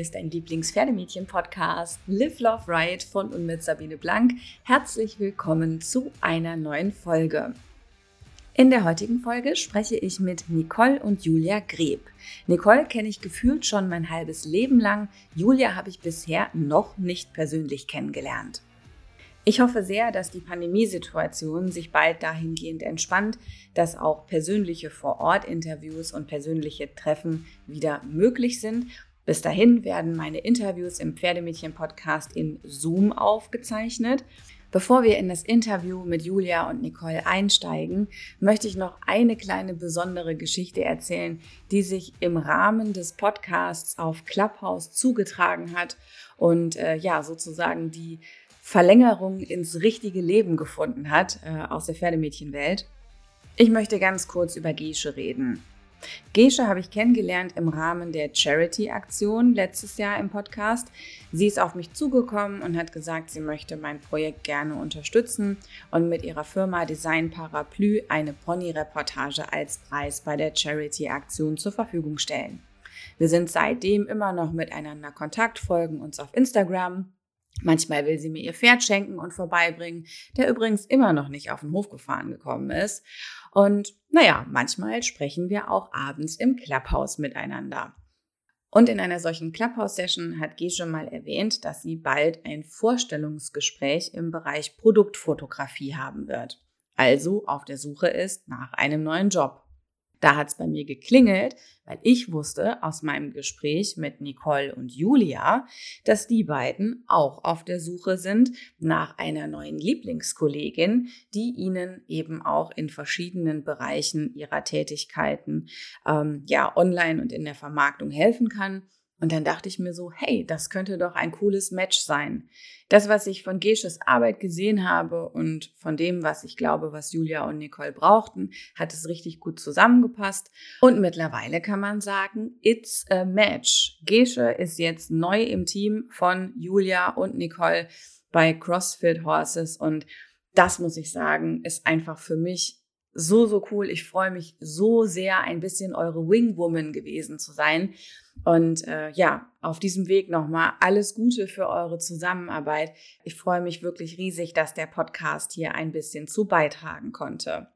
hier ist dein Lieblings-Pferdemädchen-Podcast Live, Love, Ride von und mit Sabine Blank. Herzlich willkommen zu einer neuen Folge. In der heutigen Folge spreche ich mit Nicole und Julia Greb. Nicole kenne ich gefühlt schon mein halbes Leben lang, Julia habe ich bisher noch nicht persönlich kennengelernt. Ich hoffe sehr, dass die Pandemiesituation sich bald dahingehend entspannt, dass auch persönliche Vor-Ort-Interviews und persönliche Treffen wieder möglich sind. Bis dahin werden meine Interviews im Pferdemädchen-Podcast in Zoom aufgezeichnet. Bevor wir in das Interview mit Julia und Nicole einsteigen, möchte ich noch eine kleine besondere Geschichte erzählen, die sich im Rahmen des Podcasts auf Clubhouse zugetragen hat und äh, ja, sozusagen die Verlängerung ins richtige Leben gefunden hat äh, aus der Pferdemädchenwelt. Ich möchte ganz kurz über Gesche reden. Gesche habe ich kennengelernt im Rahmen der Charity-Aktion letztes Jahr im Podcast. Sie ist auf mich zugekommen und hat gesagt, sie möchte mein Projekt gerne unterstützen und mit ihrer Firma Design Parapluie eine Pony-Reportage als Preis bei der Charity-Aktion zur Verfügung stellen. Wir sind seitdem immer noch miteinander Kontakt, folgen uns auf Instagram Manchmal will sie mir ihr Pferd schenken und vorbeibringen, der übrigens immer noch nicht auf den Hof gefahren gekommen ist. Und naja, manchmal sprechen wir auch abends im Clubhouse miteinander. Und in einer solchen Clubhouse-Session hat Gesche mal erwähnt, dass sie bald ein Vorstellungsgespräch im Bereich Produktfotografie haben wird. Also auf der Suche ist nach einem neuen Job. Da hat es bei mir geklingelt, weil ich wusste aus meinem Gespräch mit Nicole und Julia, dass die beiden auch auf der Suche sind nach einer neuen Lieblingskollegin, die ihnen eben auch in verschiedenen Bereichen ihrer Tätigkeiten ähm, ja online und in der Vermarktung helfen kann. Und dann dachte ich mir so, hey, das könnte doch ein cooles Match sein. Das, was ich von Gesches Arbeit gesehen habe und von dem, was ich glaube, was Julia und Nicole brauchten, hat es richtig gut zusammengepasst. Und mittlerweile kann man sagen, it's a match. Gesche ist jetzt neu im Team von Julia und Nicole bei CrossFit Horses und das muss ich sagen, ist einfach für mich so, so cool. Ich freue mich so sehr, ein bisschen eure Wingwoman gewesen zu sein. Und äh, ja, auf diesem Weg nochmal alles Gute für eure Zusammenarbeit. Ich freue mich wirklich riesig, dass der Podcast hier ein bisschen zu beitragen konnte.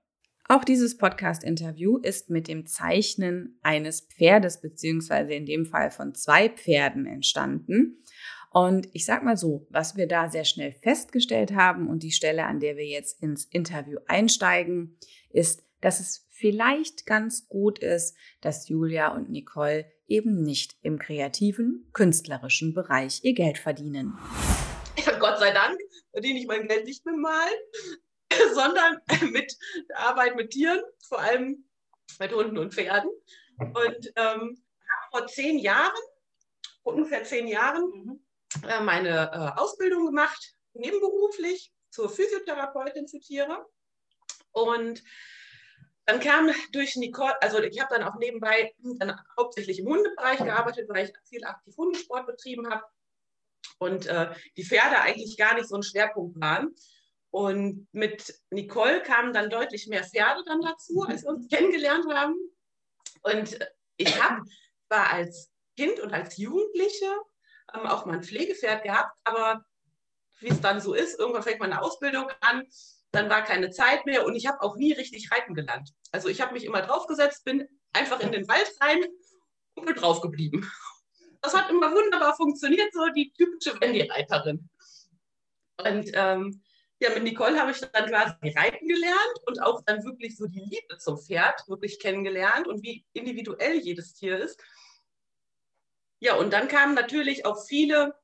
Auch dieses Podcast-Interview ist mit dem Zeichnen eines Pferdes beziehungsweise in dem Fall von zwei Pferden entstanden. Und ich sag mal so, was wir da sehr schnell festgestellt haben und die Stelle, an der wir jetzt ins Interview einsteigen, ist, dass es vielleicht ganz gut ist, dass Julia und Nicole eben nicht im kreativen, künstlerischen Bereich ihr Geld verdienen. Ja, Gott sei Dank verdiene ich mein Geld nicht mit Malen, sondern mit der Arbeit mit Tieren, vor allem mit Hunden und Pferden. Und ähm, vor zehn Jahren, ungefähr zehn Jahren, mhm. äh, meine äh, Ausbildung gemacht, nebenberuflich zur Physiotherapeutin für Tiere. Und dann kam durch Nicole, also ich habe dann auch nebenbei dann hauptsächlich im Hundebereich gearbeitet, weil ich viel aktiv Hundesport betrieben habe und äh, die Pferde eigentlich gar nicht so ein Schwerpunkt waren. Und mit Nicole kamen dann deutlich mehr Pferde dann dazu, als wir uns kennengelernt haben. Und ich habe zwar als Kind und als Jugendliche ähm, auch mal ein Pflegepferd gehabt, aber wie es dann so ist, irgendwann fängt man eine Ausbildung an dann war keine Zeit mehr und ich habe auch nie richtig reiten gelernt. Also ich habe mich immer draufgesetzt, bin einfach in den Wald rein und bin drauf geblieben. Das hat immer wunderbar funktioniert, so die typische Wendy-Reiterin. Und ähm, ja, mit Nicole habe ich dann quasi reiten gelernt und auch dann wirklich so die Liebe zum Pferd wirklich kennengelernt und wie individuell jedes Tier ist. Ja, und dann kamen natürlich auch viele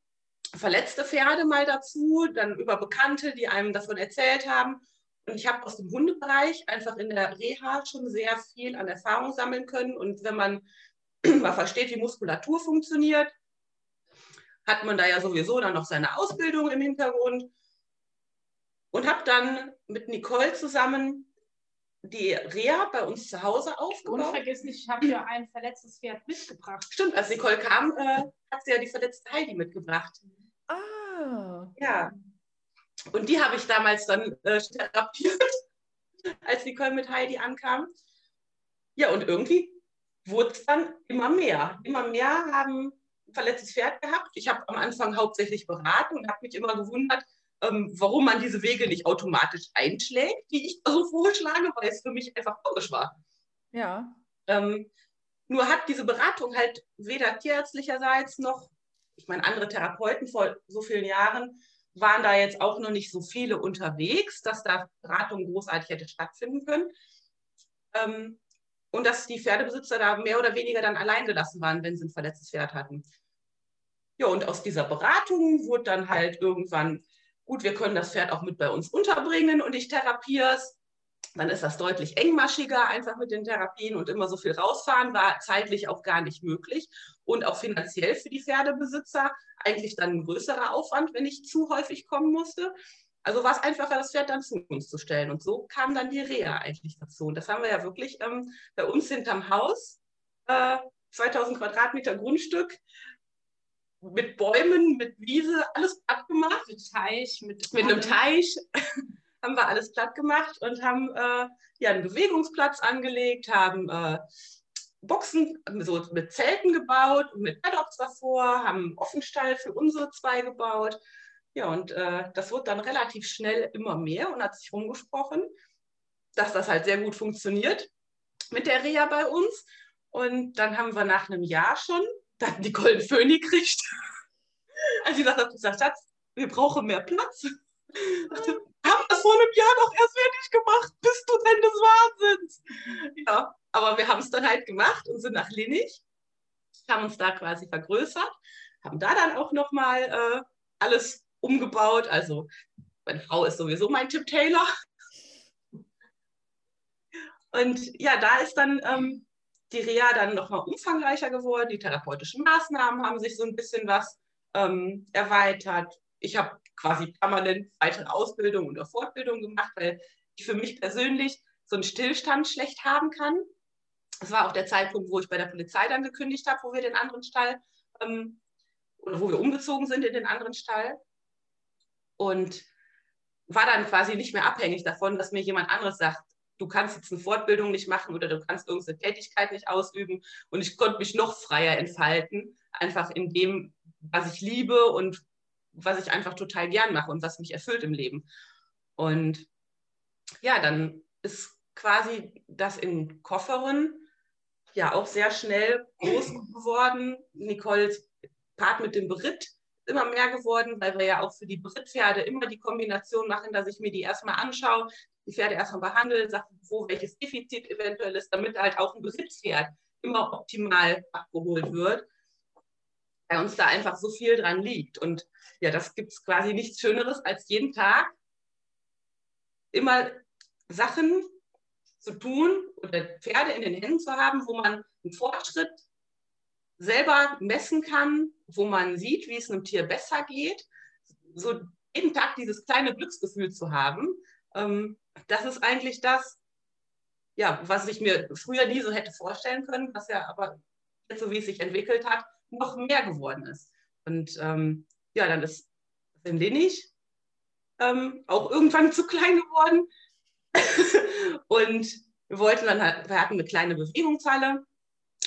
verletzte Pferde mal dazu, dann über Bekannte, die einem davon erzählt haben. Und ich habe aus dem Hundebereich einfach in der Reha schon sehr viel an Erfahrung sammeln können. Und wenn man mal versteht, wie Muskulatur funktioniert, hat man da ja sowieso dann noch seine Ausbildung im Hintergrund. Und habe dann mit Nicole zusammen die Reha bei uns zu Hause aufgebaut. Unvergesslich, ich habe ja ein verletztes Pferd mitgebracht. Stimmt, als Nicole kam, äh, hat sie ja die verletzte Heidi mitgebracht. Ah. Ja. Und die habe ich damals dann äh, therapiert, als Nicole mit Heidi ankam. Ja, und irgendwie wurde es dann immer mehr. Immer mehr haben ein verletztes Pferd gehabt. Ich habe am Anfang hauptsächlich beraten und habe mich immer gewundert, ähm, warum man diese Wege nicht automatisch einschlägt, die ich so vorschlage, weil es für mich einfach logisch war. Ja. Ähm, nur hat diese Beratung halt weder tierärztlicherseits noch, ich meine, andere Therapeuten vor so vielen Jahren waren da jetzt auch noch nicht so viele unterwegs, dass da Beratung großartig hätte stattfinden können. Ähm, und dass die Pferdebesitzer da mehr oder weniger dann allein gelassen waren, wenn sie ein verletztes Pferd hatten. Ja, und aus dieser Beratung wurde dann halt irgendwann, gut, wir können das Pferd auch mit bei uns unterbringen und ich therapiere es. Dann ist das deutlich engmaschiger, einfach mit den Therapien und immer so viel rausfahren, war zeitlich auch gar nicht möglich und auch finanziell für die Pferdebesitzer eigentlich dann ein größerer Aufwand, wenn ich zu häufig kommen musste. Also war es einfacher, das Pferd dann zu uns zu stellen. Und so kam dann die Reha eigentlich dazu. Und das haben wir ja wirklich ähm, bei uns hinterm Haus, äh, 2000 Quadratmeter Grundstück, mit Bäumen, mit Wiese, alles platt gemacht. Mit Teich, mit, mit einem Teich haben wir alles platt gemacht und haben äh, ja einen Bewegungsplatz angelegt, haben äh, Boxen so mit Zelten gebaut und mit Paddocks davor, haben einen Offenstall für unsere zwei gebaut ja, und äh, das wurde dann relativ schnell immer mehr und hat sich rumgesprochen, dass das halt sehr gut funktioniert mit der Reha bei uns. Und dann haben wir nach einem Jahr schon dann die Golden Föhn gekriegt. Als ich gesagt habe, gesagt, Schatz, wir brauchen mehr Platz. Haben das vor einem Jahr noch erst fertig gemacht. Bist du denn des Wahnsinns? Ja, aber wir haben es dann halt gemacht und sind nach Linnich, haben uns da quasi vergrößert, haben da dann auch nochmal äh, alles umgebaut. Also meine Frau ist sowieso mein Tipp Taylor. Und ja, da ist dann ähm, die Reha dann nochmal umfangreicher geworden. Die therapeutischen Maßnahmen haben sich so ein bisschen was ähm, erweitert. Ich habe quasi permanent weitere Ausbildung oder Fortbildung gemacht, weil ich für mich persönlich so einen Stillstand schlecht haben kann. Das war auch der Zeitpunkt, wo ich bei der Polizei dann gekündigt habe, wo wir den anderen Stall ähm, oder wo wir umgezogen sind in den anderen Stall und war dann quasi nicht mehr abhängig davon, dass mir jemand anderes sagt, du kannst jetzt eine Fortbildung nicht machen oder du kannst irgendeine Tätigkeit nicht ausüben. Und ich konnte mich noch freier entfalten, einfach in dem, was ich liebe und was ich einfach total gern mache und was mich erfüllt im Leben. Und ja, dann ist quasi das in Kofferen ja auch sehr schnell groß geworden. Nicoles Part mit dem Beritt immer mehr geworden, weil wir ja auch für die Brittpferde immer die Kombination machen, dass ich mir die erstmal anschaue, die Pferde erstmal behandle, sage, wo welches Defizit eventuell ist, damit halt auch ein Besitzpferd immer optimal abgeholt wird. Bei uns da einfach so viel dran liegt. Und ja, das gibt es quasi nichts Schöneres, als jeden Tag immer Sachen zu tun oder Pferde in den Händen zu haben, wo man einen Fortschritt selber messen kann, wo man sieht, wie es einem Tier besser geht, so jeden Tag dieses kleine Glücksgefühl zu haben, ähm, das ist eigentlich das, ja, was ich mir früher nie so hätte vorstellen können, was ja aber so wie es sich entwickelt hat, noch mehr geworden ist. Und ähm, ja, dann ist in Linnich ähm, auch irgendwann zu klein geworden. und wir wollten dann halt, wir hatten eine kleine Bewegungshalle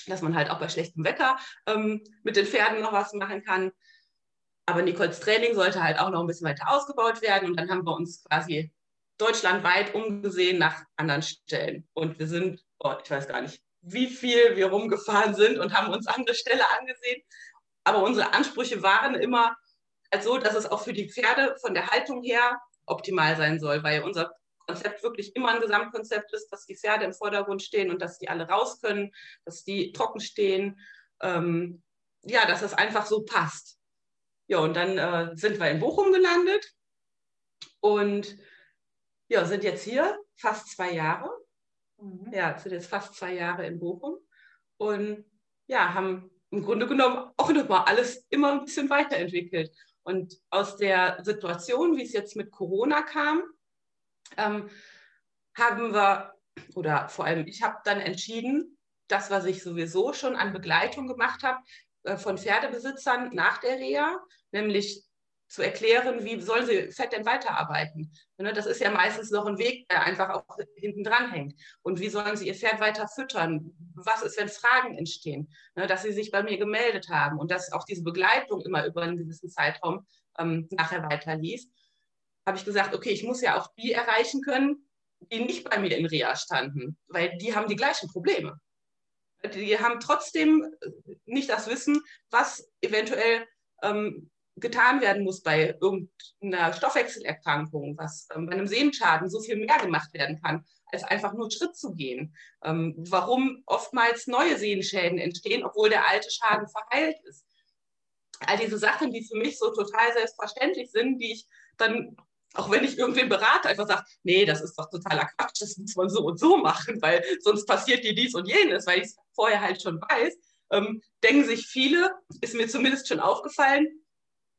dass man halt auch bei schlechtem Wetter ähm, mit den Pferden noch was machen kann. Aber Nicoles Training sollte halt auch noch ein bisschen weiter ausgebaut werden. Und dann haben wir uns quasi deutschlandweit umgesehen nach anderen Stellen. Und wir sind, oh, ich weiß gar nicht, wie viel wir rumgefahren sind und haben uns andere Ställe angesehen. Aber unsere Ansprüche waren immer so, dass es auch für die Pferde von der Haltung her optimal sein soll, weil unser Konzept wirklich immer ein Gesamtkonzept ist, dass die Pferde im Vordergrund stehen und dass die alle raus können, dass die trocken stehen. Ähm, ja, dass das einfach so passt. Ja, und dann äh, sind wir in Bochum gelandet und ja, sind jetzt hier fast zwei Jahre. Mhm. Ja, sind jetzt fast zwei Jahre in Bochum und ja, haben im Grunde genommen auch nochmal alles immer ein bisschen weiterentwickelt. Und aus der Situation, wie es jetzt mit Corona kam, ähm, haben wir, oder vor allem ich habe dann entschieden, das, was ich sowieso schon an Begleitung gemacht habe äh, von Pferdebesitzern nach der Reha, nämlich zu erklären, wie sollen sie Fett denn weiterarbeiten. Ne, das ist ja meistens noch ein Weg, der einfach auch hinten dran hängt. Und wie sollen sie ihr Pferd weiter füttern? Was ist, wenn Fragen entstehen? Ne, dass sie sich bei mir gemeldet haben und dass auch diese Begleitung immer über einen gewissen Zeitraum ähm, nachher weiter lief. Habe ich gesagt, okay, ich muss ja auch die erreichen können, die nicht bei mir in Reha standen, weil die haben die gleichen Probleme. Die haben trotzdem nicht das Wissen, was eventuell ähm, getan werden muss bei irgendeiner Stoffwechselerkrankung, was ähm, bei einem Sehenschaden so viel mehr gemacht werden kann, als einfach nur Schritt zu gehen. Ähm, warum oftmals neue Sehenschäden entstehen, obwohl der alte Schaden verheilt ist. All diese Sachen, die für mich so total selbstverständlich sind, die ich dann, auch wenn ich irgendwen berate, einfach sage, nee, das ist doch totaler Quatsch, das muss man so und so machen, weil sonst passiert dir dies und jenes, weil ich es vorher halt schon weiß, ähm, denken sich viele, ist mir zumindest schon aufgefallen,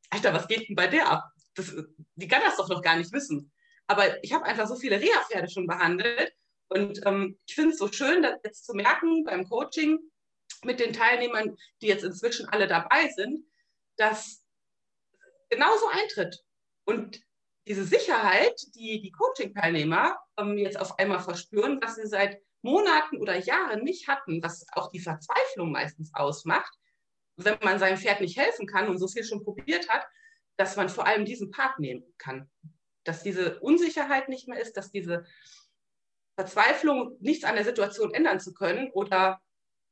Alter, was geht denn bei der ab? Das, die kann das doch noch gar nicht wissen. Aber ich habe einfach so viele Reha-Pferde schon behandelt und ähm, ich finde es so schön, das jetzt zu merken beim Coaching mit den Teilnehmern, die jetzt inzwischen alle dabei sind, dass genauso eintritt. Und diese Sicherheit, die die Coaching-Teilnehmer ähm, jetzt auf einmal verspüren, was sie seit Monaten oder Jahren nicht hatten, was auch die Verzweiflung meistens ausmacht, wenn man seinem Pferd nicht helfen kann und so viel schon probiert hat, dass man vor allem diesen Part nehmen kann. Dass diese Unsicherheit nicht mehr ist, dass diese Verzweiflung, nichts an der Situation ändern zu können oder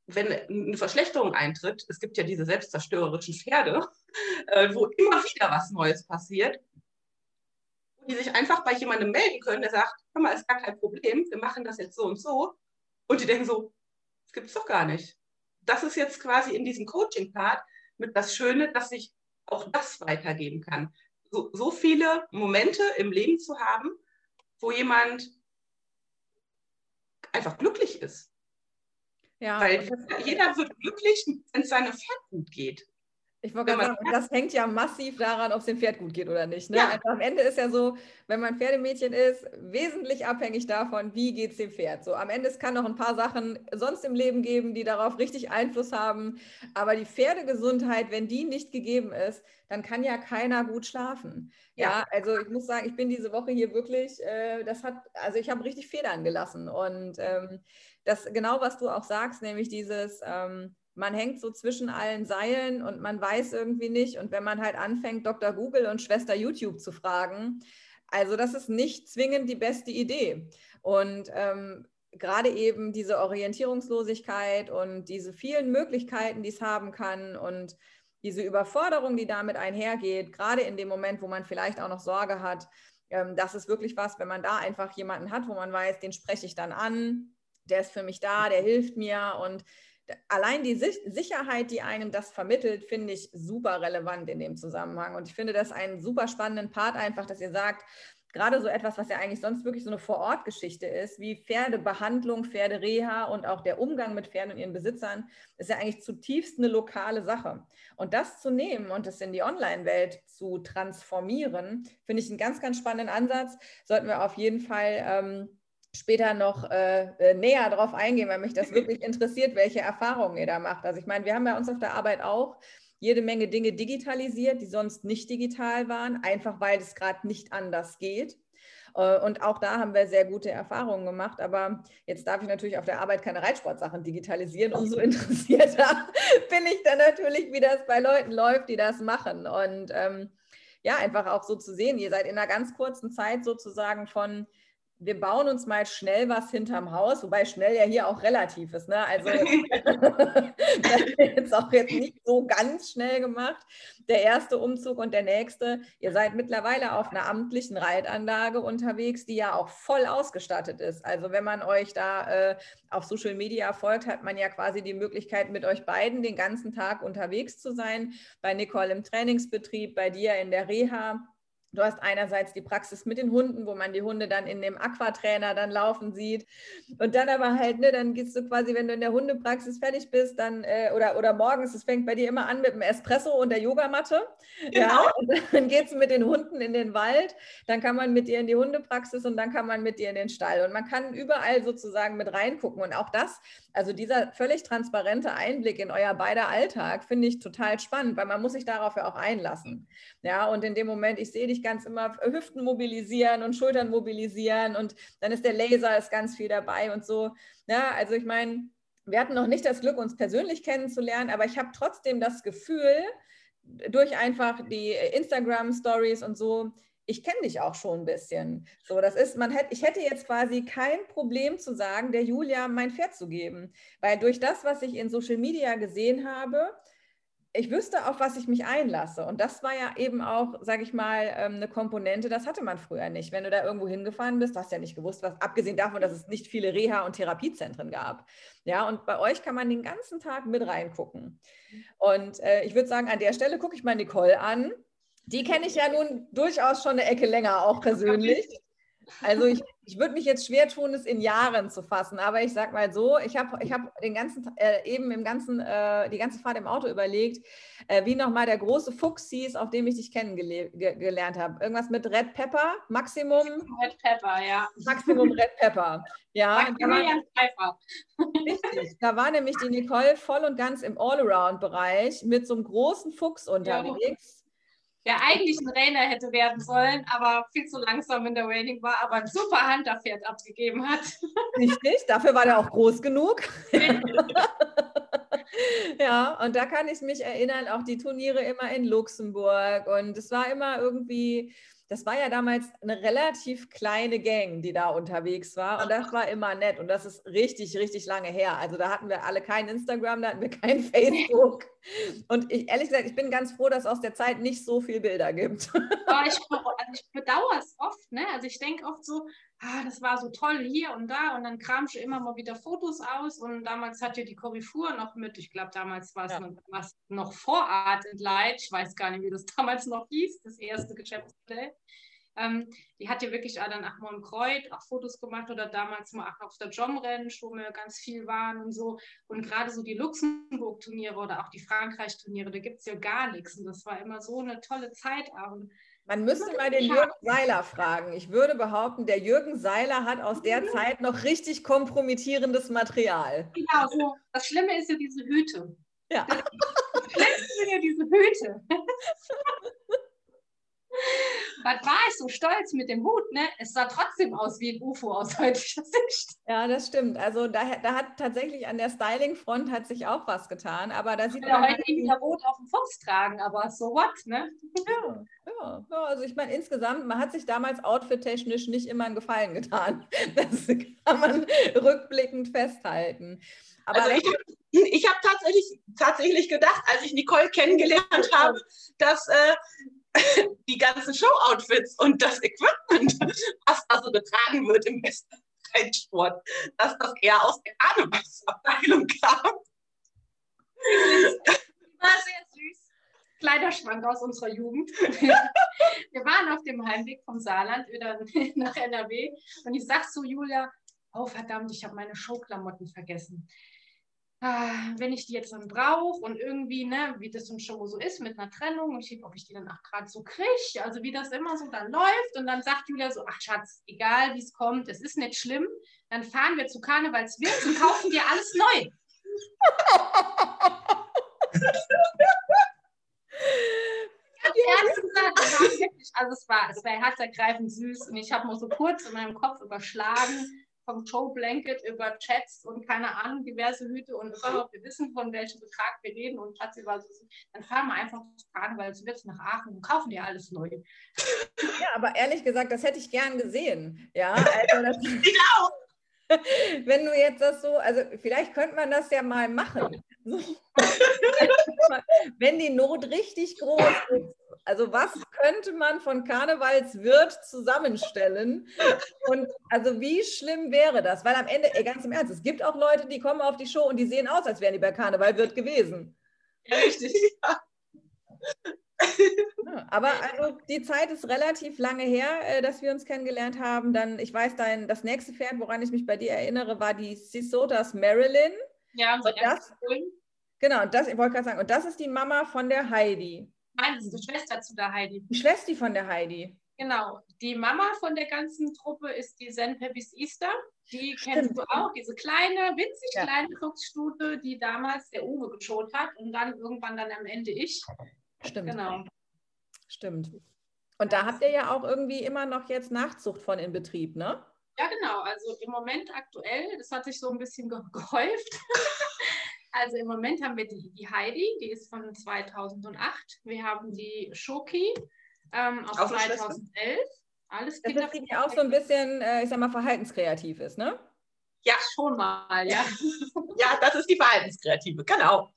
wenn eine Verschlechterung eintritt, es gibt ja diese selbstzerstörerischen Pferde, äh, wo immer wieder was Neues passiert, die sich einfach bei jemandem melden können, der sagt, hör mal, ist gar kein Problem, wir machen das jetzt so und so. Und die denken so, das gibt es doch gar nicht das ist jetzt quasi in diesem Coaching-Part mit das Schöne, dass ich auch das weitergeben kann. So, so viele Momente im Leben zu haben, wo jemand einfach glücklich ist. Ja, Weil jeder wird glücklich, wenn es seinem Pferd gut geht. Ich wollte gerade sagen, das hängt ja massiv daran, ob es dem Pferd gut geht oder nicht. Ne? Ja. Also am Ende ist ja so, wenn man Pferdemädchen ist, wesentlich abhängig davon, wie geht es dem Pferd. So am Ende es kann noch ein paar Sachen sonst im Leben geben, die darauf richtig Einfluss haben. Aber die Pferdegesundheit, wenn die nicht gegeben ist, dann kann ja keiner gut schlafen. Ja, ja also ich muss sagen, ich bin diese Woche hier wirklich, äh, das hat, also ich habe richtig Federn gelassen. Und ähm, das genau, was du auch sagst, nämlich dieses ähm, man hängt so zwischen allen Seilen und man weiß irgendwie nicht. Und wenn man halt anfängt, Dr. Google und Schwester YouTube zu fragen, also das ist nicht zwingend die beste Idee. Und ähm, gerade eben diese Orientierungslosigkeit und diese vielen Möglichkeiten, die es haben kann und diese Überforderung, die damit einhergeht, gerade in dem Moment, wo man vielleicht auch noch Sorge hat, ähm, das ist wirklich was, wenn man da einfach jemanden hat, wo man weiß, den spreche ich dann an, der ist für mich da, der hilft mir und allein die Sicherheit, die einem das vermittelt, finde ich super relevant in dem Zusammenhang. Und ich finde das einen super spannenden Part einfach, dass ihr sagt, gerade so etwas, was ja eigentlich sonst wirklich so eine Vorortgeschichte ist, wie Pferdebehandlung, Pferdereha und auch der Umgang mit Pferden und ihren Besitzern, ist ja eigentlich zutiefst eine lokale Sache. Und das zu nehmen und es in die Online-Welt zu transformieren, finde ich einen ganz, ganz spannenden Ansatz. Sollten wir auf jeden Fall ähm, später noch äh, äh, näher darauf eingehen, weil mich das wirklich interessiert, welche Erfahrungen ihr da macht. Also ich meine, wir haben bei uns auf der Arbeit auch jede Menge Dinge digitalisiert, die sonst nicht digital waren, einfach weil es gerade nicht anders geht. Äh, und auch da haben wir sehr gute Erfahrungen gemacht. Aber jetzt darf ich natürlich auf der Arbeit keine Reitsportsachen digitalisieren. Umso interessierter bin ich dann natürlich, wie das bei Leuten läuft, die das machen. Und ähm, ja, einfach auch so zu sehen, ihr seid in einer ganz kurzen Zeit sozusagen von wir bauen uns mal schnell was hinterm Haus, wobei schnell ja hier auch relativ ist. Ne? Also das ist jetzt auch jetzt nicht so ganz schnell gemacht. Der erste Umzug und der nächste. Ihr seid mittlerweile auf einer amtlichen Reitanlage unterwegs, die ja auch voll ausgestattet ist. Also wenn man euch da äh, auf Social Media folgt, hat man ja quasi die Möglichkeit, mit euch beiden den ganzen Tag unterwegs zu sein. Bei Nicole im Trainingsbetrieb, bei dir in der Reha Du hast einerseits die Praxis mit den Hunden, wo man die Hunde dann in dem Aquatrainer dann laufen sieht. Und dann aber halt, ne, dann gehst du quasi, wenn du in der Hundepraxis fertig bist, dann, äh, oder, oder morgens, es fängt bei dir immer an mit dem Espresso und der Yogamatte. Genau. Ja, und dann geht es mit den Hunden in den Wald, dann kann man mit dir in die Hundepraxis und dann kann man mit dir in den Stall. Und man kann überall sozusagen mit reingucken. Und auch das also dieser völlig transparente Einblick in euer beider Alltag finde ich total spannend, weil man muss sich darauf ja auch einlassen. Ja, und in dem Moment, ich sehe dich ganz immer Hüften mobilisieren und Schultern mobilisieren und dann ist der Laser ist ganz viel dabei und so. Ja, also ich meine, wir hatten noch nicht das Glück, uns persönlich kennenzulernen, aber ich habe trotzdem das Gefühl, durch einfach die Instagram-Stories und so, ich kenne dich auch schon ein bisschen. So, das ist, man hätte, ich hätte jetzt quasi kein Problem zu sagen, der Julia mein Pferd zu geben. Weil durch das, was ich in Social Media gesehen habe, ich wüsste, auf was ich mich einlasse. Und das war ja eben auch, sage ich mal, ähm, eine Komponente, das hatte man früher nicht. Wenn du da irgendwo hingefahren bist, hast du ja nicht gewusst, was, abgesehen davon, dass es nicht viele Reha- und Therapiezentren gab. Ja, und bei euch kann man den ganzen Tag mit reingucken. Und äh, ich würde sagen, an der Stelle gucke ich mal Nicole an die kenne ich ja nun durchaus schon eine Ecke länger auch persönlich. Also ich, ich würde mich jetzt schwer tun, es in Jahren zu fassen, aber ich sage mal so, ich habe ich hab den ganzen, äh, eben im ganzen, äh, die ganze Fahrt im Auto überlegt, äh, wie nochmal der große Fuchs hieß, auf dem ich dich kennengelernt habe. Irgendwas mit Red Pepper, Maximum. Red Pepper, ja. Maximum Red Pepper. Ja, Maximilian Pfeiffer. Richtig. Da war nämlich die Nicole voll und ganz im Allround-Bereich mit so einem großen Fuchs unterwegs. Ja der eigentlich ein Rainer hätte werden sollen, aber viel zu langsam in der Raining war, aber ein super Hunterpferd abgegeben hat. Richtig, dafür war der auch groß genug. ja, und da kann ich mich erinnern, auch die Turniere immer in Luxemburg und es war immer irgendwie, das war ja damals eine relativ kleine Gang, die da unterwegs war. Und das war immer nett. Und das ist richtig, richtig lange her. Also da hatten wir alle kein Instagram, da hatten wir kein Facebook. Und ich, ehrlich gesagt, ich bin ganz froh, dass es aus der Zeit nicht so viele Bilder gibt. Aber ich, also ich bedauere es oft. Ne? Also ich denke oft so, ah, das war so toll hier und da. Und dann kram ich immer mal wieder Fotos aus. Und damals hat ja die Korrifur noch mit, ich glaube, damals war es ja. noch, noch vor Art and Light. Ich weiß gar nicht, wie das damals noch hieß, das erste Geschäftsmodell. Ähm, die hat ja wirklich auch dann auch mal im Kreuz auch Fotos gemacht oder damals mal auch auf der Jom-Rennen, wo wir ganz viel waren und so. Und gerade so die Luxemburg-Turniere oder auch die Frankreich-Turniere, da gibt es ja gar nichts. Und das war immer so eine tolle Zeit auch. Man müsste mal den Jürgen Seiler fragen. Ich würde behaupten, der Jürgen Seiler hat aus der Zeit noch richtig kompromittierendes Material. Genau, so. Das Schlimme ist ja diese Hüte. Ja. Das Schlimme sind ja diese Hüte. Was war ich so stolz mit dem Hut, ne? Es sah trotzdem aus wie ein UFO aus heutiger Sicht. Ja, das stimmt. Also da, da hat tatsächlich an der Styling-Front hat sich auch was getan. Aber da sieht man. heute halt wieder rot auf dem Fuchs tragen, aber so what, ne? Ja, ja, ja. Also ich meine, insgesamt, man hat sich damals outfit-technisch nicht immer einen Gefallen getan. Das kann man rückblickend festhalten. Aber also ich habe ich hab tatsächlich, tatsächlich gedacht, als ich Nicole kennengelernt habe, dass äh, die ganzen Show-Outfits und das Equipment, was da so getragen wird im besten Reitsport, dass das eher aus der Karnevalsabteilung kam. War sehr süß. Kleiderschrank aus unserer Jugend. Wir waren auf dem Heimweg vom Saarland wieder nach NRW und ich sag zu Julia, oh verdammt, ich habe meine Showklamotten vergessen. Ah, wenn ich die jetzt dann brauche und irgendwie, ne, wie das schon so ist mit einer Trennung, ich, ob ich die dann auch gerade so kriege, also wie das immer so dann läuft und dann sagt Julia so, ach Schatz, egal wie es kommt, es ist nicht schlimm, dann fahren wir zu Karnevalswirt und kaufen dir alles neu. also es war, es war herzergreifend süß und ich habe mal so kurz in meinem Kopf überschlagen, vom Joe Blanket über Chats und keine Ahnung, diverse Hüte und überhaupt, wir wissen, von welchem Betrag wir reden und hat sie war so, dann fahren wir einfach zu weil es wird nach Aachen und kaufen dir alles neu. Ja, aber ehrlich gesagt, das hätte ich gern gesehen. Ja, also das, genau. Wenn du jetzt das so, also vielleicht könnte man das ja mal machen. Wenn die Not richtig groß ist. Also was könnte man von Karnevalswirt zusammenstellen? Und also wie schlimm wäre das? Weil am Ende, ey, ganz im Ernst, es gibt auch Leute, die kommen auf die Show und die sehen aus, als wären die bei Karnevalwirt gewesen. Ja, richtig. Ja. Aber also die Zeit ist relativ lange her, äh, dass wir uns kennengelernt haben. Dann, ich weiß, dein, das nächste Pferd, woran ich mich bei dir erinnere, war die Sisotas Marilyn. Ja, und das, Genau, das, ich wollte gerade sagen, und das ist die Mama von der Heidi. Nein, das ist die Schwester zu der Heidi. Die Schwester von der Heidi. Genau. Die Mama von der ganzen Truppe ist die Zen Peppies Easter. Die Stimmt. kennst du auch, diese kleine, winzig Ja. kleine Fuchsstute, die damals der Uwe geschont hat und dann irgendwann dann am Ende ich. Stimmt. Genau. Stimmt. Und da habt ihr ja auch irgendwie immer noch jetzt Nachzucht von in Betrieb, ne? Ja, genau. Also im Moment aktuell, das hat sich so ein bisschen ge gehäuft. Also im Moment haben wir die, die Heidi, die ist von 2008. Wir haben die Schoki ähm, aus Auch eine Schwester? 2011. Alles Das Kinder ist die, die auch so ein bisschen, äh, ich sag mal, verhaltenskreativ ist, ne? Ja, schon mal, ja. ja, das ist die Verhaltenskreative, genau.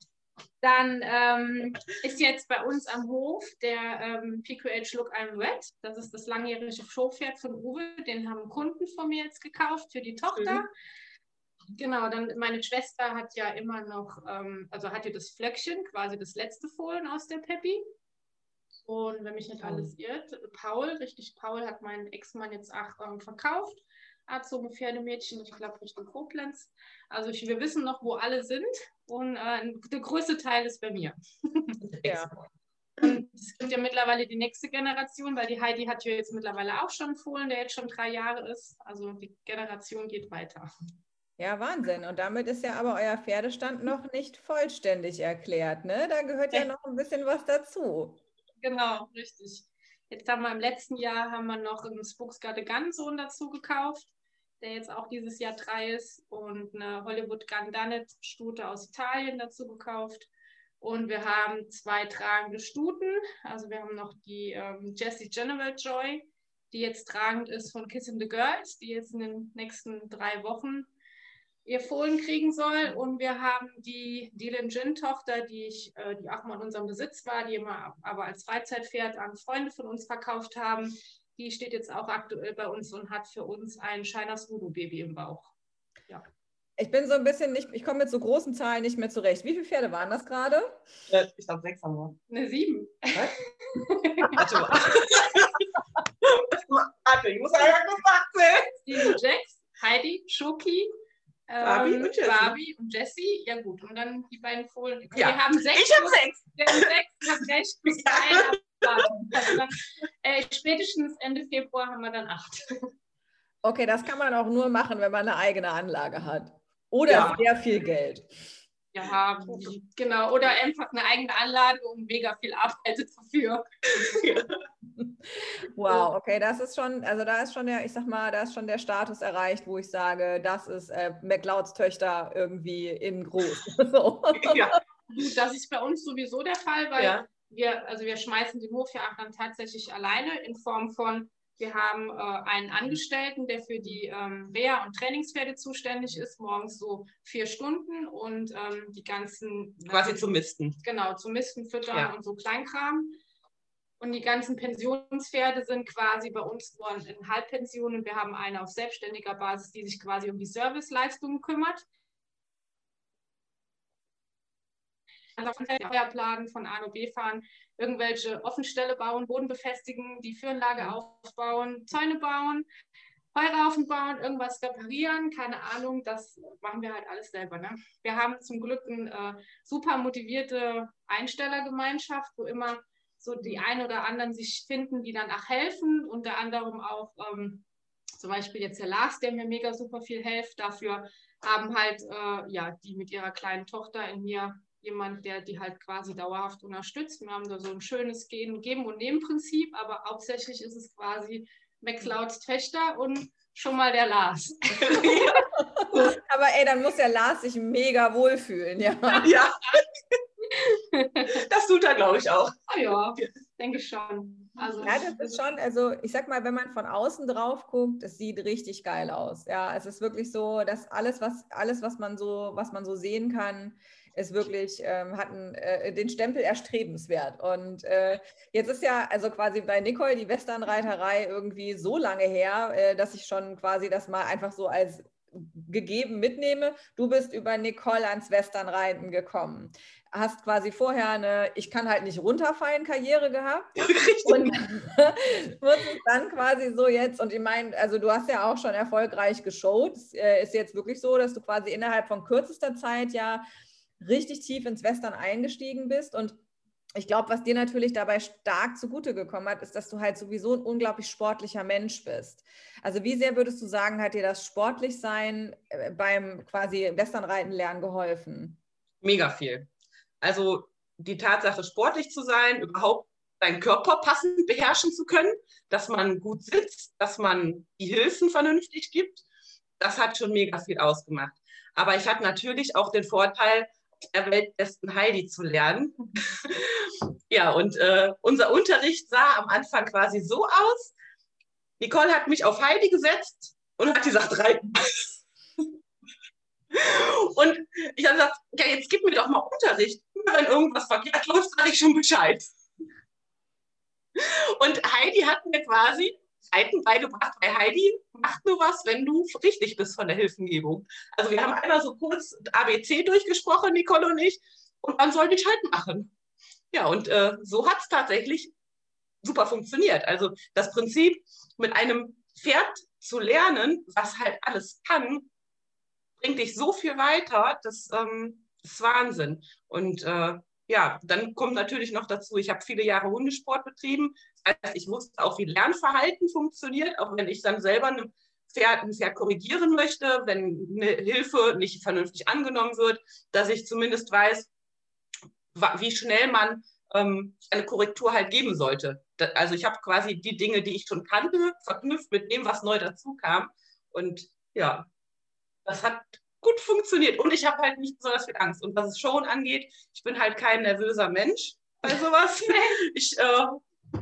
Dann ähm, ist jetzt bei uns am Hof der ähm, PQH Look I'm Red. Das ist das langjährige Showpferd von Uwe. Den haben Kunden von mir jetzt gekauft für die Tochter. Genau, dann meine Schwester hat ja immer noch, ähm, also hat ja das Flöckchen, quasi das letzte Fohlen aus der Peppi. Und wenn mich nicht alles irrt, Paul, richtig, Paul hat meinen Ex-Mann jetzt auch ähm, verkauft. Erzogen Pferdemädchen, ich glaube Richtung Koblenz. Also ich, wir wissen noch, wo alle sind. Und äh, der größte Teil ist bei mir. Ja. Und es gibt ja mittlerweile die nächste Generation, weil die Heidi hat ja jetzt mittlerweile auch schon einen Fohlen, der jetzt schon drei Jahre ist. Also die Generation geht weiter. Ja, Wahnsinn. Und damit ist ja aber euer Pferdestand noch nicht vollständig erklärt, ne? Da gehört ja noch ein bisschen was dazu. Genau, richtig. Jetzt haben wir im letzten Jahr haben wir noch einen Spooksgarde Gunsohn dazu gekauft, der jetzt auch dieses Jahr drei ist und eine Hollywood Gun Dunnet Stute aus Italien dazu gekauft. Und wir haben zwei tragende Stuten. Also wir haben noch die ähm, Jessie General Joy, die jetzt tragend ist von Kissing the Girls, die jetzt in den nächsten drei Wochen ihr Fohlen kriegen soll. Und wir haben die Dylan Gin Tochter, die ich, äh, die auch mal in unserem Besitz war, die immer aber als Freizeitpferd an Freunde von uns verkauft haben. Die steht jetzt auch aktuell bei uns und hat für uns ein Shiners Voodoo Baby im Bauch. Ich bin so ein bisschen nicht, ich komme mit so großen Zahlen nicht mehr zurecht. Wie viele Pferde waren das gerade? Äh, Ich glaube, sechs haben wir. Eine sieben. Warte mal. Warte, ich muss einmal kurz nachzählen. Sieben Jax, Heidi, Schoki, ähm, Barbie und Jessie. Barbie und Jessie. Ja gut, und dann die beiden Fohlen. Ja. Wir haben sechs. Ich habe sechs. Wir haben sechs, ich habe recht. Bis Ja. ein abwarten. Also dann, äh, spätestens Ende Februar haben wir dann acht. Okay, das kann man auch nur machen, wenn man eine eigene Anlage hat. Oder Ja. sehr viel Geld. Ja, genau. Oder einfach eine eigene Anlage und mega viel Arbeit dafür. Wow, okay, das ist schon, also da ist schon der, ich sag mal, da ist schon der Status erreicht, wo ich sage, das ist äh, McLeods Töchter irgendwie in groß. so. Ja, Gut, das ist bei uns sowieso der Fall, weil ja. wir, also wir schmeißen den Hof ja auch dann tatsächlich alleine in Form von, wir haben äh, einen Angestellten, der für die ähm, Wehr- und Trainingspferde zuständig ist, morgens so vier Stunden und ähm, die ganzen Quasi zum Misten. genau, zum Misten, Füttern Ja. und so Kleinkram. Und die ganzen Pensionspferde sind quasi bei uns nur in Halbpension und wir haben eine auf selbstständiger Basis, die sich quasi um die Serviceleistungen kümmert. Also Feuerplanen von A nach B fahren, irgendwelche Offenstelle bauen, Boden befestigen, die Führanlage aufbauen, Zäune bauen, Heuraufen bauen, irgendwas reparieren, keine Ahnung, das machen wir halt alles selber. Ne? Wir haben zum Glück eine äh, super motivierte Einstellergemeinschaft, wo immer so die ein oder anderen sich finden, die dann auch helfen, unter anderem auch ähm, zum Beispiel jetzt der Lars, der mir mega super viel hilft. Dafür haben halt äh, ja die mit ihrer kleinen Tochter in mir jemand, der die halt quasi dauerhaft unterstützt. Wir haben da so ein schönes Gehen, Geben und Nehmen-Prinzip, aber hauptsächlich ist es quasi McLeods Töchter und schon mal der Lars. Aber ey, dann muss ja Lars sich mega wohlfühlen, ja. ja. Das tut er, glaube ich, auch. Ah ja, denke ich schon. Also, Ja, das ist schon, also ich sag mal, wenn man von außen drauf guckt, es sieht richtig geil aus. Ja, es ist wirklich so, dass alles, was, alles, was man so, was man so sehen kann, ist wirklich, ähm, hat einen, äh, den Stempel erstrebenswert. Und äh, jetzt ist ja also quasi bei Nicole die Westernreiterei irgendwie so lange her, äh, dass ich schon quasi das mal einfach so als gegeben mitnehme. Du bist über Nicole ans Westernreiten gekommen. Hast quasi vorher eine, ich kann halt nicht runterfallen, Karriere gehabt. Richtig. Und wird es dann quasi so jetzt, und ich meine, also du hast ja auch schon erfolgreich geshowt. Es äh, ist jetzt wirklich so, dass du quasi innerhalb von kürzester Zeit ja richtig tief ins Western eingestiegen bist. Und ich glaube, was dir natürlich dabei stark zugute gekommen hat, ist, dass du halt sowieso ein unglaublich sportlicher Mensch bist. Also wie sehr würdest du sagen, hat dir das Sportlichsein äh, beim quasi Westernreiten lernen geholfen? Mega viel. Also die Tatsache, sportlich zu sein, überhaupt deinen Körper passend beherrschen zu können, dass man gut sitzt, dass man die Hilfen vernünftig gibt, das hat schon mega viel ausgemacht. Aber ich hatte natürlich auch den Vorteil, der weltbesten Heidi zu lernen. ja, und äh, unser Unterricht sah am Anfang quasi so aus. Nicole hat mich auf Heidi gesetzt und hat gesagt, reiten. und ich habe gesagt, ja, jetzt gib mir doch mal Unterricht. Wenn irgendwas verkehrt läuft, sage ich schon Bescheid. Und Heidi hat mir quasi Reiten beigebracht, weil Heidi macht nur was, wenn du richtig bist von der Hilfengebung. Also wir haben einmal so kurz ABC durchgesprochen, Nicole und ich, und dann sollte ich halt machen. Ja, und äh, so hat es tatsächlich super funktioniert. Also das Prinzip, mit einem Pferd zu lernen, was halt alles kann, bringt dich so viel weiter, das ähm, ist Wahnsinn. Und äh, ja, dann kommt natürlich noch dazu, ich habe viele Jahre Hundesport betrieben. Das heißt, ich wusste auch, wie Lernverhalten funktioniert, auch wenn ich dann selber ein Pferd, ein Pferd korrigieren möchte, wenn eine Hilfe nicht vernünftig angenommen wird, dass ich zumindest weiß, wie schnell man ähm, eine Korrektur halt geben sollte. also ich habe quasi die Dinge, die ich schon kannte, verknüpft mit dem, was neu dazu kam. Und ja, das hat gut funktioniert. Und ich habe halt nicht besonders viel Angst. Und was es Showen angeht, ich bin halt kein nervöser Mensch bei sowas. ich äh,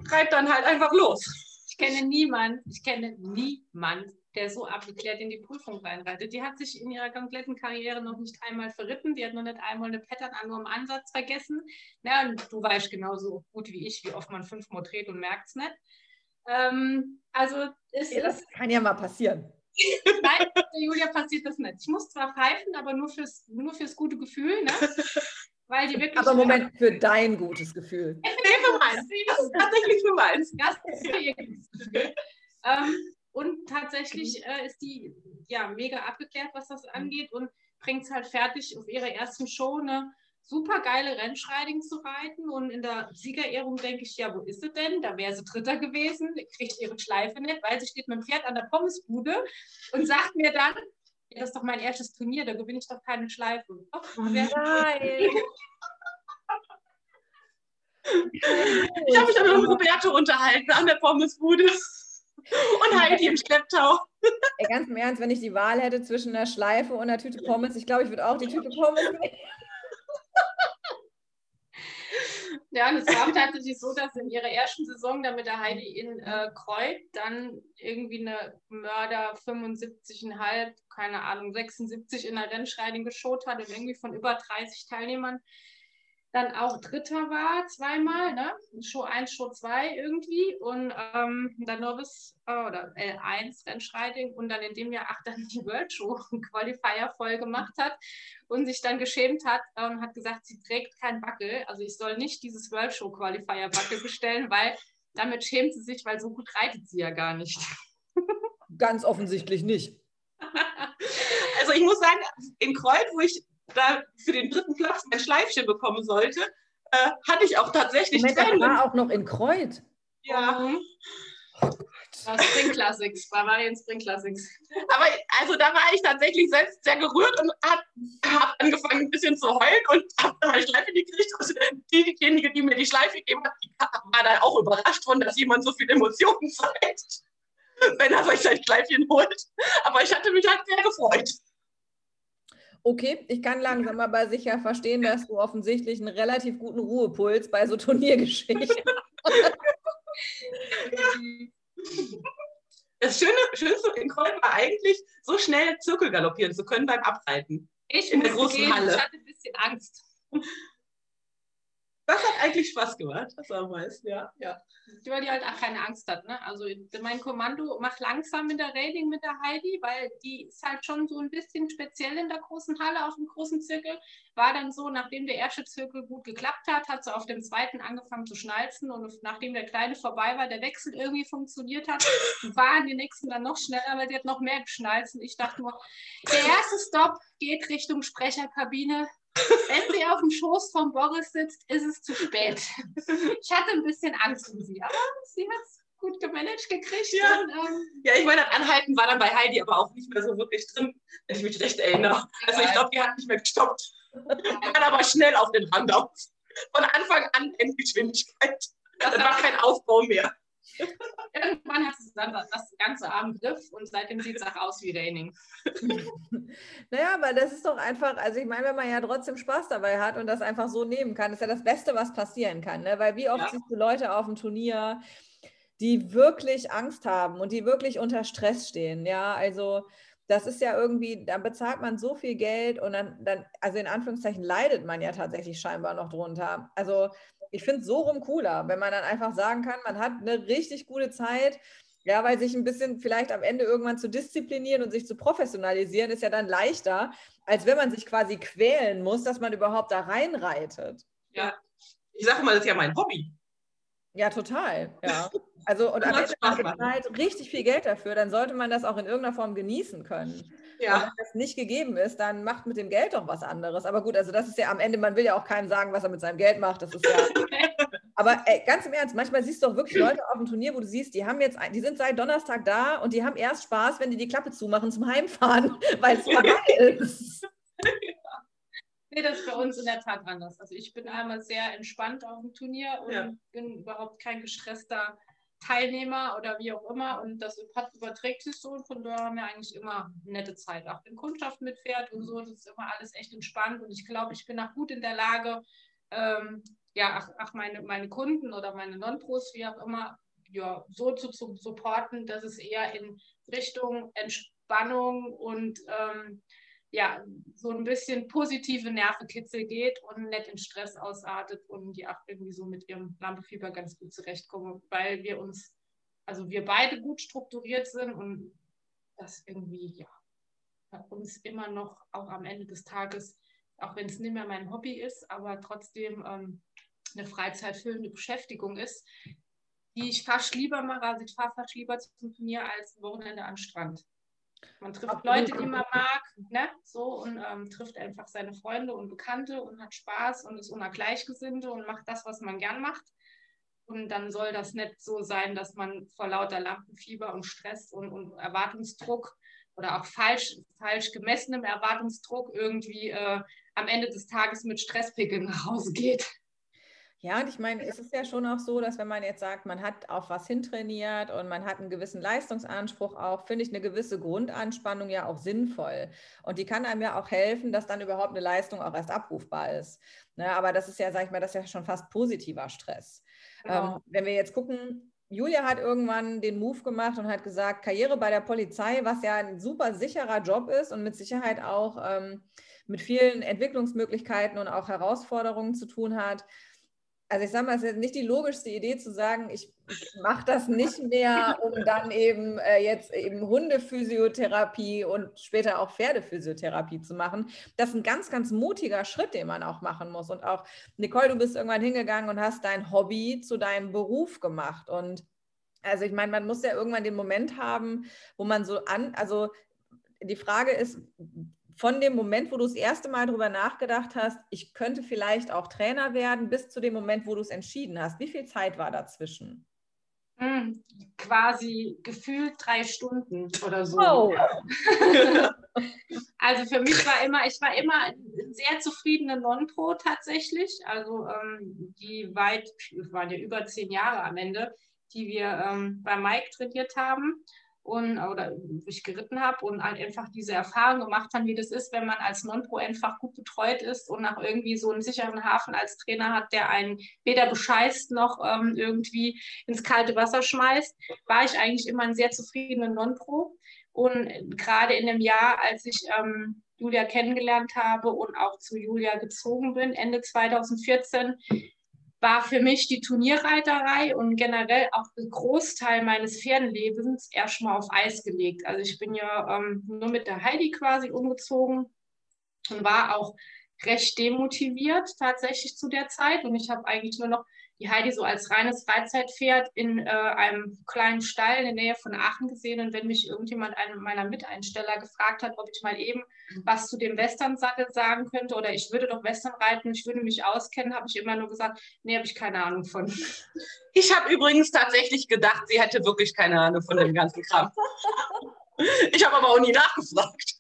reite dann halt einfach los. Ich kenne niemanden, ich kenne niemanden, der so abgeklärt in die Prüfung reinreitet. Die hat sich in ihrer kompletten Karriere noch nicht einmal verritten. Die hat noch nicht einmal eine Pattern an nur im Ansatz vergessen. Na, und du weißt genauso gut wie ich, wie oft man fünfmal dreht und merkt es nicht. Ähm, also es ja, das kann ja mal passieren. Nein, der Julia passiert das nicht. Ich muss zwar pfeifen, aber nur fürs, nur fürs gute Gefühl, ne? Weil die wirklich. Aber Moment, für dein gutes Gefühl. Nee, für meins. Das ist tatsächlich für meins. Das ist für ihr gutes Gefühl. Ähm, und tatsächlich äh, ist die ja mega abgeklärt, was das angeht und bringt es halt fertig auf ihrer ersten Show eine super geile Rennschreiding zu reiten. Und in der Siegerehrung denke ich, ja, wo ist sie denn? Da wäre sie Dritter gewesen, kriegt ihre Schleife nicht, weil sie steht mit dem Pferd an der Pommesbude und sagt mir dann, ja, das ist doch mein erstes Turnier, da gewinne ich doch keine Schleife. Oh, nein. Ich habe mich dann mit Roberto unterhalten an der Pommesbude. Und Heidi im Schlepptau. Ey, ganz im Ernst, wenn ich die Wahl hätte zwischen einer Schleife und einer Tüte Pommes, ich glaube, ich würde auch die Tüte Pommes nehmen. Ja, und es war tatsächlich so, dass in ihrer ersten Saison da mit der Heidi in äh, Kreuz dann irgendwie eine Mörder 75,5, keine Ahnung, 76 in der Rennschreiding geschaut hat und irgendwie von über 30 Teilnehmern dann auch Dritter war, zweimal, ne? Show 1, Show 2 irgendwie und ähm, dann Novice äh, oder L1 Rennschreiding und dann in dem Jahr auch dann die World Show Qualifier voll gemacht hat und sich dann geschämt hat und hat gesagt, sie trägt keinen Backel, also ich soll nicht dieses World Show Qualifier Backel bestellen, weil damit schämt sie sich, weil so gut reitet sie ja gar nicht. Ganz offensichtlich nicht. Also ich muss sagen, in Kreuz, wo ich da für den dritten Platz mein Schleifchen bekommen sollte, äh, hatte ich auch tatsächlich Moment, Tränen. War auch noch in Kreuz. Ja. Mhm. Oh Spring Classics, Bavarian Spring Classics. Aber also da war ich tatsächlich selbst sehr gerührt und habe hab angefangen ein bisschen zu heulen und habe dann eine Schleife gekriegt. Also diejenige, die mir die Schleife gegeben hat, die war dann auch überrascht von, dass jemand so viele Emotionen zeigt, wenn er sich sein Schleifchen holt. Aber ich hatte mich halt sehr gefreut. Okay, ich kann langsam aber sicher verstehen, dass du offensichtlich einen relativ guten Ruhepuls bei so Turniergeschichten hast. Das Schöne, Schönste in Köln war eigentlich, so schnell Zirkel galoppieren zu können beim Abreiten. Ich in der großen gehen. Halle. Ich hatte ein bisschen Angst. Das hat eigentlich Spaß gemacht, das am meisten, ja. ja. Weil die halt auch keine Angst hat. Ne? Also mein Kommando macht langsam mit der Rating mit der Heidi, weil die ist halt schon so ein bisschen speziell in der großen Halle auf dem großen Zirkel. War dann so, nachdem der erste Zirkel gut geklappt hat, hat sie auf dem zweiten angefangen zu schnalzen und nachdem der kleine vorbei war, der Wechsel irgendwie funktioniert hat, waren die nächsten dann noch schneller, weil die hat noch mehr geschnalzt. Und ich dachte nur, der erste Stop geht Richtung Sprecherkabine Wenn sie auf dem Schoß von Boris sitzt, ist es zu spät. Ich hatte ein bisschen Angst um sie, aber sie hat es gut gemanagt gekriegt. Ja. Und, ähm, Ja, ich meine, das Anhalten war dann bei Heidi aber auch nicht mehr so wirklich drin, wenn ich mich recht erinnere. Also ich glaube, die hat nicht mehr gestoppt. Die aber schnell auf den Rand auf. Von Anfang an Endgeschwindigkeit. Das war kein Aufbau mehr. Irgendwann hat dann das ganze im Griff und seitdem sieht es auch aus wie Raining. Naja, aber das ist doch einfach, also ich meine, wenn man ja trotzdem Spaß dabei hat und das einfach so nehmen kann, ist ja das Beste, was passieren kann. Ne? Weil wie oft Ja. siehst du Leute auf dem Turnier, die wirklich Angst haben und die wirklich unter Stress stehen. Ja, also das ist ja irgendwie, da bezahlt man so viel Geld und dann, dann also in Anführungszeichen leidet man ja tatsächlich scheinbar noch drunter. Also ich finde es so rum cooler, wenn man dann einfach sagen kann, man hat eine richtig gute Zeit. Ja, weil sich ein bisschen vielleicht am Ende irgendwann zu disziplinieren und sich zu professionalisieren, ist ja dann leichter, als wenn man sich quasi quälen muss, dass man überhaupt da reinreitet. Ich sage mal, das ist ja mein Hobby. Ja, total. Ja. Also und am Ende Spaß man bezahlt richtig viel Geld dafür, dann sollte man das auch in irgendeiner Form genießen können. Und Ja, wenn das nicht gegeben ist, dann macht mit dem Geld doch was anderes. Aber gut, also das ist ja am Ende, man will ja auch keinem sagen, was er mit seinem Geld macht. Das ist ja. Aber ey, ganz im Ernst, manchmal siehst du auch wirklich Leute auf dem Turnier, wo du siehst, die haben jetzt, die sind seit Donnerstag da und die haben erst Spaß, wenn die die Klappe zumachen zum Heimfahren, weil es so geil ist. Nee, das ist bei uns in der Tat anders. Also ich bin einmal sehr entspannt auf dem Turnier und Ja. bin überhaupt kein gestresster Teilnehmer oder wie auch immer. Und das überträgt sich so und von daher haben wir eigentlich immer nette Zeit. Auch wenn Kundschaft mitfährt und so, das ist immer alles echt entspannt. Und ich glaube, ich bin auch gut in der Lage, ähm, ja, ach, ach meine, meine Kunden oder meine Non-Pros, wie auch immer, ja, so zu, zu supporten, dass es eher in Richtung Entspannung und ähm, ja, so ein bisschen positive Nervenkitzel geht und nicht in Stress ausartet und die auch irgendwie so mit ihrem Lampefieber ganz gut zurechtkommen, weil wir uns, also wir beide gut strukturiert sind und das irgendwie, ja, bei uns immer noch auch am Ende des Tages, auch wenn es nicht mehr mein Hobby ist, aber trotzdem ähm, eine freizeitfüllende Beschäftigung ist, die ich fast lieber mache, also ich fahre fast lieber zum Turnier als Wochenende den Strand. Man trifft. Leute, die man mag, ne? so und ähm, trifft einfach seine Freunde und Bekannte und hat Spaß und ist unter Gleichgesinnte und macht das, was man gern macht. Und dann soll das nicht so sein, dass man vor lauter Lampenfieber und Stress und, und Erwartungsdruck oder auch falsch, falsch gemessenem Erwartungsdruck irgendwie äh, am Ende des Tages mit Stresspickeln nach Hause geht. Ja, und ich meine, es ist ja schon auch so, dass wenn man jetzt sagt, man hat auf was hintrainiert und man hat einen gewissen Leistungsanspruch auch, finde ich eine gewisse Grundanspannung ja auch sinnvoll. Und die kann einem ja auch helfen, dass dann überhaupt eine Leistung auch erst abrufbar ist. Ne, aber das ist ja, sag ich mal, das ist ja schon fast positiver Stress. Genau. Ähm, wenn wir jetzt gucken, Julia hat irgendwann den Move gemacht und hat gesagt, Karriere bei der Polizei, was ja ein super sicherer Job ist und mit Sicherheit auch ähm, mit vielen Entwicklungsmöglichkeiten und auch Herausforderungen zu tun hat. Also ich sage mal, es ist nicht die logischste Idee zu sagen, ich mache das nicht mehr, um dann eben äh, jetzt eben Hundephysiotherapie und später auch Pferdephysiotherapie zu machen. Das ist ein ganz, ganz mutiger Schritt, den man auch machen muss. Und auch, Nicole, du bist irgendwann hingegangen und hast dein Hobby zu deinem Beruf gemacht. Und also ich meine, man muss ja irgendwann den Moment haben, wo man so an, also die Frage ist, von dem Moment, wo du das erste Mal darüber nachgedacht hast, ich könnte vielleicht auch Trainer werden, bis zu dem Moment, wo du es entschieden hast. Wie viel Zeit war dazwischen? Hm, quasi gefühlt drei Stunden oder so. Oh. Also für mich war immer, ich war immer sehr zufriedene Non-Pro tatsächlich. Also ähm, die weit, waren ja über zehn Jahre am Ende, die wir ähm, bei Mike trainiert haben und oder ich geritten habe und halt einfach diese Erfahrung gemacht haben, wie das ist, wenn man als Non-Pro einfach gut betreut ist und nach irgendwie so einen sicheren Hafen als Trainer hat, der einen weder bescheißt noch ähm, irgendwie ins kalte Wasser schmeißt, war ich eigentlich immer ein sehr zufriedener Non-Pro. Und gerade in dem Jahr, als ich ähm, Julia kennengelernt habe und auch zu Julia gezogen bin, Ende 2014, war für mich die Turnierreiterei und generell auch ein Großteil meines Pferdenlebens erstmal auf Eis gelegt. Also ich bin ja ähm, nur mit der Heidi quasi umgezogen und war auch recht demotiviert tatsächlich zu der Zeit. Und ich habe eigentlich nur noch die Heidi so als reines Freizeitpferd in äh, einem kleinen Stall in der Nähe von Aachen gesehen. Und wenn mich irgendjemand, einen meiner Miteinsteller, gefragt hat, ob ich mal eben was zu dem Western-Sattel sagen könnte oder ich würde doch Western reiten, ich würde mich auskennen, habe ich immer nur gesagt, nee, habe ich keine Ahnung von. Ich habe übrigens tatsächlich gedacht, sie hätte wirklich keine Ahnung von dem ganzen Kram. Ich habe aber auch nie nachgefragt.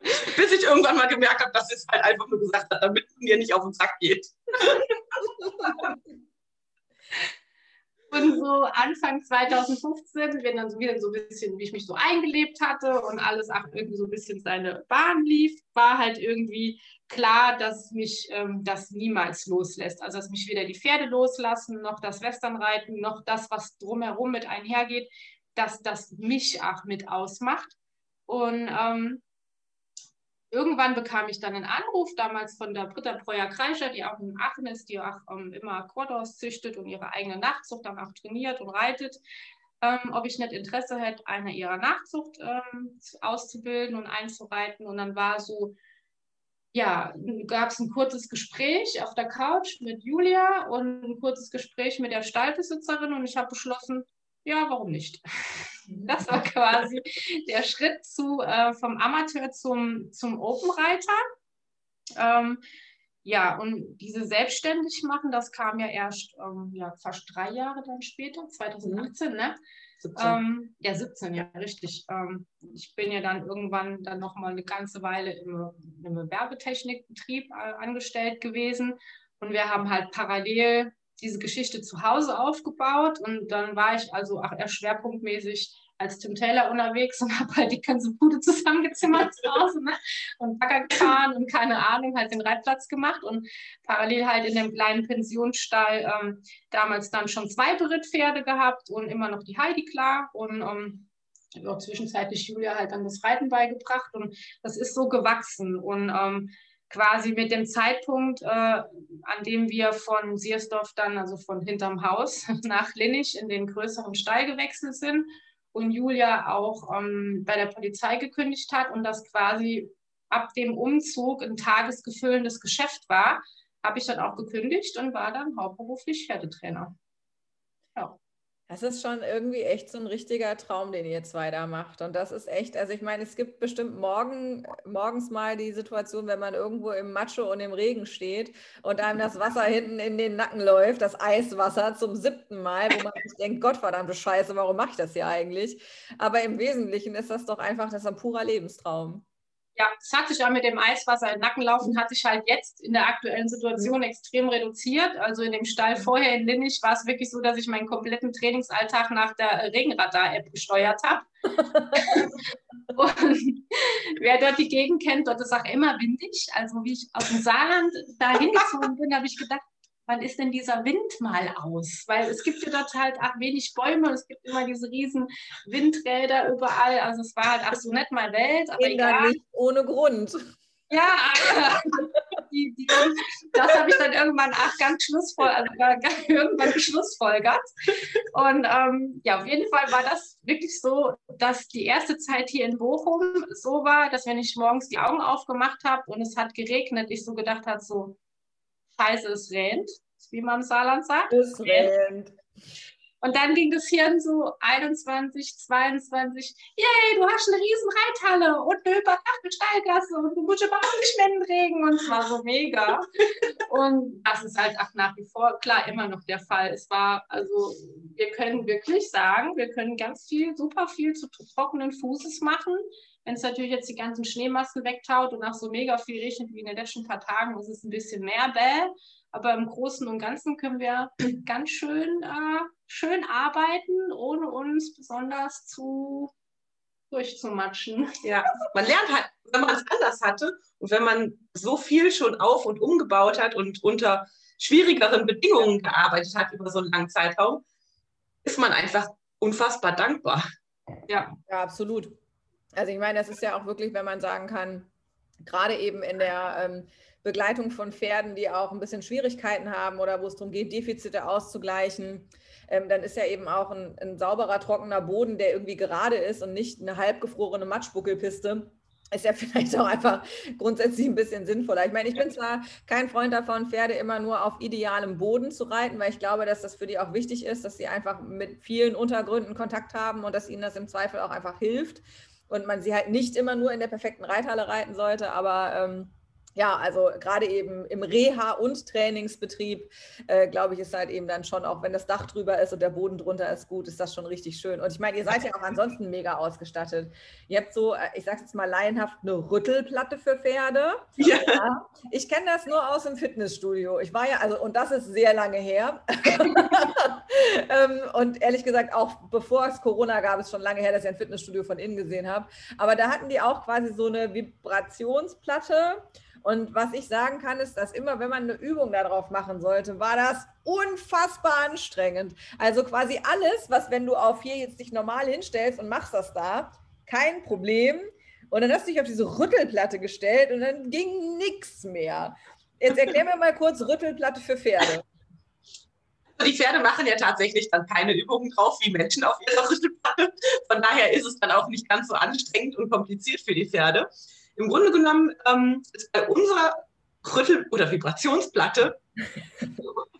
Bis ich irgendwann mal gemerkt habe, dass sie es halt einfach nur gesagt hat, damit mir nicht auf den Sack geht. Und so Anfang 2015, wenn dann wieder so ein bisschen, wie ich mich so eingelebt hatte und alles auch irgendwie so ein bisschen seine Bahn lief, war halt irgendwie klar, dass mich ähm, das niemals loslässt. Also dass mich weder die Pferde loslassen, noch das Westernreiten, noch das, was drumherum mit einhergeht, dass das mich auch mit ausmacht. Und ähm, irgendwann bekam ich dann einen Anruf, damals von der Britta Breuer-Kreischer, die auch in Aachen ist, die auch ähm, immer Quadros züchtet und ihre eigene Nachzucht dann auch trainiert und reitet, ähm, ob ich nicht Interesse hätte, eine ihrer Nachzucht ähm, auszubilden und einzureiten. Und dann war so, ja, gab es ein kurzes Gespräch auf der Couch mit Julia und ein kurzes Gespräch mit der Stallbesitzerin und ich habe beschlossen, ja, warum nicht? Das war quasi der Schritt zu, äh, vom Amateur zum, zum Open-Reiter. Ähm, ja, und diese selbstständig machen, das kam ja erst ähm, ja, fast drei Jahre dann später, 2018, ne? 17. Ähm, ja, 17, ja, richtig. Ähm, ich bin ja dann irgendwann dann nochmal eine ganze Weile im, im Werbetechnikbetrieb äh, angestellt gewesen. Und wir haben halt parallel diese Geschichte zu Hause aufgebaut und dann war ich also auch eher schwerpunktmäßig als Tim Taylor unterwegs und habe halt die ganze Bude zusammengezimmert zu Hause ne? und Bagger gefahren und keine Ahnung, halt den Reitplatz gemacht und parallel halt in dem kleinen Pensionsstall ähm, damals dann schon zwei Berittpferde gehabt und immer noch die Heidi klar und ähm, auch zwischenzeitlich Julia halt dann das Reiten beigebracht und das ist so gewachsen und ähm, quasi mit dem Zeitpunkt, äh, an dem wir von Siersdorf dann, also von hinterm Haus nach Linnich in den größeren Stall gewechselt sind und Julia auch ähm, bei der Polizei gekündigt hat und das quasi ab dem Umzug ein tagesgefüllendes Geschäft war, habe ich dann auch gekündigt und war dann hauptberuflich Pferdetrainer. Ja. Das ist schon irgendwie echt so ein richtiger Traum, den ihr zwei da macht. Und das ist echt, also ich meine, es gibt bestimmt morgen, morgens mal die Situation, wenn man irgendwo im Macho und im Regen steht und einem das Wasser hinten in den Nacken läuft, das Eiswasser zum siebten Mal, wo man sich denkt, Gottverdammte Scheiße, warum mache ich das hier eigentlich? Aber im Wesentlichen ist das doch einfach, das ist ein purer Lebenstraum ja, es hat sich auch mit dem Eiswasser in den Nacken laufen, hat sich halt jetzt in der aktuellen Situation extrem reduziert. Also in dem Stall vorher in Linnich war es wirklich so, dass ich meinen kompletten Trainingsalltag nach der Regenradar-App gesteuert habe. und wer dort die Gegend kennt, dort ist auch immer windig. Also wie ich aus dem Saarland da hingezogen bin, habe ich gedacht, wann ist denn dieser Wind mal aus? Weil es gibt ja dort halt auch wenig Bäume, es gibt immer diese riesen Windräder überall. Also es war halt auch so nicht mal Welt. Aber egal. nicht ohne Grund. Ja, die, die, das habe ich dann irgendwann auch ganz schlussfolgert, also irgendwann geschlussfolgert. Und ähm, ja, auf jeden Fall war das wirklich so, dass die erste Zeit hier in Bochum so war, dass wenn ich morgens die Augen aufgemacht habe und es hat geregnet, ich so gedacht habe, so, scheiße, es rennt, wie man im Saarland sagt. Es rennt. Und dann ging das Hirn so 21, 22, yay, du hast eine riesen Reithalle und eine überdachte Steilgasse und du musst überhaupt nicht mehr Regen und es war so mega. und das ist halt auch nach wie vor, klar, immer noch der Fall. Es war, also wir können wirklich sagen, wir können ganz viel, super viel zu trockenen Fußes machen. Wenn es natürlich jetzt die ganzen Schneemassen wegtaut und nach so mega viel regnet wie in den letzten paar Tagen, ist es ein bisschen mehr bäh. Aber im Großen und Ganzen können wir ganz schön, äh, schön arbeiten, ohne uns besonders zu durchzumatschen. Ja, man lernt halt, wenn man es anders hatte und wenn man so viel schon auf und umgebaut hat und unter schwierigeren Bedingungen gearbeitet hat über so einen langen Zeitraum, ist man einfach unfassbar dankbar. Ja, ja absolut. Also ich meine, das ist ja auch wirklich, wenn man sagen kann, gerade eben in der ähm, Begleitung von Pferden, die auch ein bisschen Schwierigkeiten haben oder wo es darum geht, Defizite auszugleichen, ähm, dann ist ja eben auch ein, ein, sauberer, trockener Boden, der irgendwie gerade ist und nicht eine halbgefrorene Matschbuckelpiste, ist ja vielleicht auch einfach grundsätzlich ein bisschen sinnvoller. Ich meine, ich bin zwar kein Freund davon, Pferde immer nur auf idealem Boden zu reiten, weil ich glaube, dass das für die auch wichtig ist, dass sie einfach mit vielen Untergründen Kontakt haben und dass ihnen das im Zweifel auch einfach hilft und man sie halt nicht immer nur in der perfekten Reithalle reiten sollte, aber ähm, ja, also gerade eben im Reha- und Trainingsbetrieb, äh, glaube ich, ist halt eben dann schon, auch wenn das Dach drüber ist und der Boden drunter ist gut, ist das schon richtig schön. Und ich meine, ihr seid ja auch ansonsten mega ausgestattet. Ihr habt so, äh, ich sage jetzt mal laienhaft, eine Rüttelplatte für Pferde. Ja. ja. Ich kenne das nur aus dem Fitnessstudio. Ich war ja, also, und das ist sehr lange her. ähm, und ehrlich gesagt, auch bevor es Corona gab, ist schon lange her, dass ich ein Fitnessstudio von innen gesehen habe. Aber da hatten die auch quasi so eine Vibrationsplatte. Und was ich sagen kann, ist, dass immer, wenn man eine Übung darauf machen sollte, war das unfassbar anstrengend. Also quasi alles, was, wenn du auf hier jetzt dich normal hinstellst und machst das da, kein Problem. Und dann hast du dich auf diese Rüttelplatte gestellt und dann ging nichts mehr. Jetzt erklär mir mal kurz Rüttelplatte für Pferde. Die Pferde machen ja tatsächlich dann keine Übungen drauf wie Menschen auf ihrer Rüttelplatte. Von daher ist es dann auch nicht ganz so anstrengend und kompliziert für die Pferde. Im Grunde genommen ähm, ist bei unserer Rüttel- oder Vibrationsplatte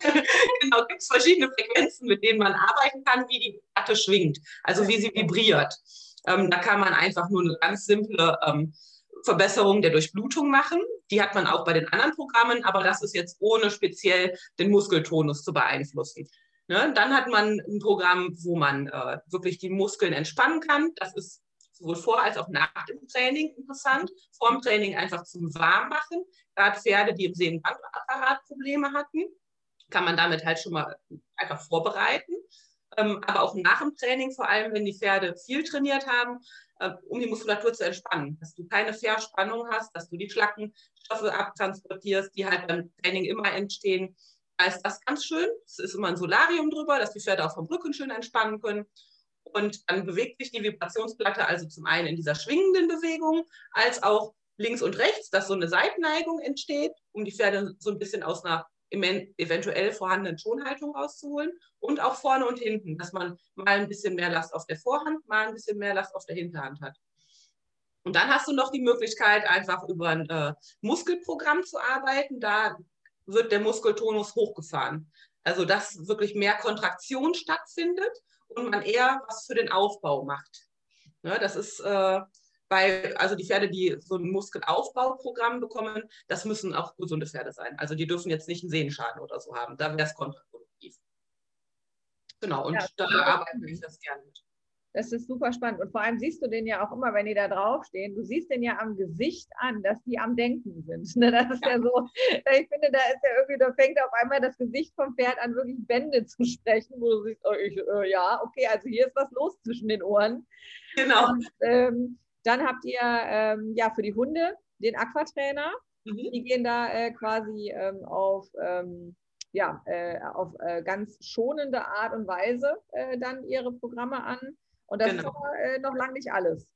genau, gibt es verschiedene Frequenzen, mit denen man arbeiten kann, wie die Platte schwingt, also wie sie vibriert. Ähm, da kann man einfach nur eine ganz simple ähm, Verbesserung der Durchblutung machen. Die hat man auch bei den anderen Programmen, aber das ist jetzt ohne speziell den Muskeltonus zu beeinflussen. Ne? Dann hat man ein Programm, wo man äh, wirklich die Muskeln entspannen kann. Das ist sowohl vor als auch nach dem Training interessant. Vor dem Training einfach zum Warmmachen. Gerade Pferde, die im Sehnenbandapparat Probleme hatten, kann man damit halt schon mal einfach vorbereiten. Ähm, aber auch nach dem Training, vor allem wenn die Pferde viel trainiert haben, äh, um die Muskulatur zu entspannen. Dass du keine Verspannung hast, dass du die Schlackenstoffe abtransportierst, die halt beim Training immer entstehen. Da ist das ganz schön. Es ist immer ein Solarium drüber, dass die Pferde auch vom Rücken schön entspannen können. Und dann bewegt sich die Vibrationsplatte also zum einen in dieser schwingenden Bewegung, als auch links und rechts, dass so eine Seitenneigung entsteht, um die Pferde so ein bisschen aus einer eventuell vorhandenen Schonhaltung rauszuholen. Und auch vorne und hinten, dass man mal ein bisschen mehr Last auf der Vorhand, mal ein bisschen mehr Last auf der Hinterhand hat. Und dann hast du noch die Möglichkeit, einfach über ein äh, Muskelprogramm zu arbeiten. Da wird der Muskeltonus hochgefahren. Also dass wirklich mehr Kontraktion stattfindet und man eher was für den Aufbau macht. Ne, das ist äh, bei, also die Pferde, die so ein Muskelaufbauprogramm bekommen, das müssen auch gesunde Pferde sein. Also die dürfen jetzt nicht einen Sehenschaden oder so haben. Da wäre es kontraproduktiv. Genau, und ja, da arbeite ich das gerne mit. Das ist super spannend. Und vor allem siehst du den ja auch immer, wenn die da draufstehen, du siehst den ja am Gesicht an, dass die am Denken sind. Ne, das ist ja, ja so, ich finde, da ist ja irgendwie, da fängt auf einmal das Gesicht vom Pferd an, wirklich Bände zu sprechen, wo du siehst, oh, ich, äh, ja, okay, also hier ist was los zwischen den Ohren. Genau. Und, ähm, dann habt ihr ähm, ja für die Hunde den Aquatrainer. Mhm. Die gehen da äh, quasi ähm, auf ähm, ja, äh, auf äh, ganz schonende Art und Weise äh, dann ihre Programme an. Und das genau. ist aber äh, noch lange nicht alles.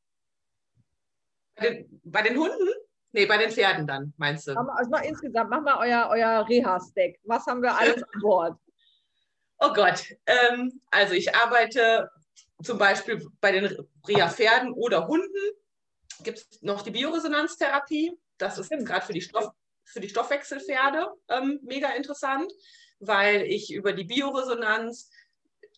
Bei den, bei den, Hunden? Nee, bei den Pferden dann, meinst du? Also mal insgesamt, mach mal euer, euer Reha-Stack. Was haben wir alles an Bord? Oh Gott. Ähm, also ich arbeite zum Beispiel bei den Reha-Pferden oder Hunden. Gibt es noch die Bioresonanztherapie. Das ist gerade für die, Stoff, für die Stoffwechselpferde ähm, mega interessant, weil ich über die Bioresonanz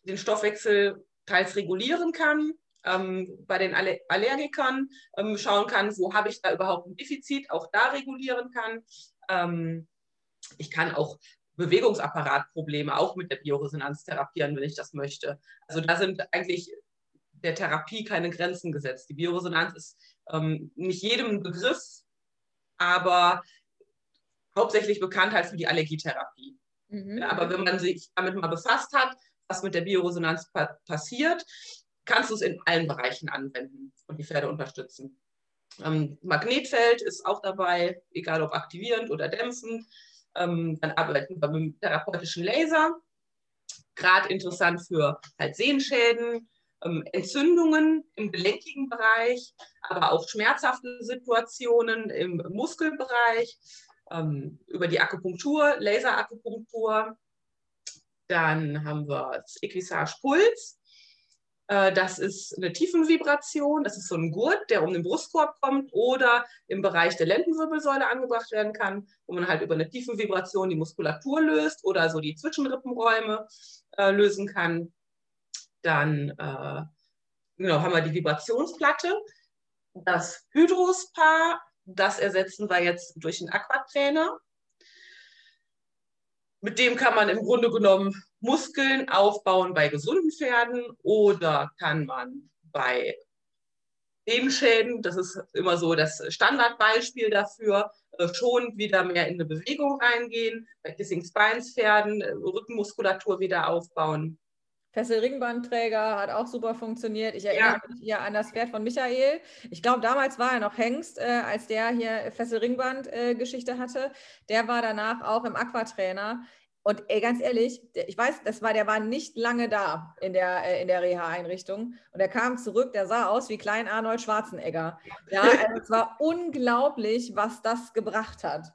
den Stoffwechsel teils regulieren kann, ähm, bei den Allergikern ähm, schauen kann, wo habe ich da überhaupt ein Defizit, auch da regulieren kann. Ähm, ich kann auch Bewegungsapparatprobleme auch mit der Bioresonanz therapieren, wenn ich das möchte. Also da sind eigentlich der Therapie keine Grenzen gesetzt. Die Bioresonanz ist ähm, nicht jedem Begriff, aber hauptsächlich bekannt halt für die Allergietherapie. Mhm. Ja, aber wenn man sich damit mal befasst hat, was mit der Bioresonanz pa passiert, kannst du es in allen Bereichen anwenden und die Pferde unterstützen. Ähm, Magnetfeld ist auch dabei, egal ob aktivierend oder dämpfend. Ähm, dann arbeiten wir mit dem therapeutischen Laser. Gerade interessant für halt Sehenschäden, ähm, Entzündungen im gelenkigen Bereich, aber auch schmerzhafte Situationen im Muskelbereich, ähm, über die Akupunktur, Laserakupunktur, dann haben wir das Equisage Puls. Äh, das ist eine Tiefenvibration, das ist so ein Gurt, der um den Brustkorb kommt oder im Bereich der Lendenwirbelsäule angebracht werden kann, wo man halt über eine Tiefenvibration die Muskulatur löst oder so die Zwischenrippenräume äh, lösen kann. Dann äh, genau, haben wir die Vibrationsplatte. Das Hydrospa, das ersetzen wir jetzt durch einen Aquatrainer. Mit dem kann man im Grunde genommen Muskeln aufbauen bei gesunden Pferden oder kann man bei den Schäden, das ist immer so das Standardbeispiel dafür, äh, schon wieder mehr in eine Bewegung reingehen, bei Kissing Spines Pferden äh, Rückenmuskulatur wieder aufbauen. Fessel-Ringbandträger hat auch super funktioniert. Ich erinnere ja. mich hier an das Pferd von Michael. Ich glaube, damals war er noch Hengst, äh, als der hier Fessel-Ringband-Geschichte äh, hatte. Der war danach auch im Aquatrainer. Und ey, ganz ehrlich, ich weiß, das war, der war nicht lange da in der, äh, in der Reha-Einrichtung. Und er kam zurück, der sah aus wie Klein Arnold Schwarzenegger. Ja, also es war unglaublich, was das gebracht hat.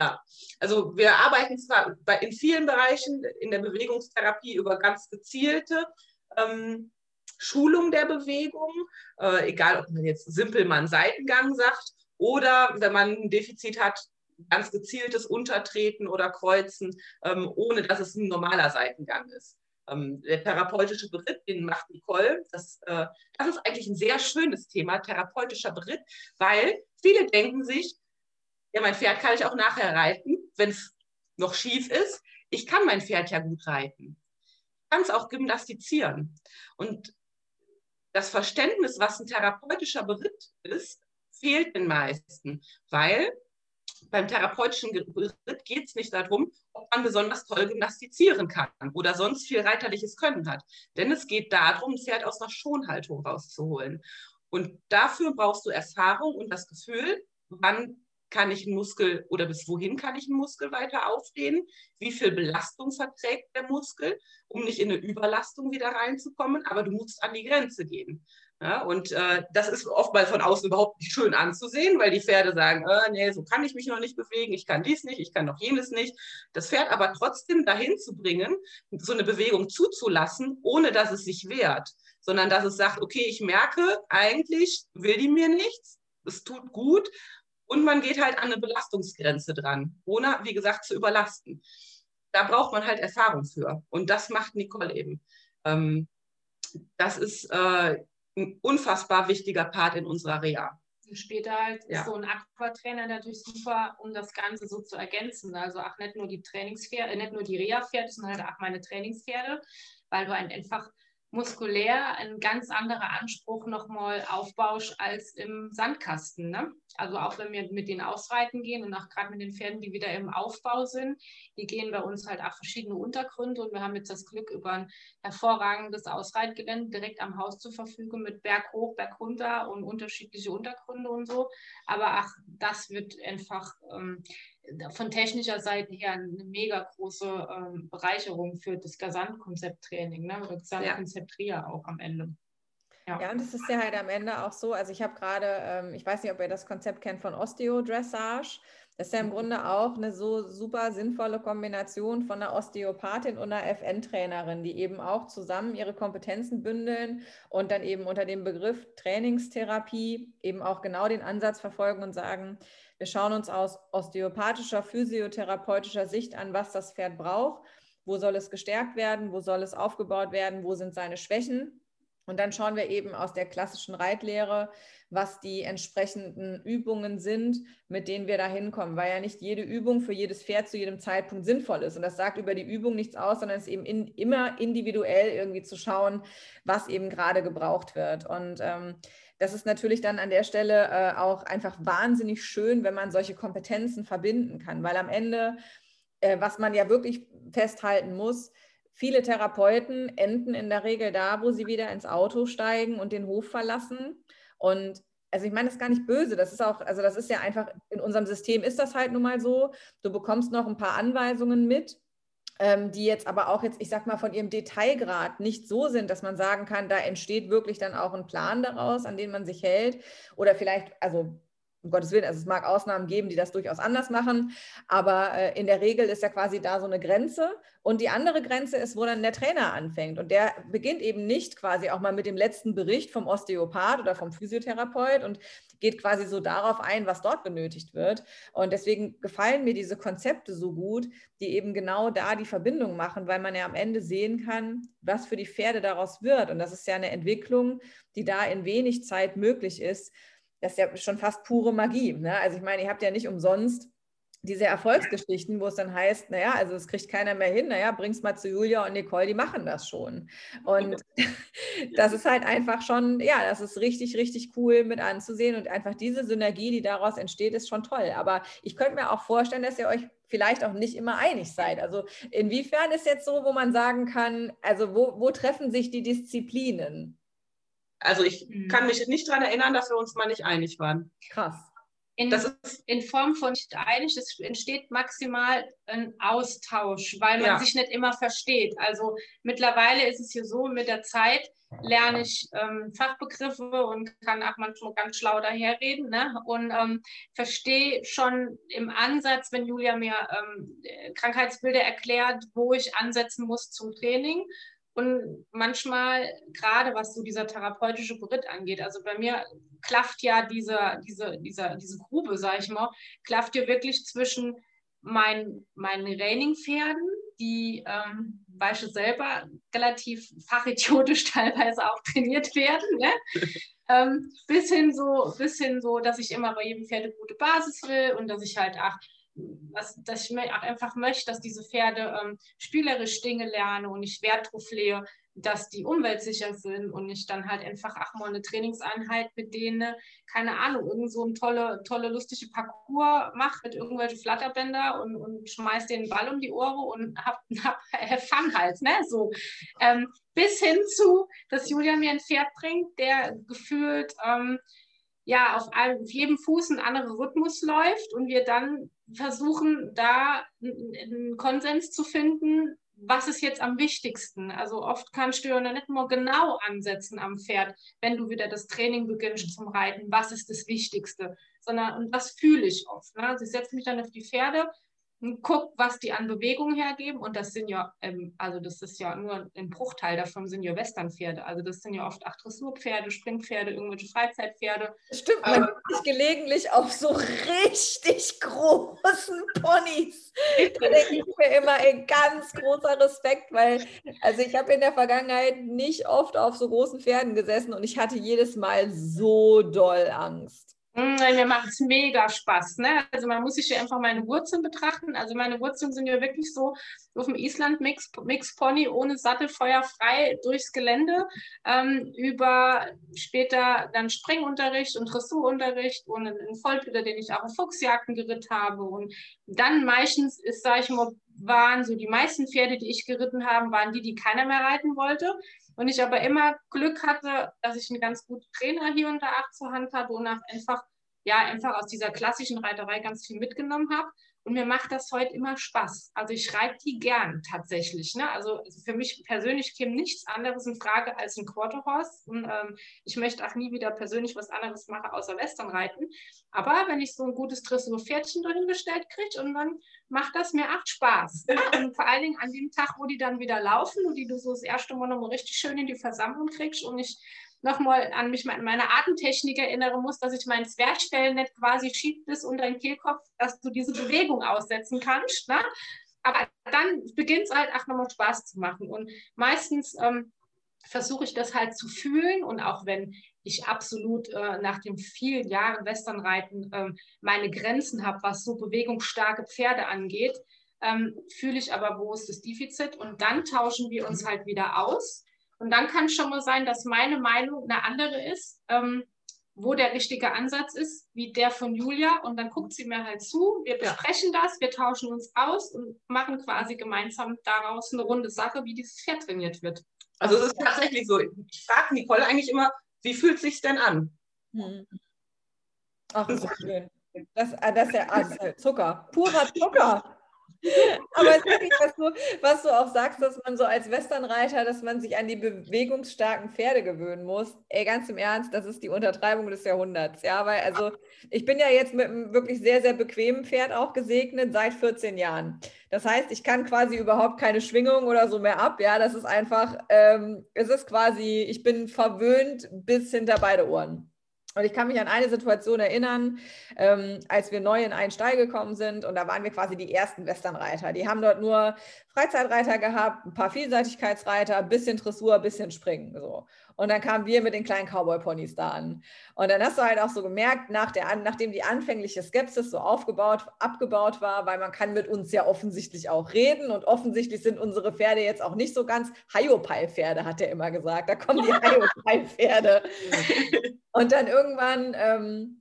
Ja, also wir arbeiten zwar in vielen Bereichen in der Bewegungstherapie über ganz gezielte ähm, Schulung der Bewegung, äh, egal ob man jetzt simpel mal einen Seitengang sagt oder wenn man ein Defizit hat, ganz gezieltes Untertreten oder Kreuzen, ähm, ohne dass es ein normaler Seitengang ist. Ähm, der therapeutische Beritt, den macht Nicole. Das, äh, das ist eigentlich ein sehr schönes Thema, therapeutischer Beritt, weil viele denken sich, ja, mein Pferd kann ich auch nachher reiten, wenn es noch schief ist. Ich kann mein Pferd ja gut reiten. Ich kann es auch gymnastizieren. Und das Verständnis, was ein therapeutischer Beritt ist, fehlt den meisten, weil beim therapeutischen Beritt geht es nicht darum, ob man besonders toll gymnastizieren kann oder sonst viel reiterliches Können hat. Denn es geht darum, ein Pferd aus einer Schonhaltung rauszuholen. Und dafür brauchst du Erfahrung und das Gefühl, wann kann ich einen Muskel oder bis wohin kann ich einen Muskel weiter aufdehnen? Wie viel Belastung verträgt der Muskel, um nicht in eine Überlastung wieder reinzukommen? Aber du musst an die Grenze gehen. Ja, und äh, das ist oftmals von außen überhaupt nicht schön anzusehen, weil die Pferde sagen, äh, nee, so kann ich mich noch nicht bewegen, ich kann dies nicht, ich kann noch jenes nicht. Das Pferd aber trotzdem dahin zu bringen, so eine Bewegung zuzulassen, ohne dass es sich wehrt, sondern dass es sagt, okay, ich merke, eigentlich will die mir nichts, es tut gut und man geht halt an eine Belastungsgrenze dran, ohne, wie gesagt, zu überlasten. Da braucht man halt Erfahrung für. Und das macht Nicole eben. Ähm, das ist äh, ein unfassbar wichtiger Part in unserer Reha. Später halt ja. ist so ein Aquatrainer natürlich super, um das Ganze so zu ergänzen. Also auch nicht nur die Trainingspferde, äh, nicht nur die Reha-Pferde, sondern halt auch meine Trainingspferde, weil du einfach muskulär ein ganz anderer Anspruch nochmal aufbaust als im Sandkasten. Ne? Also auch wenn wir mit denen ausreiten gehen und auch gerade mit den Pferden, die wieder im Aufbau sind, die gehen bei uns halt auch verschiedene Untergründe und wir haben jetzt das Glück, über ein hervorragendes Ausreitgelände direkt am Haus zu verfügen mit Berg hoch, Berg runter und unterschiedliche Untergründe und so. Aber ach, das wird einfach ähm, von technischer Seite her eine mega große ähm, Bereicherung für das Gesamtkonzepttraining ne? oder Gesamtkonzept ja. auch am Ende. Ja. ja, und das ist ja halt am Ende auch so. Also ich habe gerade, ähm, ich weiß nicht, ob ihr das Konzept kennt von Osteodressage. Das ist ja im. Grunde auch eine so super sinnvolle Kombination von einer Osteopathin und einer FN-Trainerin, die eben auch zusammen ihre Kompetenzen bündeln und dann eben unter dem Begriff Trainingstherapie eben auch genau den Ansatz verfolgen und sagen, wir schauen uns aus osteopathischer, physiotherapeutischer Sicht an, was das Pferd braucht. Wo soll es gestärkt werden? Wo soll es aufgebaut werden? Wo sind seine Schwächen? Und dann schauen wir eben aus der klassischen Reitlehre, was die entsprechenden Übungen sind, mit denen wir da hinkommen, weil ja nicht jede Übung für jedes Pferd zu jedem Zeitpunkt sinnvoll ist. Und das sagt über die Übung nichts aus, sondern es ist eben in, immer individuell irgendwie zu schauen, was eben gerade gebraucht wird. Und ähm, das ist natürlich dann an der Stelle äh, auch einfach wahnsinnig schön, wenn man solche Kompetenzen verbinden kann, weil am Ende, äh, was man ja wirklich festhalten muss, viele Therapeuten enden in der Regel da, wo sie wieder ins Auto steigen und den Hof verlassen. Und also ich meine das ist gar nicht böse, das ist auch, also das ist ja einfach, in unserem System ist das halt nun mal so. Du bekommst noch ein paar Anweisungen mit ähm, die jetzt aber auch jetzt, ich sag mal, von ihrem Detailgrad nicht so sind, dass man sagen kann, da entsteht wirklich dann auch ein Plan daraus, an den man sich hält. Oder vielleicht, also um Gottes Willen, also es mag Ausnahmen geben, die das durchaus anders machen, aber äh, in der Regel ist ja quasi da so eine Grenze. Und die andere Grenze ist, wo dann der Trainer anfängt. Und der beginnt eben nicht quasi auch mal mit dem letzten Bericht vom Osteopath oder vom Physiotherapeut und geht quasi so darauf ein, was dort benötigt wird. Und deswegen gefallen mir diese Konzepte so gut, die eben genau da die Verbindung machen, weil man ja am Ende sehen kann, was für die Pferde daraus wird. Und das ist ja eine Entwicklung, die da in wenig Zeit möglich ist das ist ja schon fast pure Magie. Ne? Also ich meine, ihr habt ja nicht umsonst diese Erfolgsgeschichten, wo es dann heißt, naja, also es kriegt keiner mehr hin, naja, bring's mal zu Julia und Nicole, die machen das schon. Und das ist halt einfach schon, ja, das ist richtig, richtig cool mit anzusehen und einfach diese Synergie, die daraus entsteht, ist schon toll. Aber ich könnte mir auch vorstellen, dass ihr euch vielleicht auch nicht immer einig seid. Also inwiefern ist jetzt so, wo man sagen kann, also wo, wo treffen sich die Disziplinen? Also ich mhm. kann mich nicht daran erinnern, dass wir uns mal nicht einig waren. Krass. In, in, Form von nicht einig, es entsteht maximal ein Austausch, weil man ja. sich nicht immer versteht. Also mittlerweile ist es hier so, mit der Zeit lerne ich ähm, Fachbegriffe und kann auch manchmal ganz schlau daherreden ne? und ähm, verstehe schon im Ansatz, wenn Julia mir ähm, Krankheitsbilder erklärt, wo ich ansetzen muss zum Training und manchmal, gerade was so dieser therapeutische Beritt angeht, also bei mir klafft ja diese, diese, diese, diese Grube, sag ich mal, klafft ja wirklich zwischen mein, meinen Raining-Pferden, die, ähm, ich selber, relativ fachidiotisch teilweise auch trainiert werden, ne? ähm, bis, hin so, bis hin so, dass ich immer bei jedem Pferd eine gute Basis will und dass ich halt, ach, was, dass ich auch einfach möchte, dass diese Pferde ähm, spielerisch Dinge lernen und ich Wert drauf lege, dass die umweltsicher sind und ich dann halt einfach auch mal eine Trainingseinheit mit denen, keine Ahnung, irgend so ein tolle, tolle, lustige Parcours mache mit irgendwelchen Flatterbänder und, und schmeiß den Ball um die Ohren und hab, hab Fun halt, ne, so. Ähm, bis hin zu, dass Julia mir ein Pferd bringt, der gefühlt, ähm, ja, auf, einem, auf jedem Fuß ein anderer Rhythmus läuft und wir dann versuchen, da einen Konsens zu finden, was ist jetzt am wichtigsten? Also oft kannst du ja nicht nur genau ansetzen am Pferd, wenn du wieder das Training beginnst zum Reiten, was ist das Wichtigste, sondern und das fühle ich oft. Ne? Also ich setze mich dann auf die Pferde guckt, was die an Bewegung hergeben. Und das sind ja, ähm, also das ist ja nur ein Bruchteil davon sind ja Westernpferde. Also das sind ja oft acht Dressurpferde, Springpferde, irgendwelche Freizeitpferde. Stimmt, man ähm, sieht gelegentlich auf so richtig großen Ponys. Da denke ich mir immer ein ganz großer Respekt, weil also ich habe in der Vergangenheit nicht oft auf so großen Pferden gesessen und ich hatte jedes Mal so doll Angst. Mm, mir macht es mega Spaß. Ne? Also man muss sich ja einfach meine Wurzeln betrachten. Also meine Wurzeln sind ja wirklich so auf dem Island Mix, Mix Pony ohne Sattel, feuerfrei durchs Gelände, ähm, über später dann Springunterricht und Dressurunterricht und einen Vollblüter, den ich auch auf Fuchsjagden geritten habe. Und dann meistens ist, sage ich mal, waren so die meisten Pferde, die ich geritten habe, waren die, die keiner mehr reiten wollte. Und ich aber immer Glück hatte, dass ich einen ganz guten Trainer hier und da zur Hand hatte und einfach, ja, einfach aus dieser klassischen Reiterei ganz viel mitgenommen habe. Und mir macht das heute immer Spaß. Also ich reite die gern tatsächlich. Ne? Also für mich persönlich käme nichts anderes in Frage als ein Quarterhorse. Und ähm, ich möchte auch nie wieder persönlich was anderes machen, außer Western reiten. Aber wenn ich so ein gutes Dressurpferdchen dahingestellt kriege und dann macht das mir echt Spaß. Und vor allen Dingen an dem Tag, wo die dann wieder laufen und die du so das erste Mal nochmal richtig schön in die Versammlung kriegst und ich nochmal an mich an meine Atemtechnik erinnern muss, dass ich mein Zwerchfellnet quasi schiebt bis unter den Kehlkopf, dass du diese Bewegung aussetzen kannst. Ne? Aber dann beginnt es halt auch nochmal Spaß zu machen. Und meistens ähm, versuche ich das halt zu fühlen. Und auch wenn ich absolut äh, nach den vielen Jahren Westernreiten ähm, meine Grenzen habe, was so bewegungsstarke Pferde angeht, ähm, fühle ich aber, wo ist das Defizit? Und dann tauschen wir uns halt wieder aus und dann kann es schon mal sein, dass meine Meinung eine andere ist, ähm, wo der richtige Ansatz ist, wie der von Julia. Und dann guckt sie mir halt zu, wir besprechen ja. das, wir tauschen uns aus und machen quasi gemeinsam daraus eine runde Sache, wie dieses Pferd trainiert wird. Also es ist tatsächlich so. Ich frage Nicole eigentlich immer, wie fühlt es sich denn an? Hm. Ach, das ist schön. Das, äh, das ist ja Zucker, purer Zucker. Aber es ist wirklich, was du, was du auch sagst, dass man so als Westernreiter, dass man sich an die bewegungsstarken Pferde gewöhnen muss. Ey, ganz im Ernst, das ist die Untertreibung des Jahrhunderts. Ja, weil also ich bin ja jetzt mit einem wirklich sehr, sehr bequemen Pferd auch gesegnet seit 14 Jahren. Das heißt, ich kann quasi überhaupt keine Schwingung oder so mehr ab. Ja, das ist einfach, ähm, es ist quasi, ich bin verwöhnt bis hinter beide Ohren. Und ich kann mich an eine Situation erinnern, ähm, als wir neu in einen Stall gekommen sind und da waren wir quasi die ersten Westernreiter. Die haben dort nur Freizeitreiter gehabt, ein paar Vielseitigkeitsreiter, bisschen Dressur, bisschen Springen. So. Und dann kamen wir mit den kleinen Cowboy-Ponys da an. Und dann hast du halt auch so gemerkt, nach der, nachdem die anfängliche Skepsis so aufgebaut, abgebaut war, weil man kann mit uns ja offensichtlich auch reden und offensichtlich sind unsere Pferde jetzt auch nicht so ganz Hayopai-Pferde, hat er immer gesagt. Da kommen die Hayopai-Pferde. und dann irgendwann ähm,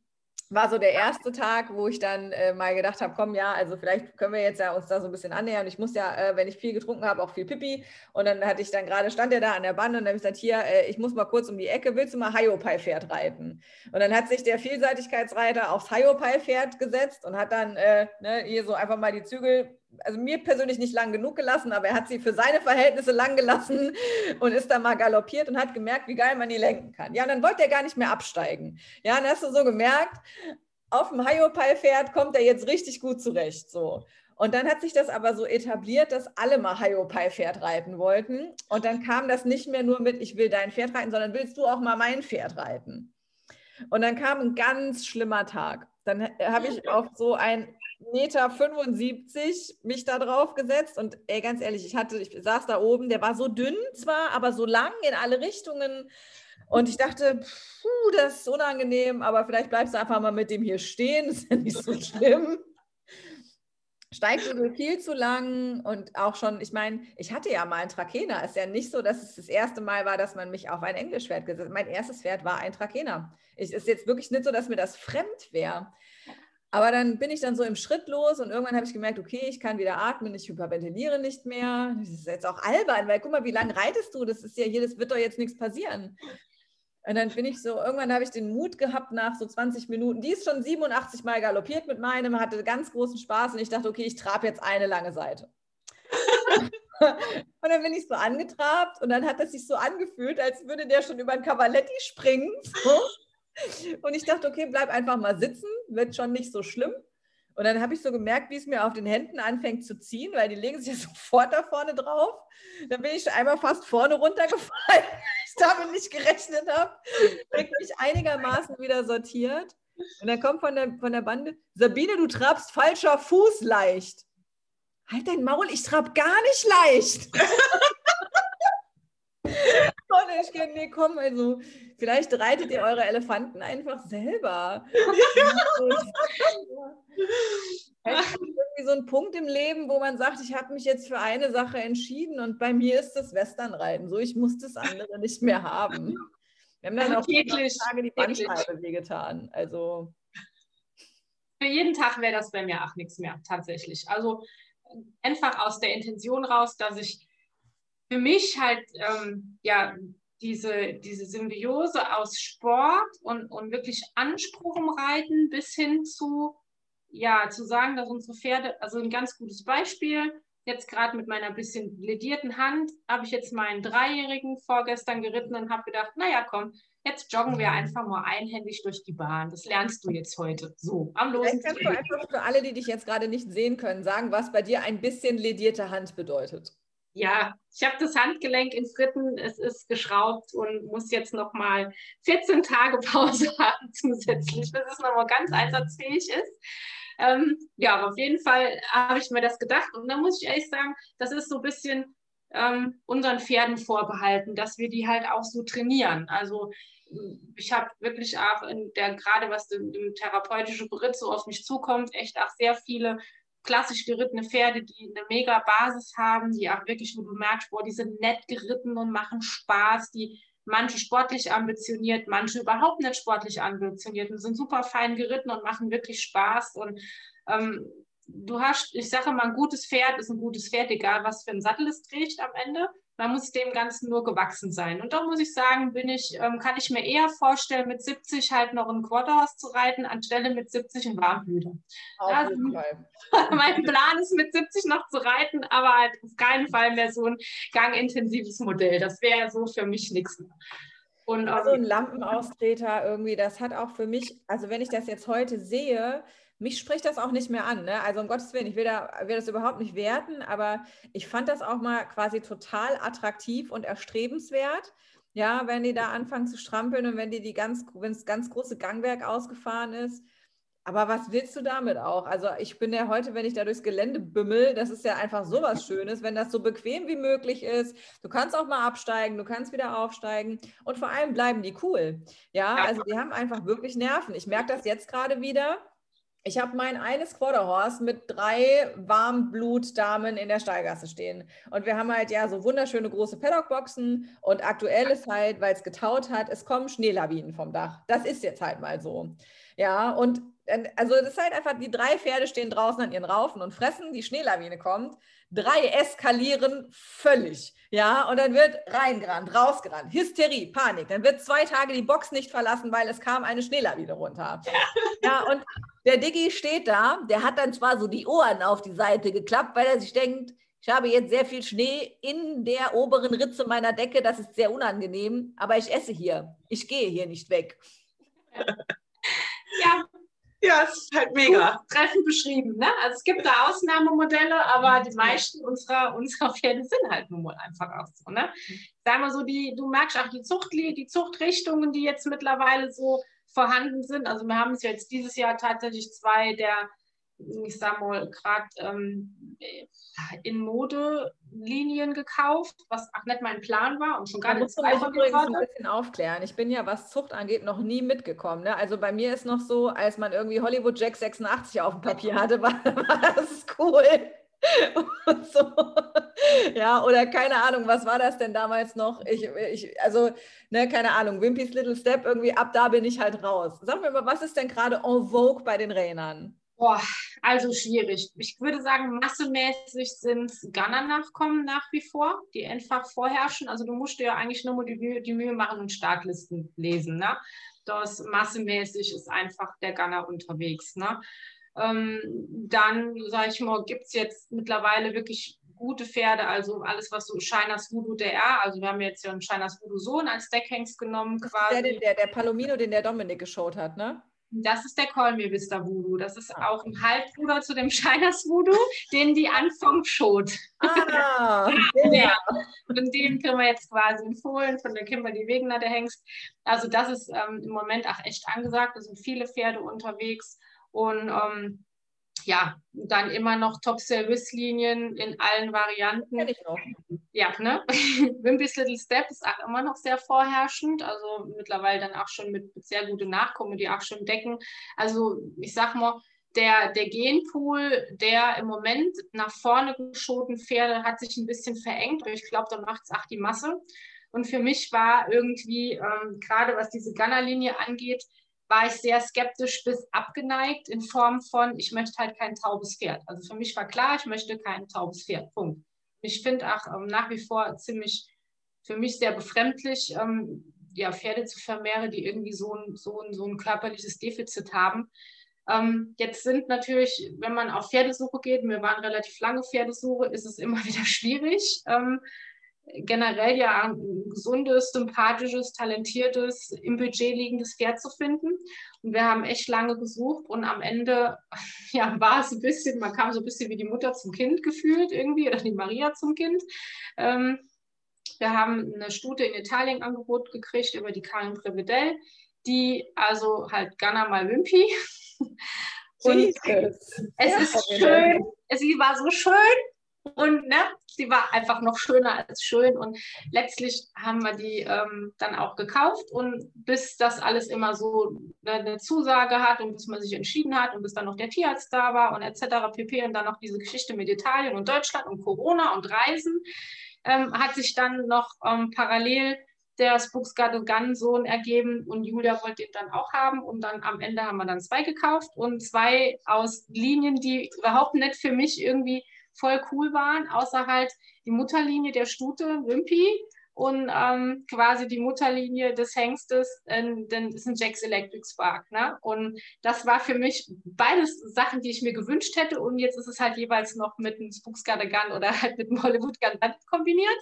war so der erste Tag, wo ich dann äh, mal gedacht habe, komm, ja, also vielleicht können wir jetzt ja uns da so ein bisschen annähern. Ich muss ja, äh, wenn ich viel getrunken habe, auch viel Pipi. Und dann hatte ich dann gerade, stand er da an der Bande und dann habe ich gesagt, hier, äh, ich muss mal kurz um die Ecke, willst du mal Hayopai-Pferd reiten? Und dann hat sich der Vielseitigkeitsreiter aufs Hayopai-Pferd gesetzt und hat dann äh, ne, hier so einfach mal die Zügel also mir persönlich nicht lang genug gelassen, aber er hat sie für seine Verhältnisse lang gelassen und ist dann mal galoppiert und hat gemerkt, wie geil man die lenken kann. Ja, und dann wollte er gar nicht mehr absteigen. Ja, und dann hast du so gemerkt, auf dem Hayopai-Pferd kommt er jetzt richtig gut zurecht. So. Und dann hat sich das aber so etabliert, dass alle mal Hayopai-Pferd reiten wollten. Und dann kam das nicht mehr nur mit, ich will dein Pferd reiten, sondern willst du auch mal mein Pferd reiten? Und dann kam ein ganz schlimmer Tag. Dann habe ich auf so ein Meter 75 mich da drauf gesetzt und ey, ganz ehrlich, ich hatte, ich saß da oben, der war so dünn zwar, aber so lang in alle Richtungen. Und ich dachte, puh, das ist unangenehm, aber vielleicht bleibst du einfach mal mit dem hier stehen, ist ja nicht so schlimm. Steigt du viel zu lang und auch schon, ich meine, ich hatte ja mal ein Trakehner. Ist ja nicht so, dass es das erste Mal war, dass man mich auf ein Englischpferd gesetzt hat. Mein erstes Pferd war ein Trakehner. Es ist jetzt wirklich nicht so, dass mir das fremd wäre. Aber dann bin ich dann so im Schritt los und irgendwann habe ich gemerkt, okay, ich kann wieder atmen, ich hyperventiliere nicht mehr. Das ist jetzt auch albern, weil guck mal, wie lange reitest du? Das ist ja hier, das wird doch jetzt nichts passieren. Und dann bin ich so, irgendwann habe ich den Mut gehabt nach so 20 Minuten. Die ist schon 87 Mal galoppiert mit meinem, hatte ganz großen Spaß und ich dachte, okay, ich trabe jetzt eine lange Seite. und dann bin ich so angetrabt und dann hat es sich so angefühlt, als würde der schon über ein Cavaletti springen. So. Und ich dachte, okay, bleib einfach mal sitzen, wird schon nicht so schlimm. Und dann habe ich so gemerkt, wie es mir auf den Händen anfängt zu ziehen, weil die legen sich ja sofort da vorne drauf. Dann bin ich einmal fast vorne runtergefallen, ich damit nicht gerechnet habe. Krieg mich einigermaßen wieder sortiert. Und dann kommt von der, von der Bande, Sabine, du trabst falscher Fuß leicht. Halt dein Maul, ich trab gar nicht leicht. Ich gehe, nee, komm, also vielleicht reitet ihr eure Elefanten einfach selber. Es irgendwie so ein Punkt im Leben, wo man sagt, ich habe mich jetzt für eine Sache entschieden und bei mir ist das Westernreiten so, ich muss das andere nicht mehr haben. Wir haben dann auch täglich, Tage die Bandscheibe wehgetan. Also für jeden Tag wäre das bei mir auch nichts mehr, tatsächlich. Also einfach aus der Intention raus, dass ich für mich halt ähm, ja diese, diese Symbiose aus Sport und, und wirklich Anspruch im Reiten bis hin zu, ja, zu sagen, dass unsere Pferde, also ein ganz gutes Beispiel, jetzt gerade mit meiner bisschen ledierten Hand, habe ich jetzt meinen Dreijährigen vorgestern geritten und habe gedacht, naja, komm, jetzt joggen wir einfach mal einhändig durch die Bahn. Das lernst du jetzt heute. So, am losen Vielleicht kannst du einfach für alle, die dich jetzt gerade nicht sehen können, sagen, was bei dir ein bisschen ledierte Hand bedeutet ja, ich habe das Handgelenk in Fritten, es ist geschraubt und muss jetzt nochmal 14 Tage Pause haben zusätzlich, bis es nochmal ganz einsatzfähig ist. Ähm, ja, aber auf jeden Fall habe ich mir das gedacht und da muss ich ehrlich sagen, das ist so ein bisschen ähm, unseren Pferden vorbehalten, dass wir die halt auch so trainieren. Also ich habe wirklich auch in der, gerade was im, therapeutischen Beritt so auf mich zukommt, echt auch sehr viele klassisch gerittene Pferde, die eine mega Basis haben, die auch wirklich, wo du merkst, boah, die sind nett geritten und machen Spaß, die manche sportlich ambitioniert, manche überhaupt nicht sportlich ambitioniert und sind super fein geritten und machen wirklich Spaß. Und ähm, du hast, ich sage mal, ein gutes Pferd ist ein gutes Pferd, egal was für ein Sattel es trägt am Ende. Man muss dem Ganzen nur gewachsen sein. Und da muss ich sagen, bin ich, ähm, kann ich mir eher vorstellen, mit 70 halt noch ein Quarterhorse zu reiten, anstelle mit 70 ein Warmblüter. Also, mein Plan ist, mit 70 noch zu reiten, aber halt auf keinen Fall mehr so ein gangintensives Modell. Das wäre so für mich nichts mehr. Und also ein Lampenaustreter irgendwie, das hat auch für mich, also wenn ich das jetzt heute sehe, mich spricht das auch nicht mehr an. Ne? Also um Gottes Willen, ich will, da, will das überhaupt nicht werten, aber ich fand das auch mal quasi total attraktiv und erstrebenswert. Ja, wenn die da anfangen zu strampeln und wenn die die ganz, wenn das ganz große Gangwerk ausgefahren ist. Aber was willst du damit auch? Also ich bin ja heute, wenn ich da durchs Gelände bümmel, das ist ja einfach so was Schönes, wenn das so bequem wie möglich ist. Du kannst auch mal absteigen, du kannst wieder aufsteigen und vor allem bleiben die cool. Ja, also die haben einfach wirklich Nerven. Ich merke das jetzt gerade wieder ich habe mein eines Quarterhorse mit drei Warmblutdamen in der Stallgasse stehen. Und wir haben halt ja so wunderschöne große Paddockboxen. Und aktuell ist halt, weil es getaut hat, es kommen Schneelawinen vom Dach. Das ist jetzt halt mal so. Ja, und also das ist halt einfach, die drei Pferde stehen draußen an ihren Raufen und fressen, die Schneelawine kommt. Drei eskalieren völlig. Ja, und dann wird reingerannt, rausgerannt, Hysterie, Panik. Dann wird zwei Tage die Box nicht verlassen, weil es kam eine Schneelawine runter. Ja, und der Diggi steht da, der hat dann zwar so die Ohren auf die Seite geklappt, weil er sich denkt, ich habe jetzt sehr viel Schnee in der oberen Ritze meiner Decke, das ist sehr unangenehm, aber ich esse hier. Ich gehe hier nicht weg. Ja, ja, es ist halt mega. Gut, treffend beschrieben. Ne? Also es gibt da Ausnahmemodelle, aber die meisten unserer, unserer Pferde sind halt nun mal einfach auch so. Ne? Sag mal so, die, du merkst auch die, Zuchtli die Zuchtrichtungen, die jetzt mittlerweile so vorhanden sind. Also wir haben es jetzt dieses Jahr tatsächlich zwei der ich sag mal, gerade ähm, in Modelinien gekauft, was auch nicht mein Plan war und schon gar nicht zwei von übrigens ein bisschen aufklären. Ich bin ja, was Zucht angeht, noch nie mitgekommen. Ne? Also bei mir ist noch so, als man irgendwie Hollywood Jack 86 auf dem Papier hatte, war, war das cool. Und so. Ja, oder keine Ahnung, was war das denn damals noch? Ich, ich, also, ne, keine Ahnung, Wimpy's Little Step, irgendwie ab da bin ich halt raus. Sag mir mal, was ist denn gerade en vogue bei den Rainern? Boah, also schwierig. Ich würde sagen, massemäßig sind Gunner-Nachkommen nach wie vor, die einfach vorherrschen. Also du musst dir ja eigentlich nur die Mühe, die Mühe machen und Startlisten lesen. Ne? Das massemäßig ist einfach der Gunner unterwegs. Ne? Ähm, dann, sage ich mal, gibt es jetzt mittlerweile wirklich gute Pferde, also alles, was so Shinas Voodoo DR, also wir haben jetzt ja einen Shinas Voodoo Sohn als Deckhengst genommen. Quasi. Der, der, der Palomino, den der Dominik geschaut hat, ne? Das ist der Call Me Vista Voodoo. Das ist ah. auch ein Halbbruder zu dem Shiners Voodoo, den die Anfang schot. Ah, ja. Und den können wir jetzt quasi empfohlen von der Kimberly Wegener, der Hengst. Also das ist ähm, im Moment auch echt angesagt. Da sind viele Pferde unterwegs. Und ähm, ja, dann immer noch Top-Service-Linien in allen Varianten. Kenn ich noch. Ja, ne? Wimpy's Little Step ist auch immer noch sehr vorherrschend, also mittlerweile dann auch schon mit, sehr guten Nachkommen, die auch schon decken. Also ich sag mal, der, der Genpool, der im Moment nach vorne geschoten Pferde, hat sich ein bisschen verengt, aber ich glaube, da macht es auch die Masse. Und für mich war irgendwie, ähm, gerade was diese Gunner-Linie angeht, war ich sehr skeptisch bis abgeneigt in Form von, ich möchte halt kein taubes Pferd. Also für mich war klar, ich möchte kein taubes Pferd. Punkt. Ich finde auch ähm, nach wie vor ziemlich, für mich sehr befremdlich, ähm, ja, Pferde zu vermehren, die irgendwie so ein, so ein, so ein körperliches Defizit haben. Ähm, jetzt sind natürlich, wenn man auf Pferdesuche geht, wir waren relativ lange Pferdesuche, ist es immer wieder schwierig. Generell ja ein gesundes, sympathisches, talentiertes, im Budget liegendes Pferd zu finden. Und wir haben echt lange gesucht und am Ende ja, war es ein bisschen, man kam so ein bisschen wie die Mutter zum Kind gefühlt irgendwie oder die Maria zum Kind. Ähm, wir haben eine Stute in Italien Angebot gekriegt über die Karin Prevedel, die also halt Ghana mal Wimpy. Und Jesus. es ja, ist schön, sie war so schön und ne, sie war einfach noch schöner als schön. Und letztlich haben wir die ähm, dann auch gekauft. Und bis das alles immer so eine Zusage hat und bis man sich entschieden hat und bis dann noch der Tierarzt da war und etc. pp. Und dann noch diese Geschichte mit Italien und Deutschland und Corona und Reisen, ähm, hat sich dann noch ähm, parallel der Spooksgarden-Sohn ergeben und Julia wollte ihn dann auch haben und dann am Ende haben wir dann zwei gekauft und zwei aus Linien, die überhaupt nicht für mich irgendwie voll cool waren, außer halt die Mutterlinie der Stute, Wimpy und ähm, quasi die Mutterlinie des Hengstes, äh, denn ist ein Jack's Electric Spark. Ne? Und das war für mich beides Sachen, die ich mir gewünscht hätte. Und jetzt ist es halt jeweils noch mit einem Spooks Gun oder halt mit einem Hollywood Gun kombiniert.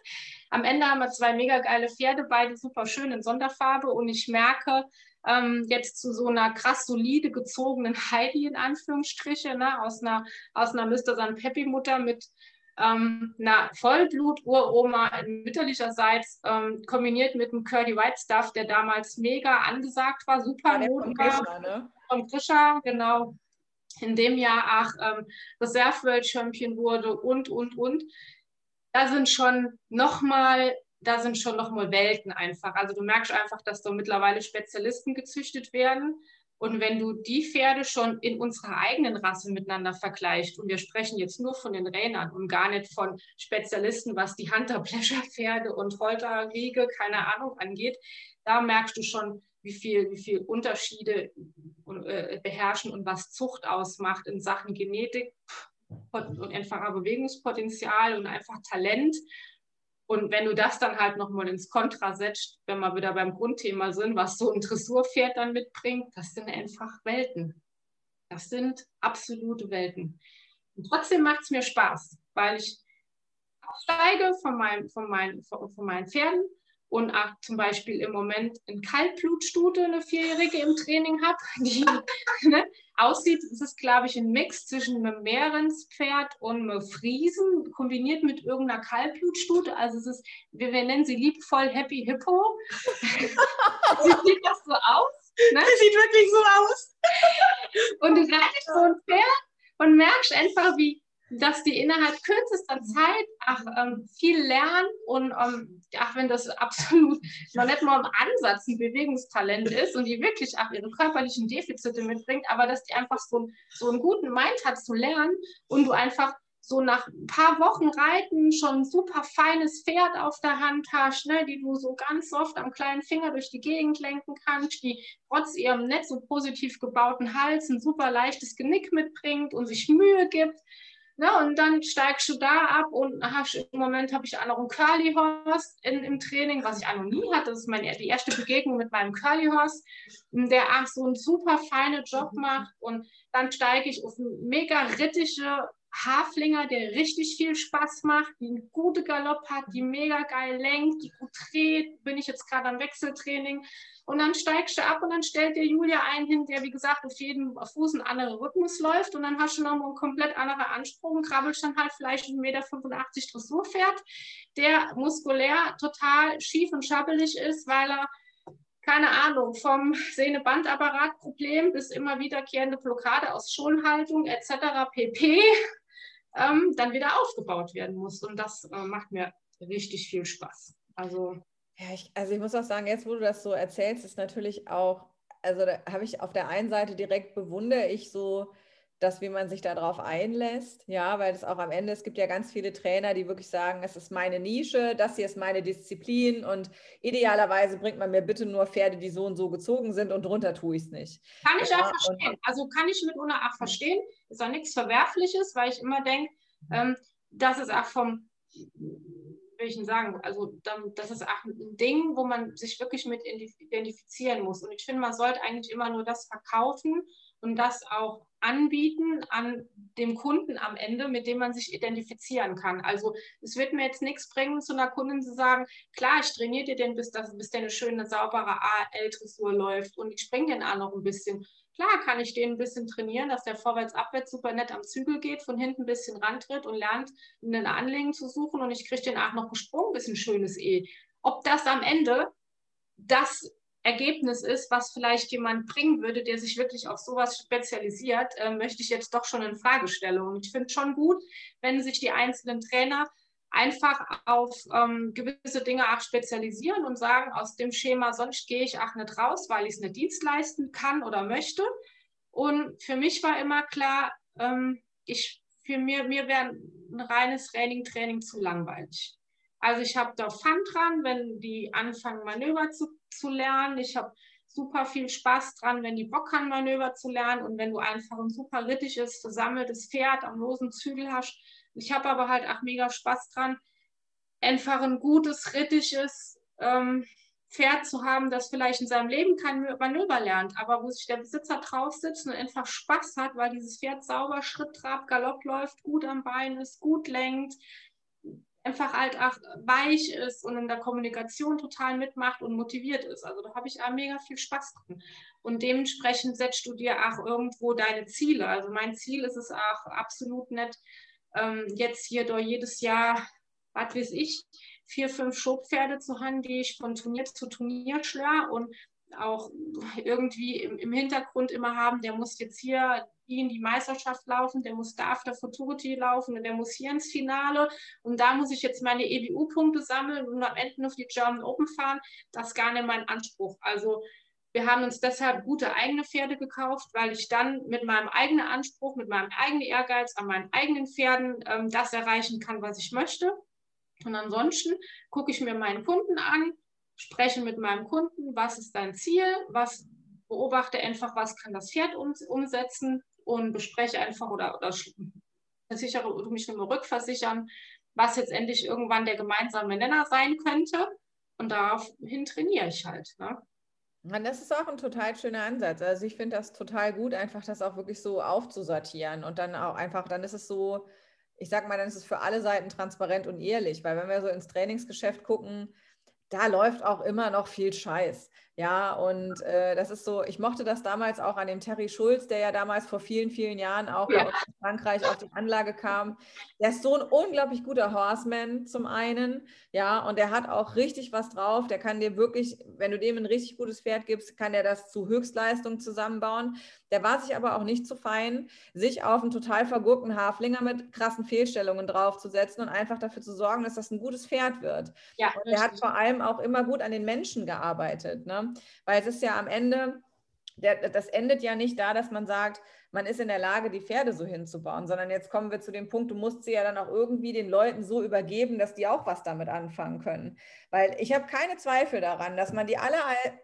Am Ende haben wir zwei mega geile Pferde, beide super schön in Sonderfarbe. Und ich merke, ähm, jetzt zu so einer krass solide gezogenen Heidi in Anführungsstriche, ne? aus einer, aus einer Mr. San Peppi Mutter mit ähm, einer Vollblut-Uroma mütterlicherseits ähm, kombiniert mit einem Curly White Stuff, der damals mega angesagt war, super ja, von Grisha, ne? Von Grisha, genau. In dem Jahr auch ähm, Reserve World Champion wurde und, und, und. Da sind schon nochmal da sind schon nochmal Welten einfach. Also du merkst einfach, dass da mittlerweile Spezialisten gezüchtet werden. Und wenn du die Pferde schon in unserer eigenen Rasse miteinander vergleichst, und wir sprechen jetzt nur von den Rennern und gar nicht von Spezialisten, was die Hunter-Pleasure-Pferde und Holterriege, keine Ahnung, angeht, da merkst du schon, wie viel, wie viel Unterschiede äh, beherrschen und was Zucht ausmacht in Sachen Genetik und einfacher Bewegungspotenzial und einfach Talent und wenn du das dann halt nochmal ins Kontra setzt, wenn wir wieder beim Grundthema sind, was so ein Dressurpferd dann mitbringt, das sind einfach Welten. Das sind absolute Welten. Und trotzdem macht es mir Spaß, weil ich aufsteige von, meinem, von, meinen, von, von meinen Pferden und auch zum Beispiel im Moment eine Kaltblutstute, eine Vierjährige im Training habe, die ne, aussieht, es ist, glaube ich, ein Mix zwischen einem Meerenspferd und einem Friesen, kombiniert mit irgendeiner Kaltblutstute. Also es ist, wir, wir nennen sie liebevoll Happy Hippo. sieht das so aus? Ne? Das sieht wirklich so aus. und du reitest so ein Pferd und merkst einfach, wie dass die innerhalb kürzester Zeit ach, ähm, viel lernen und ähm, ach, wenn das absolut noch nicht mal im Ansatz ein Bewegungstalent ist und die wirklich ach, ihre körperlichen Defizite mitbringt, aber dass die einfach so, so einen guten Mind hat zu lernen und du einfach so nach ein paar Wochen Reiten schon ein super feines Pferd auf der Hand hast, ne, die du so ganz oft am kleinen Finger durch die Gegend lenken kannst, die trotz ihrem nicht so positiv gebauten Hals ein super leichtes Genick mitbringt und sich Mühe gibt. Ne, und dann steigst du da ab und hast, im Moment habe ich auch noch einen Curly Horse in, im Training, was ich auch noch nie hatte. Das ist meine, die erste Begegnung mit meinem Curly Horse, der auch so einen super feinen Job mhm. macht. Und dann steige ich auf einen mega rittige Haflinger, der richtig viel Spaß macht, die einen guten Galopp hat, die mega geil lenkt, die gut dreht. Bin ich jetzt gerade am Wechseltraining. Und dann steigst du ab und dann stellt dir Julia einen hin, der, wie gesagt, auf jedem Fuß ein anderer Rhythmus läuft. Und dann hast du nochmal einen komplett anderen Anspruch und krabbelst dann halt vielleicht 1,85 Meter Dressurpferd, der muskulär total schief und schabbelig ist, weil er keine Ahnung, vom Sehne-Bandapparat-Problem bis immer wiederkehrende Blockade aus Schonhaltung etc. pp. Ähm, dann wieder aufgebaut werden muss. Und das äh, macht mir richtig viel Spaß. Also ja, ich, also ich muss auch sagen, jetzt wo du das so erzählst, ist natürlich auch, also da habe ich auf der einen Seite direkt bewundere ich so, dass wie man sich darauf einlässt, ja, weil es auch am Ende, es gibt ja ganz viele Trainer, die wirklich sagen, es ist meine Nische, das hier ist meine Disziplin und idealerweise bringt man mir bitte nur Pferde, die so und so gezogen sind und drunter tue ich es nicht. Kann ich ja, auch verstehen. Also kann ich mit Una auch verstehen. Ist auch nichts Verwerfliches, weil ich immer denke, ähm, dass es auch vom will ich sagen, also das ist auch ein Ding, wo man sich wirklich mit identifizieren muss. Und ich finde, man sollte eigentlich immer nur das verkaufen und das auch anbieten an dem Kunden am Ende, mit dem man sich identifizieren kann. Also es wird mir jetzt nichts bringen, zu einer Kundin zu sagen, klar, ich trainiere dir den, bis, das, bis der eine schöne, saubere AL-Dressur läuft und ich springe den auch noch ein bisschen. Klar kann ich den ein bisschen trainieren, dass der vorwärts-abwärts super nett am Zügel geht, von hinten ein bisschen rantritt und lernt, eine Anlegen zu suchen und ich kriege den auch noch gesprungen, ein bisschen schönes E. Ob das am Ende das Ergebnis ist, was vielleicht jemand bringen würde, der sich wirklich auf sowas spezialisiert, äh, möchte ich jetzt doch schon in Frage stellen. Und ich finde es schon gut, wenn sich die einzelnen Trainer einfach auf ähm, gewisse Dinge auch spezialisieren und sagen, aus dem Schema, sonst gehe ich auch nicht raus, weil ich es nicht Dienst leisten kann oder möchte. Und für mich war immer klar, ähm, ich, für mir, mir wäre ein reines Training, Training zu langweilig. Also ich habe da Fun dran, wenn die anfangen, Manöver zu, zu lernen. Ich habe super viel Spaß dran, wenn die Bock haben, Manöver zu lernen und wenn du einfach ein super rittiges, versammeltes Pferd am losen Zügel hast. Ich habe aber halt auch mega Spaß dran, einfach ein gutes, rittiges ähm, Pferd zu haben, das vielleicht in seinem Leben kein Manöver lernt, aber wo sich der Besitzer drauf sitzt und einfach Spaß hat, weil dieses Pferd sauber Schritt, Trab, Galopp läuft, gut am Bein ist, gut lenkt, einfach halt auch weich ist und in der Kommunikation total mitmacht und motiviert ist. Also da habe ich auch mega viel Spaß drin. Und dementsprechend setzt du dir auch irgendwo deine Ziele. Also mein Ziel ist es auch absolut nicht, ähm, jetzt hier durch jedes Jahr, was weiß ich, vier, fünf Schubpferde zu haben, die ich von Turnier zu Turnier schlage und auch irgendwie im, im Hintergrund immer haben, der muss jetzt hier in die Meisterschaft laufen, der muss da auf der Futurity laufen und der muss hier ins Finale und da muss ich jetzt meine EBU-Punkte sammeln und am Ende noch die German Open fahren. Das ist gar nicht mein Anspruch. Also wir haben uns deshalb gute eigene Pferde gekauft, weil ich dann mit meinem eigenen Anspruch, mit meinem eigenen Ehrgeiz an meinen eigenen Pferden ähm, das erreichen kann, was ich möchte. Und ansonsten gucke ich mir meinen Kunden an, spreche mit meinem Kunden, was ist dein Ziel, was beobachte einfach, was kann das Pferd um, umsetzen und bespreche einfach oder, oder versichere mich nur rückversichern, was jetzt endlich irgendwann der gemeinsame Nenner sein könnte. Und daraufhin trainiere ich halt. Ne? Das ist auch ein total schöner Ansatz. Also ich finde das total gut, einfach das auch wirklich so aufzusortieren und dann auch einfach, dann ist es so, ich sag mal, dann ist es für alle Seiten transparent und ehrlich, weil wenn wir so ins Trainingsgeschäft gucken, da läuft auch immer noch viel Scheiß. Ja, und äh, das ist so, ich mochte das damals auch an dem Terry Schulz, der ja damals vor vielen, vielen Jahren auch ja. in Frankreich auf die Anlage kam. Der ist so ein unglaublich guter Horseman zum einen, ja, und der hat auch richtig was drauf. Der kann dir wirklich, wenn du dem ein richtig gutes Pferd gibst, kann der das zu Höchstleistung zusammenbauen. Der war sich aber auch nicht zu fein, sich auf einen total vergurkten Haflinger mit krassen Fehlstellungen draufzusetzen und einfach dafür zu sorgen, dass das ein gutes Pferd wird. Ja, und der hat vor allem auch immer gut an den Menschen gearbeitet. Ne? Weil es ist ja am Ende, das endet ja nicht da, dass man sagt, man ist in der Lage, die Pferde so hinzubauen, sondern jetzt kommen wir zu dem Punkt, du musst sie ja dann auch irgendwie den Leuten so übergeben, dass die auch was damit anfangen können. Weil ich habe keine Zweifel daran, dass man die aller,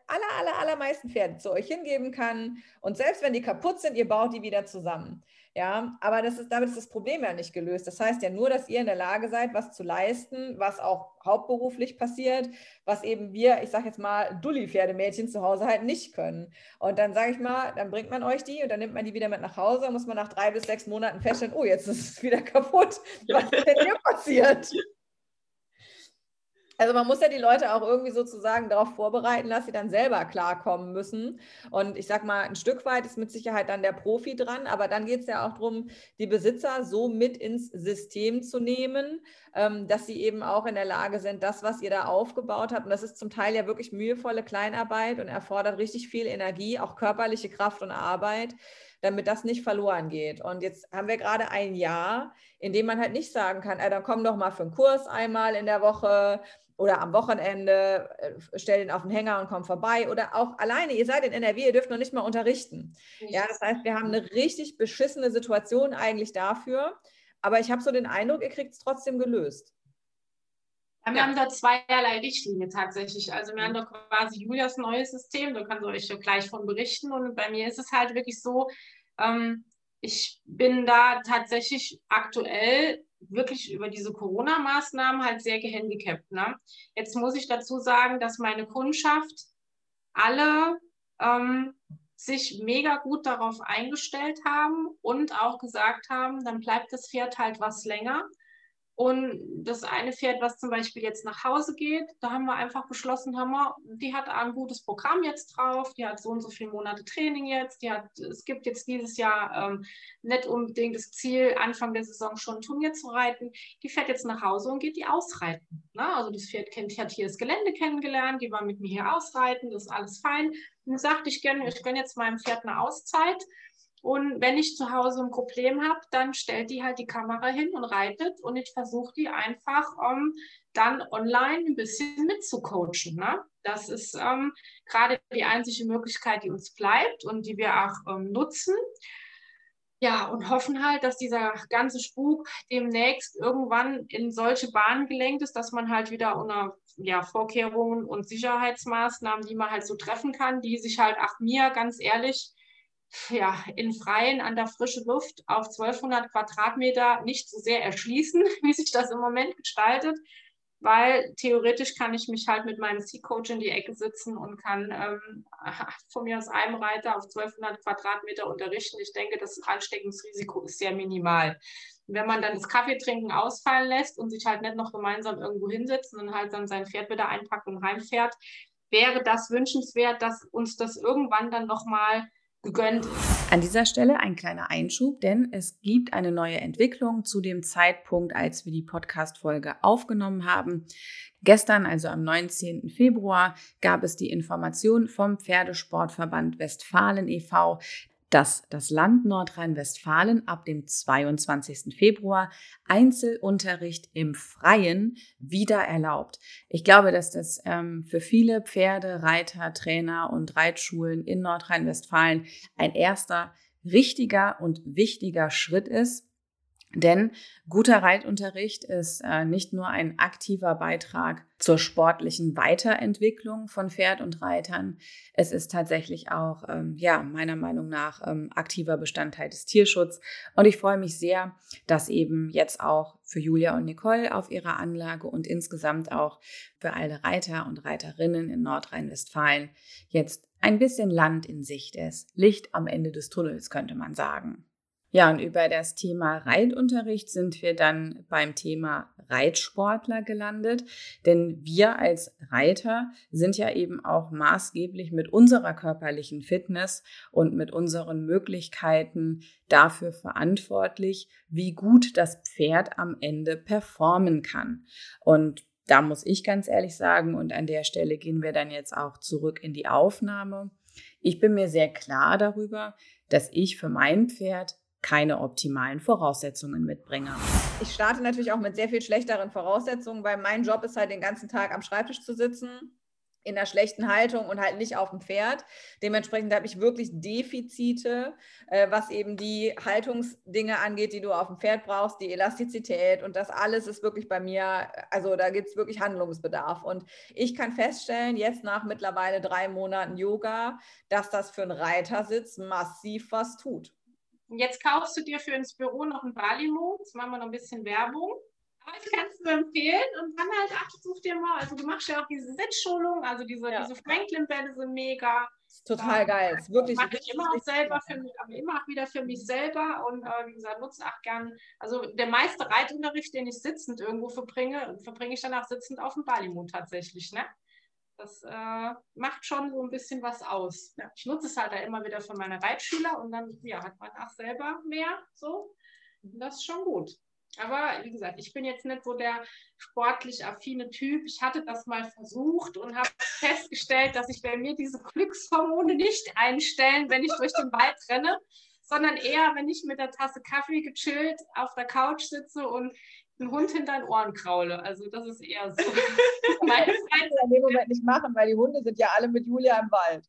aller, aller, allermeisten Pferde zu euch hingeben kann und selbst wenn die kaputt sind, ihr baut die wieder zusammen. Ja, aber das ist, damit ist das Problem ja nicht gelöst. Das heißt ja nur, dass ihr in der Lage seid, was zu leisten, was auch hauptberuflich passiert, was eben wir, ich sage jetzt mal, Dulli-Pferdemädchen zu Hause halt nicht können. Und dann sage ich mal, dann bringt man euch die und dann nimmt man die wieder mit nach Hause und muss man nach drei bis sechs Monaten feststellen, oh, jetzt ist es wieder kaputt. Was ist denn hier passiert? Also man muss ja die Leute auch irgendwie sozusagen darauf vorbereiten, dass sie dann selber klarkommen müssen. Und ich sage mal, ein Stück weit ist mit Sicherheit dann der Profi dran, aber dann geht es ja auch darum, die Besitzer so mit ins System zu nehmen, ähm, dass sie eben auch in der Lage sind, das, was ihr da aufgebaut habt, und das ist zum Teil ja wirklich mühevolle Kleinarbeit und erfordert richtig viel Energie, auch körperliche Kraft und Arbeit, damit das nicht verloren geht. Und jetzt haben wir gerade ein Jahr, in dem man halt nicht sagen kann, ey, dann komm doch mal für einen Kurs einmal in der Woche oder am Wochenende, äh, stell den auf den Hänger und komm vorbei oder auch alleine, ihr seid in NRW, ihr dürft noch nicht mal unterrichten. Ja, das heißt, wir haben eine richtig beschissene Situation eigentlich dafür, aber ich habe so den Eindruck, ihr kriegt es trotzdem gelöst. Ja, wir haben da zweierlei Richtlinien tatsächlich. Also wir haben da quasi Julias neues System, da kann ich euch gleich von berichten. Und bei mir ist es halt wirklich so, ähm, ich bin da tatsächlich aktuell wirklich über diese Corona-Maßnahmen halt sehr gehandicapt. Ne? Jetzt muss ich dazu sagen, dass meine Kundschaft alle ähm, sich mega gut darauf eingestellt haben und auch gesagt haben, dann bleibt das Pferd halt was länger. Und das eine Pferd, was zum Beispiel jetzt nach Hause geht, da haben wir einfach beschlossen, haben wir, die hat ein gutes Programm jetzt drauf, die hat so und so viele Monate Training jetzt, die hat, es gibt jetzt dieses Jahr ähm, nicht unbedingt das Ziel, Anfang der Saison schon ein Turnier zu reiten. Die fährt jetzt nach Hause und geht die ausreiten. Ne? Also das Pferd kennt, hat hier das Gelände kennengelernt, die war mit mir hier ausreiten, das ist alles fein. Und dann sagte ich gerne, ich gönne jetzt meinem Pferd eine Auszeit und wenn ich zu Hause ein Problem habe, dann stellt die halt die Kamera hin und reitet und ich versuche die einfach um, dann online ein bisschen mitzucoachen. Ne? Das ist ähm, gerade die einzige Möglichkeit, die uns bleibt und die wir auch ähm, nutzen. Ja, und hoffen halt, dass dieser ganze Spuk demnächst irgendwann in solche Bahnen gelenkt ist, dass man halt wieder unter ja, Vorkehrungen und Sicherheitsmaßnahmen, die man halt so treffen kann, die sich halt, ach mir, ganz ehrlich, ja, in Freien an der frischen Luft auf 1200 Quadratmeter nicht so sehr erschließen, wie sich das im Moment gestaltet weil theoretisch kann ich mich halt mit meinem Sea-Coach in die Ecke sitzen und kann ähm, von mir aus einem Reiter auf 1200 Quadratmeter unterrichten. Ich denke, das Ansteckungsrisiko ist sehr minimal. wenn man dann das Kaffeetrinken ausfallen lässt und sich halt nicht noch gemeinsam irgendwo hinsetzt und halt dann sein Pferd wieder einpackt und heimfährt, wäre das wünschenswert, dass uns das irgendwann dann nochmal gegönnt. An dieser Stelle ein kleiner Einschub, denn es gibt eine neue Entwicklung zu dem Zeitpunkt, als wir die Podcast-Folge aufgenommen haben. Gestern, also am 19. Februar, gab es die Information vom Pferdesportverband Westfalen e.V., dass das Land Nordrhein-Westfalen ab dem 22. Februar Einzelunterricht im Freien wieder erlaubt. Ich glaube, dass das ähm, für viele Pferde, Reiter, Trainer und Reitschulen in Nordrhein-Westfalen ein erster richtiger und wichtiger Schritt ist, denn guter Reitunterricht ist äh, nicht nur ein aktiver Beitrag zur sportlichen Weiterentwicklung von Pferd und Reitern, es ist tatsächlich auch, ähm, ja, meiner Meinung nach ähm, aktiver Bestandteil des Tierschutzes. Und ich freue mich sehr, dass eben jetzt auch für Julia und Nicole auf ihrer Anlage und insgesamt auch für alle Reiter und Reiterinnen in Nordrhein-Westfalen jetzt ein bisschen Land in Sicht ist. Licht am Ende des Tunnels, könnte man sagen. Ja, und über das Thema Reitunterricht sind wir dann beim Thema Reitsportler gelandet, denn wir als Reiter sind ja eben auch maßgeblich mit unserer körperlichen Fitness und mit unseren Möglichkeiten dafür verantwortlich, wie gut das Pferd am Ende performen kann. Und da muss ich ganz ehrlich sagen, und an der Stelle gehen wir dann jetzt auch zurück in die Aufnahme. Ich bin mir sehr klar darüber, dass ich für mein Pferd keine optimalen Voraussetzungen mitbringe. Ich starte natürlich auch mit sehr viel schlechteren Voraussetzungen, weil mein Job ist halt den ganzen Tag am Schreibtisch zu sitzen, in einer schlechten Haltung und halt nicht auf dem Pferd. Dementsprechend habe ich wirklich Defizite, äh, was eben die Haltungsdinge angeht, die du auf dem Pferd brauchst, die Elastizität und das alles ist wirklich bei mir, also da gibt es wirklich Handlungsbedarf. Und ich kann feststellen, jetzt nach mittlerweile drei Monaten Yoga, dass das für einen Reitersitz massiv was tut. Und jetzt kaufst du dir für ins Büro noch ein Balimo. Jetzt machen wir noch ein bisschen Werbung. Aber ich kann es nur empfehlen. Und dann halt, ach, such dir mal, also du machst ja auch diese Sitzschulung, also diese, ja. diese Franklin-Bälle sind mega. Total ähm, geil. Ist wirklich mache ich immer auch selber für mich, aber immer auch wieder für mich selber und äh, wie gesagt, nutze auch gern. Also der meiste Reitunterricht, den ich sitzend irgendwo verbringe, verbringe ich dann auch sitzend auf dem Balimo tatsächlich. Ne? Das äh, macht schon so ein bisschen was aus. Ja, ich nutze es halt da immer wieder für meine Reitschüler und dann ja, hat man auch selber mehr so. Das ist schon gut. Aber wie gesagt, ich bin jetzt nicht so der sportlich affine Typ. Ich hatte das mal versucht und habe festgestellt, dass sich bei mir diese Glückshormone nicht einstellen, wenn ich durch den Wald renne, sondern eher, wenn ich mit der Tasse Kaffee gechillt auf der Couch sitze und einen Hund hinter den Ohren kraule. Also das ist eher so. Meine Freizeit in dem Moment nicht machen, weil die Hunde sind ja alle mit Julia im Wald.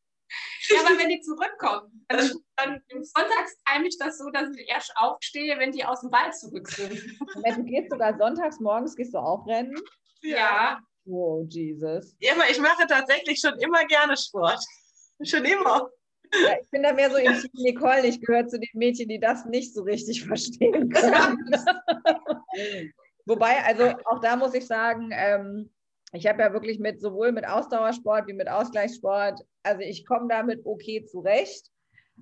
Ja, aber wenn die zurückkommen, dann, dann sonntags time ich das so, dass ich erst aufstehe, wenn die aus dem Wald zurück sind. du gehst sogar sonntags morgens, gehst du auch rennen? Ja. Oh, Jesus. Ja, aber ich mache tatsächlich schon immer gerne Sport. Schon immer. Ja, ich bin da mehr so im Team Nicole. Ich gehöre zu den Mädchen, die das nicht so richtig verstehen können. Wobei, also auch da muss ich sagen, ähm, ich habe ja wirklich mit sowohl mit Ausdauersport wie mit Ausgleichssport, also ich komme damit okay zurecht.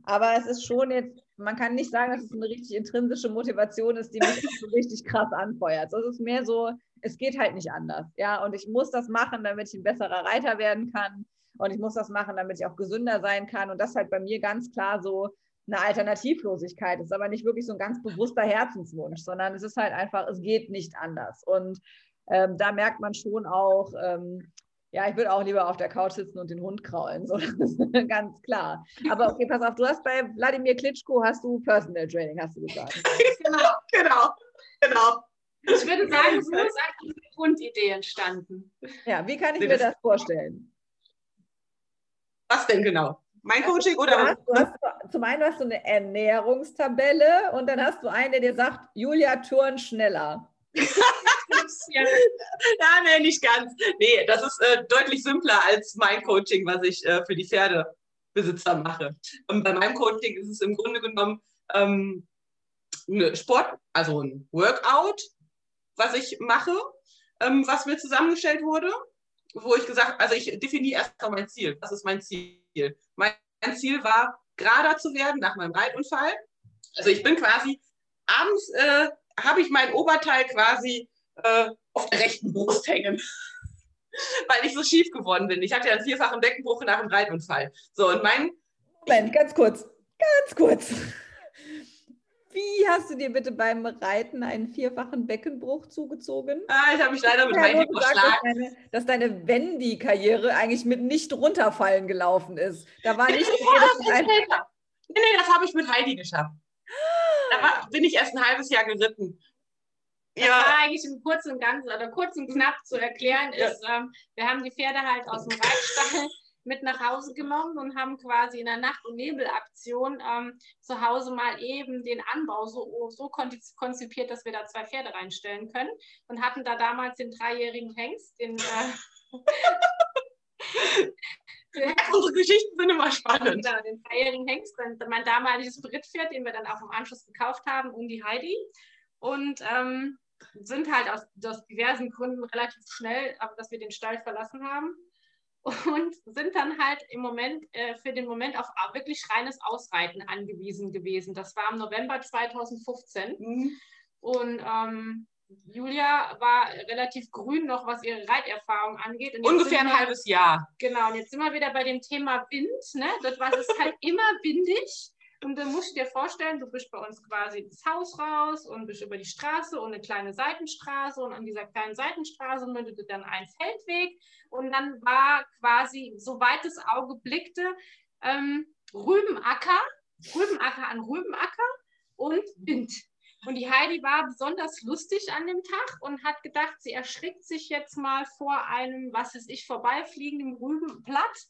Aber es ist schon jetzt, man kann nicht sagen, dass es eine richtig intrinsische Motivation ist, die mich so richtig krass anfeuert. Es ist mehr so, es geht halt nicht anders. Ja, und ich muss das machen, damit ich ein besserer Reiter werden kann. Und ich muss das machen, damit ich auch gesünder sein kann. Und das ist halt bei mir ganz klar so eine Alternativlosigkeit. Es ist aber nicht wirklich so ein ganz bewusster Herzenswunsch, sondern es ist halt einfach, es geht nicht anders. Und ähm, da merkt man schon auch, ähm, ja, ich würde auch lieber auf der Couch sitzen und den Hund kraulen, so das ist ganz klar. Aber okay, pass auf, du hast bei Wladimir Klitschko hast du Personal Training, hast du gesagt. genau, genau, genau. Ich würde sagen, so ist eine Grundidee entstanden. Ja, wie kann ich mir das vorstellen? Was denn genau? Mein Coaching Du oder? hast, du hast, zum einen hast du eine Ernährungstabelle und dann hast du einen, der dir sagt, Julia, turn schneller. Ja, Ja, nee, nicht ganz. Nee, das ist äh, deutlich simpler als mein Coaching, was ich äh, für die Pferdebesitzer mache. Und bei meinem Coaching ist es im Grunde genommen ähm, ein Sport, also ein Workout, was ich mache, ähm, was mir zusammengestellt wurde, wo ich gesagt, also ich definiere erstmal mein Ziel. Was ist mein Ziel? Mein Ziel war, gerader zu werden nach meinem Reitunfall. Also ich bin quasi abends äh, habe ich mein Oberteil quasi äh, auf der rechten Brust hängen. Weil ich so schief geworden bin. Ich hatte ja einen vierfachen Beckenbruch nach dem Reitunfall. So, und mein, Moment, ganz kurz, ganz kurz. Wie hast du dir bitte beim Reiten einen vierfachen Beckenbruch zugezogen? ah, ich habe mich leider mit Ja, dass überschlagen. deine, dass deine Wendy-Karriere eigentlich mit nicht runterfallen gelaufen ist. Da war nicht ein, Nee, nee, das habe ich mit Heidi geschafft. Da war, bin ich erst ein halbes Jahr geritten. Das Ja, war eigentlich im Kurzen und Ganzen oder kurz und knapp zu erklären Ja. ist, ähm, wir haben die Pferde halt aus dem Reitstall mit nach Hause genommen und haben quasi in der Nacht- und Nebelaktion ähm, zu Hause mal eben den Anbau so, so konzi- konzipiert, dass wir da zwei Pferde reinstellen können und hatten da damals den dreijährigen Hengst, den äh, unsere Geschichten sind immer spannend. Genau, den dreijährigen Hengst, mein, damaliges Brittpferd, den wir dann auch im Anschluss gekauft haben, und die Heidi. Und ähm, sind halt aus, aus diversen Gründen relativ schnell, aber dass wir den Stall verlassen haben. Und sind dann halt im Moment, äh, für den Moment auf au- wirklich reines Ausreiten angewiesen gewesen. Das war im November 2015. Mhm. Und ähm, Julia war relativ grün noch, was ihre Reiterfahrung angeht. Ungefähr ein wir- halbes Jahr. Genau, und jetzt sind wir wieder bei dem Thema Wind. Ne? Das war es ist halt immer windig. Und dann musst du dir vorstellen, du bist bei uns quasi ins Haus raus und bist über die Straße und eine kleine Seitenstraße. Und an dieser kleinen Seitenstraße mündete dann ein Feldweg. Und dann war quasi, soweit das Auge blickte, ähm, Rübenacker, Rübenacker an Rübenacker und Wind. Und die Heidi war besonders lustig an dem Tag und hat gedacht, sie erschrickt sich jetzt mal vor einem, was weiß ich, vorbeifliegenden Rübenblatt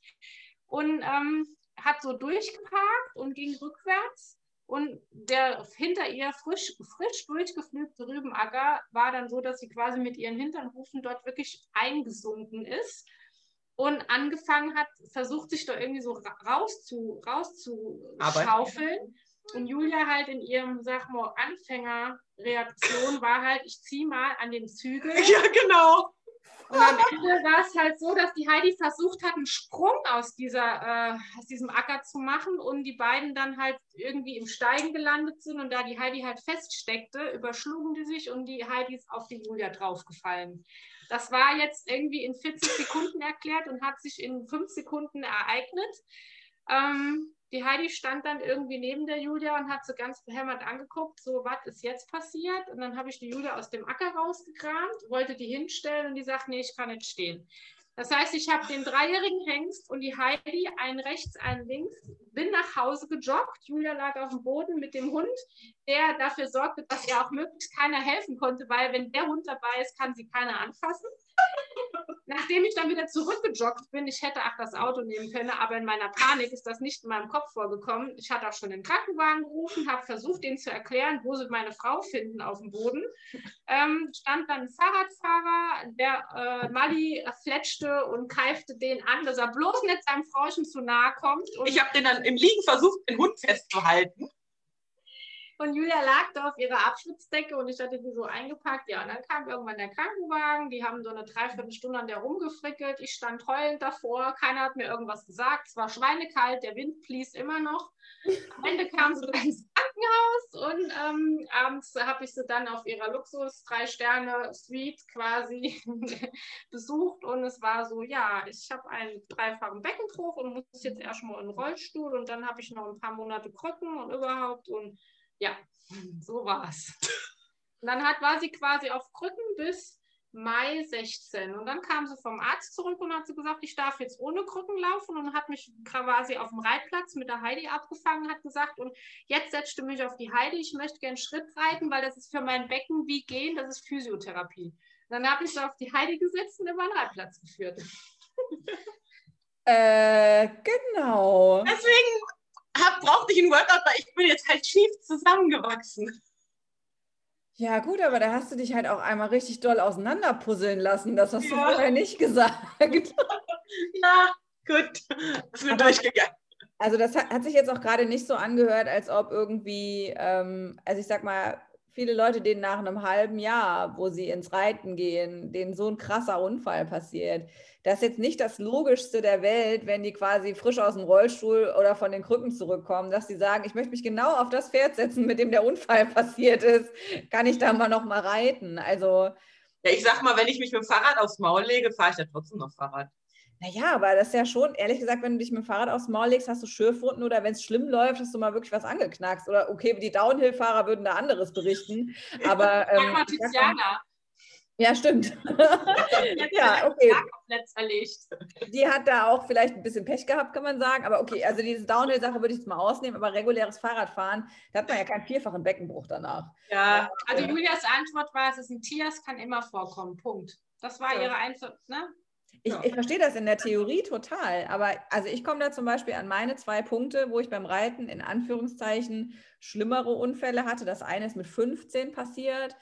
und ähm, hat so durchgeparkt und ging rückwärts. Und der hinter ihr frisch, frisch durchgepflügte Rübenacker war dann so, dass sie quasi mit ihren Hinternhufen dort wirklich eingesunken ist und angefangen hat, versucht sich da irgendwie so ra- rauszu, rauszuschaufeln. Und Julia halt in ihrem, sag mal, Anfängerreaktion war halt, ich ziehe mal an den Zügel. Ja, genau. Und am Ende war es halt so, dass die Heidi versucht hat, einen Sprung aus, dieser, äh, aus diesem Acker zu machen und die beiden dann halt irgendwie im Steigen gelandet sind und da die Heidi halt feststeckte, überschlugen die sich und die Heidi ist auf die Julia draufgefallen. Das war jetzt irgendwie in 40 Sekunden erklärt und hat sich in fünf Sekunden ereignet. Ähm, die Heidi stand dann irgendwie neben der Julia und hat so ganz behämmert angeguckt, so, was ist jetzt passiert? Und dann habe ich die Julia aus dem Acker rausgekramt, wollte die hinstellen und die sagt, nee, ich kann nicht stehen. Das heißt, ich habe den dreijährigen Hengst und die Heidi, einen rechts, einen links, bin nach Hause gejoggt. Julia lag auf dem Boden mit dem Hund, der dafür sorgte, dass ihr auch möglichst keiner helfen konnte, weil wenn der Hund dabei ist, kann sie keiner anfassen. Nachdem ich dann wieder zurückgejoggt bin, ich hätte auch das Auto nehmen können, aber in meiner Panik ist das nicht in meinem Kopf vorgekommen. Ich hatte auch schon den Krankenwagen gerufen, habe versucht, denen zu erklären, wo sie meine Frau finden auf dem Boden. Ähm, stand dann ein Fahrradfahrer, der äh, Mali fletschte und keifte den an, dass er bloß nicht seinem Frauchen zu nahe kommt. Ich habe den dann im Liegen versucht, den Hund festzuhalten. Und Julia lag da auf ihrer Abschnittsdecke und ich hatte die so eingepackt. Ja, und dann kam irgendwann der Krankenwagen. Die haben so eine Dreiviertelstunde an der rumgefrickelt. Ich stand heulend davor. Keiner hat mir irgendwas gesagt. Es war schweinekalt. Der Wind blies immer noch. Am Ende kam sie dann ins Krankenhaus und ähm, abends habe ich sie dann auf ihrer Luxus drei Sterne Suite quasi besucht und es war so, ja, ich habe einen dreifachen Beckenbruch und muss jetzt erstmal in den Rollstuhl und dann habe ich noch ein paar Monate Krücken und überhaupt und ja, so war's. Und dann hat, war sie quasi auf Krücken bis Mai 16. Und dann kam sie vom Arzt zurück und hat sie gesagt, ich darf jetzt ohne Krücken laufen und hat mich quasi auf dem Reitplatz mit der Heidi abgefangen, hat gesagt, und jetzt setzt du mich auf die Heidi, ich möchte gern Schritt reiten, weil das ist für mein Becken wie gehen, das ist Physiotherapie. Und dann habe ich sie auf die Heidi gesetzt und über den Reitplatz geführt. Äh, genau. Deswegen hab, brauchte ich ein Workout, weil ich bin jetzt halt schief zusammengewachsen. Ja, gut, aber da hast du dich halt auch einmal richtig doll auseinanderpuzzeln lassen. Das hast Ja. du vorher nicht gesagt. Ja, gut. Das wird Aber- durchgegangen. Also das hat, hat sich jetzt auch gerade nicht so angehört, als ob irgendwie, ähm, also ich sag mal, viele Leute, denen nach einem halben Jahr, wo sie ins Reiten gehen, denen so ein krasser Unfall passiert. Das ist jetzt nicht das Logischste der Welt, wenn die quasi frisch aus dem Rollstuhl oder von den Krücken zurückkommen, dass sie sagen, ich möchte mich genau auf das Pferd setzen, mit dem der Unfall passiert ist. Kann ich da mal noch mal reiten? Also Ja, ich sag mal, wenn ich mich mit dem Fahrrad aufs Maul lege, fahre ich ja trotzdem noch Fahrrad. Naja, aber das ist ja schon, ehrlich gesagt, wenn du dich mit dem Fahrrad aufs Maul legst, hast du Schürfwunden oder wenn es schlimm läuft, hast du mal wirklich was angeknackst. Oder okay, die Downhill-Fahrer würden da anderes berichten. Aber ähm, sag mal- Tiziana. Ja, stimmt. Ja, okay. Die hat da auch vielleicht ein bisschen Pech gehabt, kann man sagen. Aber okay, also diese Downhill-Sache würde ich jetzt mal ausnehmen, aber reguläres Fahrradfahren, da hat man ja keinen vierfachen Beckenbruch danach. Ja, Also Julias Antwort war, es ist ein Tier, es kann immer vorkommen. Punkt. Das war Ja. ihre Einzel... Ne? Ich, ich verstehe das in der Theorie total, aber also ich komme da zum Beispiel an meine zwei Punkte, wo ich beim Reiten in Anführungszeichen schlimmere Unfälle hatte. Das eine ist mit 15 passiert,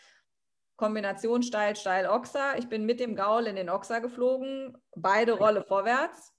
Kombination steil, steil, Ochser. Ich bin mit dem Gaul in den Ochser geflogen, beide Rolle vorwärts.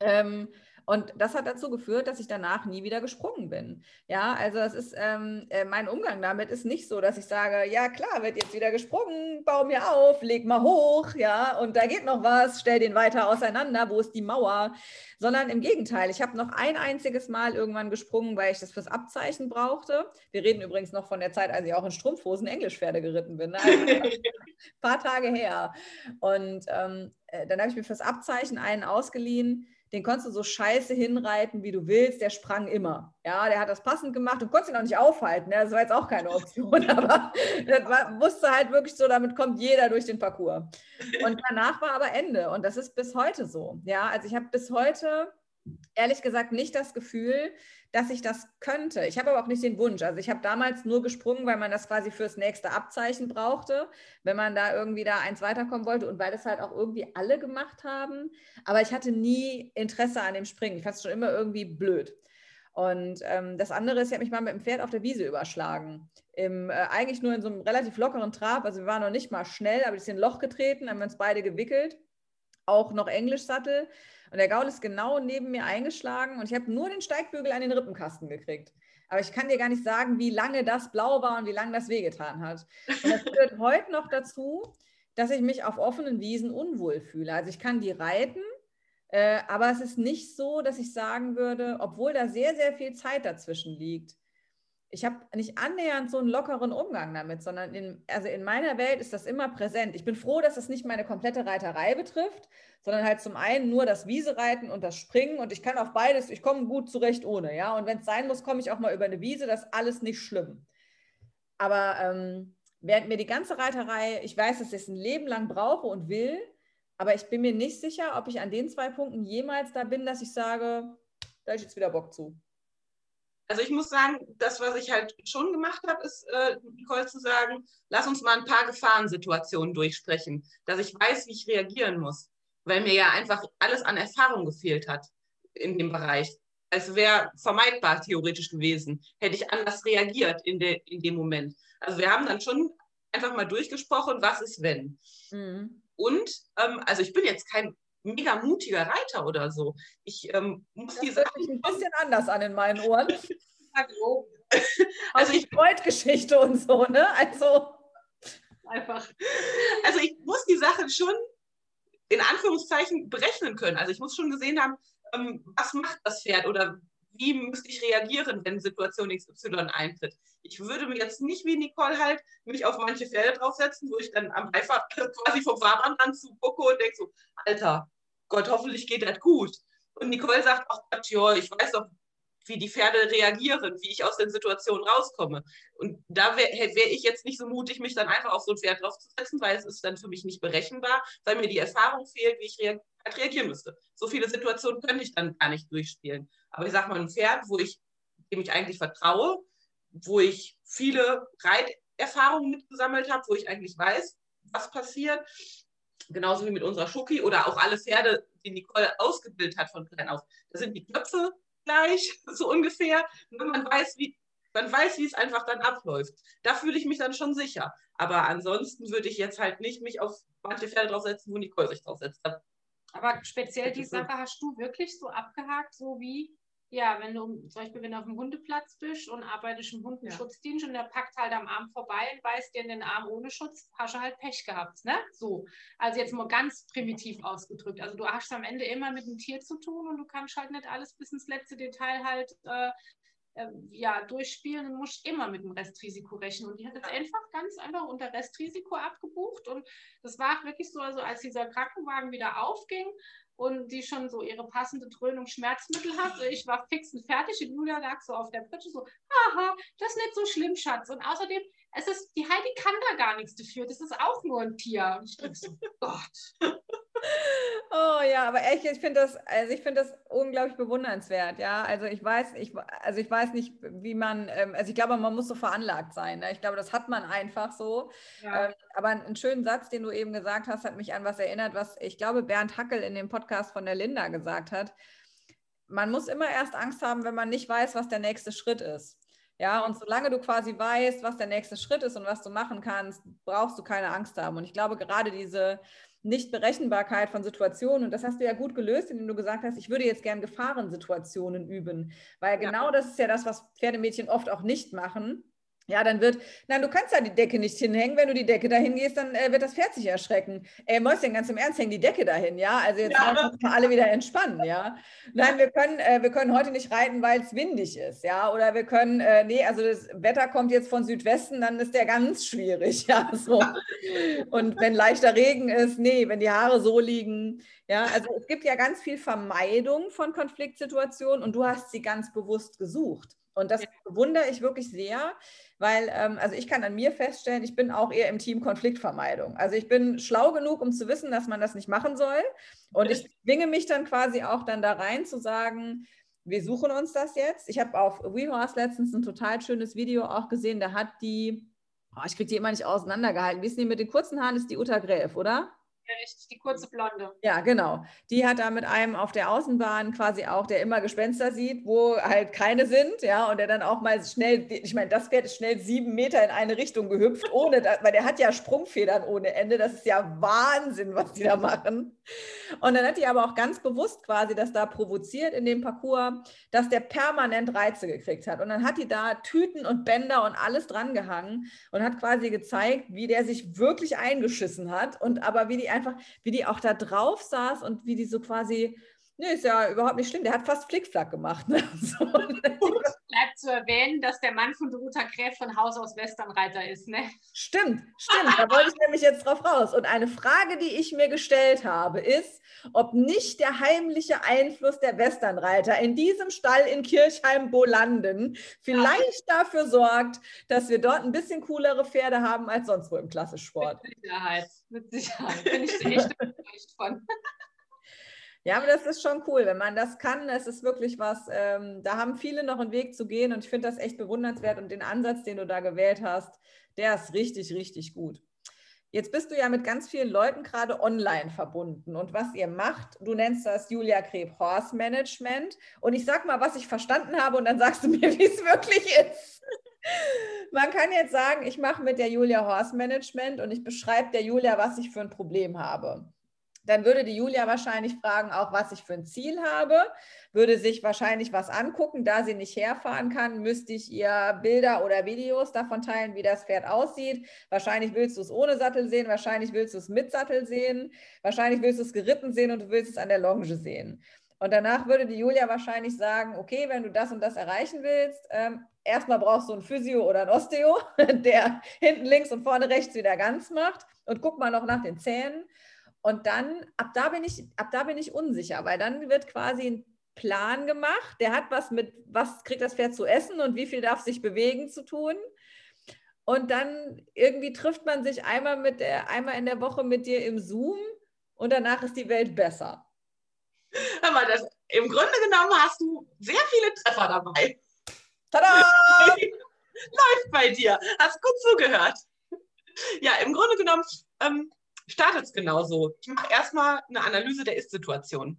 Ähm, und das hat dazu geführt, dass ich danach nie wieder gesprungen bin. Ja, also es ist ähm, äh, mein Umgang damit ist nicht so, dass ich sage, ja klar, wird jetzt wieder gesprungen, bau mir auf, leg mal hoch, ja, und da geht noch was, stell den weiter auseinander, wo ist die Mauer? Sondern im Gegenteil, ich habe noch ein einziges Mal irgendwann gesprungen, weil ich das fürs Abzeichen brauchte. Wir reden übrigens noch von der Zeit, als ich auch in Strumpfhosen Englischpferde geritten bin. Ne? Also, ein paar Tage her. Und ähm, äh, dann habe ich mir fürs Abzeichen einen ausgeliehen. Den konntest du so scheiße hinreiten, wie du willst. Der sprang immer. Ja, der hat das passend gemacht und konntest ihn auch nicht aufhalten. Ne? Das war jetzt auch keine Option, aber das war, wusste halt wirklich so, damit kommt jeder durch den Parcours. Und danach war aber Ende. Und das ist bis heute so. Ja, also ich habe bis heute ehrlich gesagt nicht das Gefühl, dass ich das könnte. Ich habe aber auch nicht den Wunsch. Also ich habe damals nur gesprungen, weil man das quasi fürs nächste Abzeichen brauchte, wenn man da irgendwie da eins weiterkommen wollte und weil das halt auch irgendwie alle gemacht haben. Aber ich hatte nie Interesse an dem Springen. Ich fand es schon immer irgendwie blöd. Und ähm, das andere ist, ich habe mich mal mit dem Pferd auf der Wiese überschlagen. Im, äh, eigentlich nur in so einem relativ lockeren Trab. Also wir waren noch nicht mal schnell, aber die sind in ein Loch getreten, haben wir uns beide gewickelt. Auch noch Englischsattel. Und der Gaul ist genau neben mir eingeschlagen und ich habe nur den Steigbügel an den Rippenkasten gekriegt. Aber ich kann dir gar nicht sagen, wie lange das blau war und wie lange das wehgetan hat. Und das führt heute noch dazu, dass ich mich auf offenen Wiesen unwohl fühle. Also ich kann die reiten, äh, aber es ist nicht so, dass ich sagen würde, obwohl da sehr, sehr viel Zeit dazwischen liegt. Ich habe nicht annähernd so einen lockeren Umgang damit, sondern in, also in meiner Welt ist das immer präsent. Ich bin froh, dass das nicht meine komplette Reiterei betrifft, sondern halt zum einen nur das Wiesereiten und das Springen und ich kann auf beides, ich komme gut zurecht ohne, ja. Und wenn es sein muss, komme ich auch mal über eine Wiese, das ist alles nicht schlimm. Aber ähm, während mir die ganze Reiterei, ich weiß, dass ich es ein Leben lang brauche und will, aber ich bin mir nicht sicher, ob ich an den zwei Punkten jemals da bin, dass ich sage, da ist jetzt wieder Bock zu. Also ich muss sagen, das, was ich halt schon gemacht habe, ist, äh, Nicole zu sagen, lass uns mal ein paar Gefahrensituationen durchsprechen, dass ich weiß, wie ich reagieren muss, weil mir ja einfach alles an Erfahrung gefehlt hat in dem Bereich. Es wäre vermeidbar theoretisch gewesen, hätte ich anders reagiert in, de, in dem Moment. Also wir haben dann schon einfach mal durchgesprochen, was ist wenn. Mhm. Und, ähm, also ich bin jetzt kein mega mutiger Reiter oder so. Ich ähm, muss Das die Sachen ein bisschen anders an in meinen Ohren. Also ich- Freud-Geschichte und so, ne? Also. Einfach. also ich muss die Sachen schon in Anführungszeichen berechnen können. Also ich muss schon gesehen haben, ähm, was macht das Pferd oder wie müsste ich reagieren, wenn Situation XY eintritt. Ich würde mir jetzt nicht wie Nicole halt mich auf manche Pferde draufsetzen, wo ich dann am Beifahrer quasi vom Fahrbahnrand zu gucke und denke so, Alter, Gott, hoffentlich geht das gut. Und Nicole sagt, ach Gott, ja, ich weiß doch, wie die Pferde reagieren, wie ich aus den Situationen rauskomme. Und da wäre wär ich jetzt nicht so mutig, mich dann einfach auf so ein Pferd draufzusetzen, weil es ist dann für mich nicht berechenbar, weil mir die Erfahrung fehlt, wie ich halt reagieren müsste. So viele Situationen könnte ich dann gar nicht durchspielen. Aber ich sag mal, ein Pferd, wo ich, dem ich eigentlich vertraue, wo ich viele Reiterfahrungen mitgesammelt habe, wo ich eigentlich weiß, was passiert, genauso wie mit unserer Schoki oder auch alle Pferde, die Nicole ausgebildet hat von klein auf. Da sind die Köpfe gleich, so ungefähr. Nur man weiß, wie, man weiß, wie es einfach dann abläuft. Da fühle ich mich dann schon sicher. Aber ansonsten würde ich jetzt halt nicht mich auf manche Pferde draufsetzen, wo Nicole sich draufsetzt. Aber speziell die Sache hast du wirklich so abgehakt, so wie ja, wenn du zum Beispiel, wenn du auf dem Hundeplatz bist und arbeitest im Hundenschutzdienst ja. und der packt halt am Arm vorbei und beißt dir in den Arm ohne Schutz, hast du halt Pech gehabt, ne? So. Also jetzt mal ganz primitiv ausgedrückt. Also du hast am Ende immer mit dem Tier zu tun und du kannst halt nicht alles bis ins letzte Detail halt äh, äh, ja, durchspielen und musst immer mit dem Restrisiko rechnen. Und die hat das einfach ganz einfach unter Restrisiko abgebucht. Und das war wirklich so, also als dieser Krankenwagen wieder aufging, und die schon so ihre passende Dröhnung Schmerzmittel hat. Ich war fix und fertig und Julia lag so auf der Pritsche so, haha, das ist nicht so schlimm, Schatz. Und außerdem, es ist, die Heidi kann da gar nichts dafür. Das ist auch nur ein Tier. Und ich denke so, Gott. Oh ja, aber echt, ich finde das, also ich finde das unglaublich bewundernswert, ja. Also ich weiß, ich, also ich weiß nicht, wie man, ähm, also ich glaube, man muss so veranlagt sein. Ne? Ich glaube, das hat man einfach so. Ja. Ähm, aber einen schönen Satz, den du eben gesagt hast, hat mich an was erinnert, was ich glaube, Bernd Hackel in dem Podcast von der Linda gesagt hat. Man muss immer erst Angst haben, wenn man nicht weiß, was der nächste Schritt ist. Ja, und solange du quasi weißt, was der nächste Schritt ist und was du machen kannst, brauchst du keine Angst haben. Und ich glaube, gerade diese Nichtberechenbarkeit von Situationen. Und das hast du ja gut gelöst, indem du gesagt hast, ich würde jetzt gern Gefahrensituationen üben. Weil genau ja. das ist ja das, was Pferdemädchen oft auch nicht machen. Ja, dann wird, nein, du kannst ja die Decke nicht hinhängen. Wenn du die Decke dahin gehst, dann äh, wird das Pferd sich erschrecken. Ey, Mäuschen, ganz im Ernst, häng die Decke dahin, ja? Also jetzt ja. mal alle wieder entspannen, ja? Nein, wir können, äh, wir können heute nicht reiten, weil es windig ist, ja? Oder wir können, äh, nee, also das Wetter kommt jetzt von Südwesten, dann ist der ganz schwierig, ja? So. Und wenn leichter Regen ist, nee, wenn die Haare so liegen, ja? Also es gibt ja ganz viel Vermeidung von Konfliktsituationen und du hast sie ganz bewusst gesucht. Und das bewundere ich wirklich sehr, weil, ähm, also ich kann an mir feststellen, ich bin auch eher im Team Konfliktvermeidung. Also ich bin schlau genug, um zu wissen, dass man das nicht machen soll. Und ich zwinge mich dann quasi auch dann da rein zu sagen, wir suchen uns das jetzt. Ich habe auf WeHorse letztens ein total schönes Video auch gesehen, da hat die, oh, ich kriege die immer nicht auseinandergehalten. Wie ist die mit den kurzen Haaren? Ist die Uta Gräf, oder? Richtig, die kurze Blonde. Ja, genau. Die hat da mit einem auf der Außenbahn quasi auch, der immer Gespenster sieht, wo halt keine sind, ja, und der dann auch mal schnell, ich meine, das Pferd ist schnell sieben Meter in eine Richtung gehüpft, ohne, das, weil der hat ja Sprungfedern ohne Ende. Das ist ja Wahnsinn, was die da machen. Und dann hat die aber auch ganz bewusst quasi das da provoziert in dem Parcours, dass der permanent Reize gekriegt hat. Und dann hat die da Tüten und Bänder und alles dran gehangen und hat quasi gezeigt, wie der sich wirklich eingeschissen hat und aber wie die einfach, wie die auch da drauf saß und wie die so quasi Nee, ist ja überhaupt nicht schlimm. Der hat fast Flickflack gemacht. Ne? So. Bleibt zu erwähnen, dass der Mann von Dorota Gräf von Haus aus Westernreiter ist. Ne? Stimmt, stimmt. Da wollte ich nämlich jetzt drauf raus. Und eine Frage, die ich mir gestellt habe, ist, ob nicht der heimliche Einfluss der Westernreiter in diesem Stall in Kirchheim-Bolanden vielleicht ja. dafür sorgt, dass wir dort ein bisschen coolere Pferde haben als sonst wo im Klassischsport. Mit Sicherheit, mit Sicherheit. Bin ich echt überzeugt von. Ja, aber das ist schon cool, wenn man das kann. Es ist wirklich was, ähm, da haben viele noch einen Weg zu gehen und ich finde das echt bewundernswert und den Ansatz, den du da gewählt hast, der ist richtig, richtig gut. Jetzt bist du ja mit ganz vielen Leuten gerade online verbunden und was ihr macht, du nennst das Julia Kreb Horse Management und ich sag mal, was ich verstanden habe und dann sagst du mir, wie es wirklich ist. Man kann jetzt sagen, ich mache mit der Julia Horse Management und ich beschreibe der Julia, was ich für ein Problem habe dann würde die Julia wahrscheinlich fragen, auch was ich für ein Ziel habe, würde sich wahrscheinlich was angucken. Da sie nicht herfahren kann, müsste ich ihr Bilder oder Videos davon teilen, wie das Pferd aussieht. Wahrscheinlich willst du es ohne Sattel sehen, wahrscheinlich willst du es mit Sattel sehen, wahrscheinlich willst du es geritten sehen und du willst es an der Longe sehen. Und danach würde die Julia wahrscheinlich sagen, okay, wenn du das und das erreichen willst, ähm, erstmal brauchst du einen Physio oder einen Osteo, der hinten links und vorne rechts wieder ganz macht und guck mal noch nach den Zähnen. Und dann, ab da bin ich, ab da bin ich unsicher, weil dann wird quasi ein Plan gemacht, der hat was mit, was kriegt das Pferd zu essen und wie viel darf sich bewegen zu tun. Und dann irgendwie trifft man sich einmal, mit der, einmal in der Woche mit dir im Zoom und danach ist die Welt besser. Aber das, im Grunde genommen hast du sehr viele Treffer dabei. Tada! Läuft bei dir. Hast gut zugehört. Ja, im Grunde genommen ähm, startet es genauso. Ich mache erstmal eine Analyse der Ist-Situation.